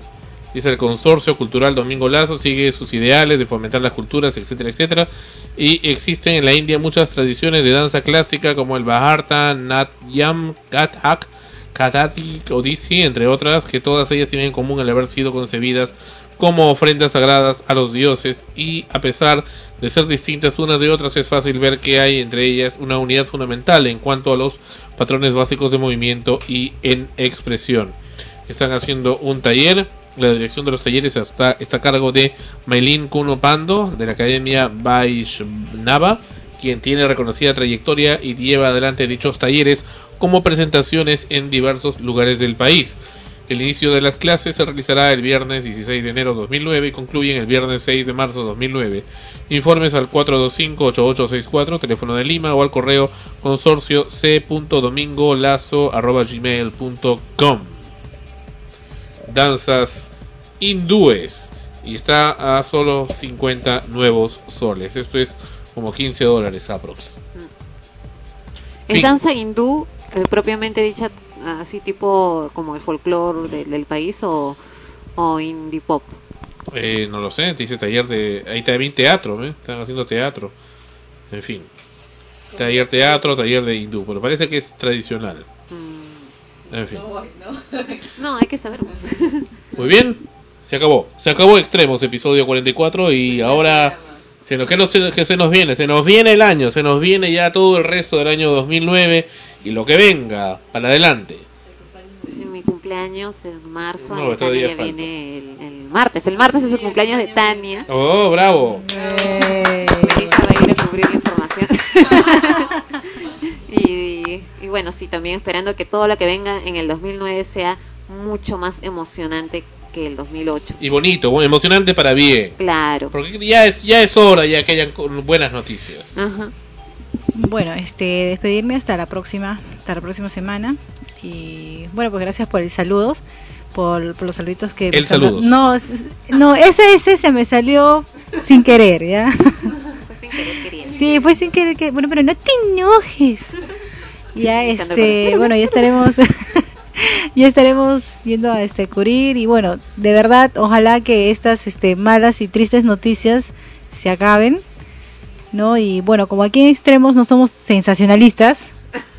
Dice el Consorcio Cultural Domingo Lazo, sigue sus ideales de fomentar las culturas, etcétera, etcétera. Y existen en la India muchas tradiciones de danza clásica como el Bharata, Natyam, Kathak, Kathati, Odissi, entre otras, que todas ellas tienen en común el haber sido concebidas como ofrendas sagradas a los dioses y a pesar de ser distintas unas de otras es fácil ver que hay entre ellas una unidad fundamental en cuanto a los patrones básicos de movimiento y en expresión. Están haciendo un taller, la dirección de los talleres está, está a cargo de Maylin Kuno Pando de la Academia Vaishnava, quien tiene reconocida trayectoria y lleva adelante dichos talleres como presentaciones en diversos lugares del país. El inicio de las clases se realizará el viernes 16 de enero de 2009 y concluyen el viernes 6 de marzo de 2009. Informes al 425-8864, teléfono de Lima o al correo consorcio c.domingolazo.gmail.com Danzas hindúes y está a solo 50 nuevos soles. Esto es como 15 dólares aprox. ¿Es Fin. danza hindú eh, propiamente dicha, así tipo como el folclore de- del país o, o indie pop? Eh, no lo sé, te dice taller de... Ahí también teatro, ¿eh? Están haciendo teatro. En fin. Taller teatro, taller de hindú, pero parece que es tradicional. En fin. No, hay que saber más. Muy bien, se acabó. Se acabó Extremos, episodio 44 y ahora... Se nos, ¿qué, nos- qué se nos viene? Se nos viene el año, se nos viene ya todo el resto del año 2009 y lo que venga, para adelante. Mi cumpleaños en marzo, No, a todavía Tania falta. viene el, el martes. El martes es el cumpleaños de Tania. Oh, bravo. Va a ir a cubrir la información. y, y bueno, sí, también esperando que todo lo que venga en el 2009 sea mucho más emocionante que el 2008. Y bonito, bu- emocionante para bien. Claro. Porque ya es, ya es hora ya que hayan con- buenas noticias. Ajá. Bueno, este, despedirme hasta la próxima, hasta la próxima semana. Y bueno, pues gracias por el saludos, por, por los saluditos que... El saludos. No, no, ese, ese se me salió sin querer, ¿ya? Sí, fue sin querer. Que, bueno, pero no te enojes. Ya, este, bueno, ya estaremos... ya estaremos yendo a este cubrir y bueno, de verdad, ojalá que estas este malas y tristes noticias se acaben, ¿no? Y bueno, como aquí en extremos no somos sensacionalistas,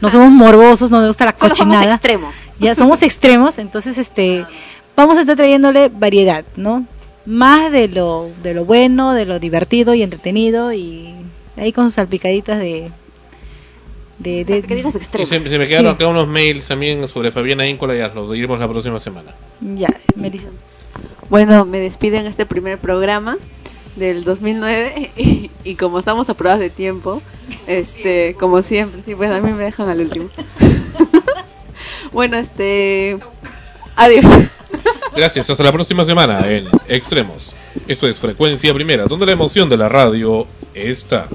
no somos morbosos, no nos gusta la Solo somos cochinada. extremos. Ya somos extremos, entonces este vamos a estar trayéndole variedad, ¿no? Más de lo, de lo bueno, de lo divertido y entretenido y ahí con salpicaditas de... de, de Y extremas. se, se me quedaron Sí. acá unos mails también sobre Fabiana Íncola y los diremos la próxima semana. Ya, Melissa. Bueno, me despido en este primer programa del 2009 y, y como estamos a pruebas de tiempo, este, como siempre, sí, pues a mí me dejan al último. bueno, este, adiós. Gracias, hasta la próxima semana en Extremos. Esto es Frecuencia Primera, donde la emoción de la radio está.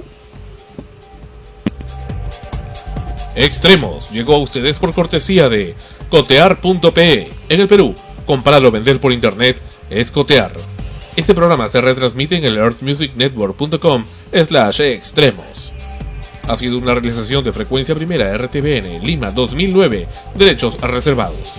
Extremos llegó a ustedes por cortesía de cotear.pe. En el Perú, comprar o vender por internet es cotear. Este programa se retransmite en el earthmusicnetwork.com slash extremos. Ha sido una realización de Frecuencia Primera RTBN Lima 2009. Derechos reservados.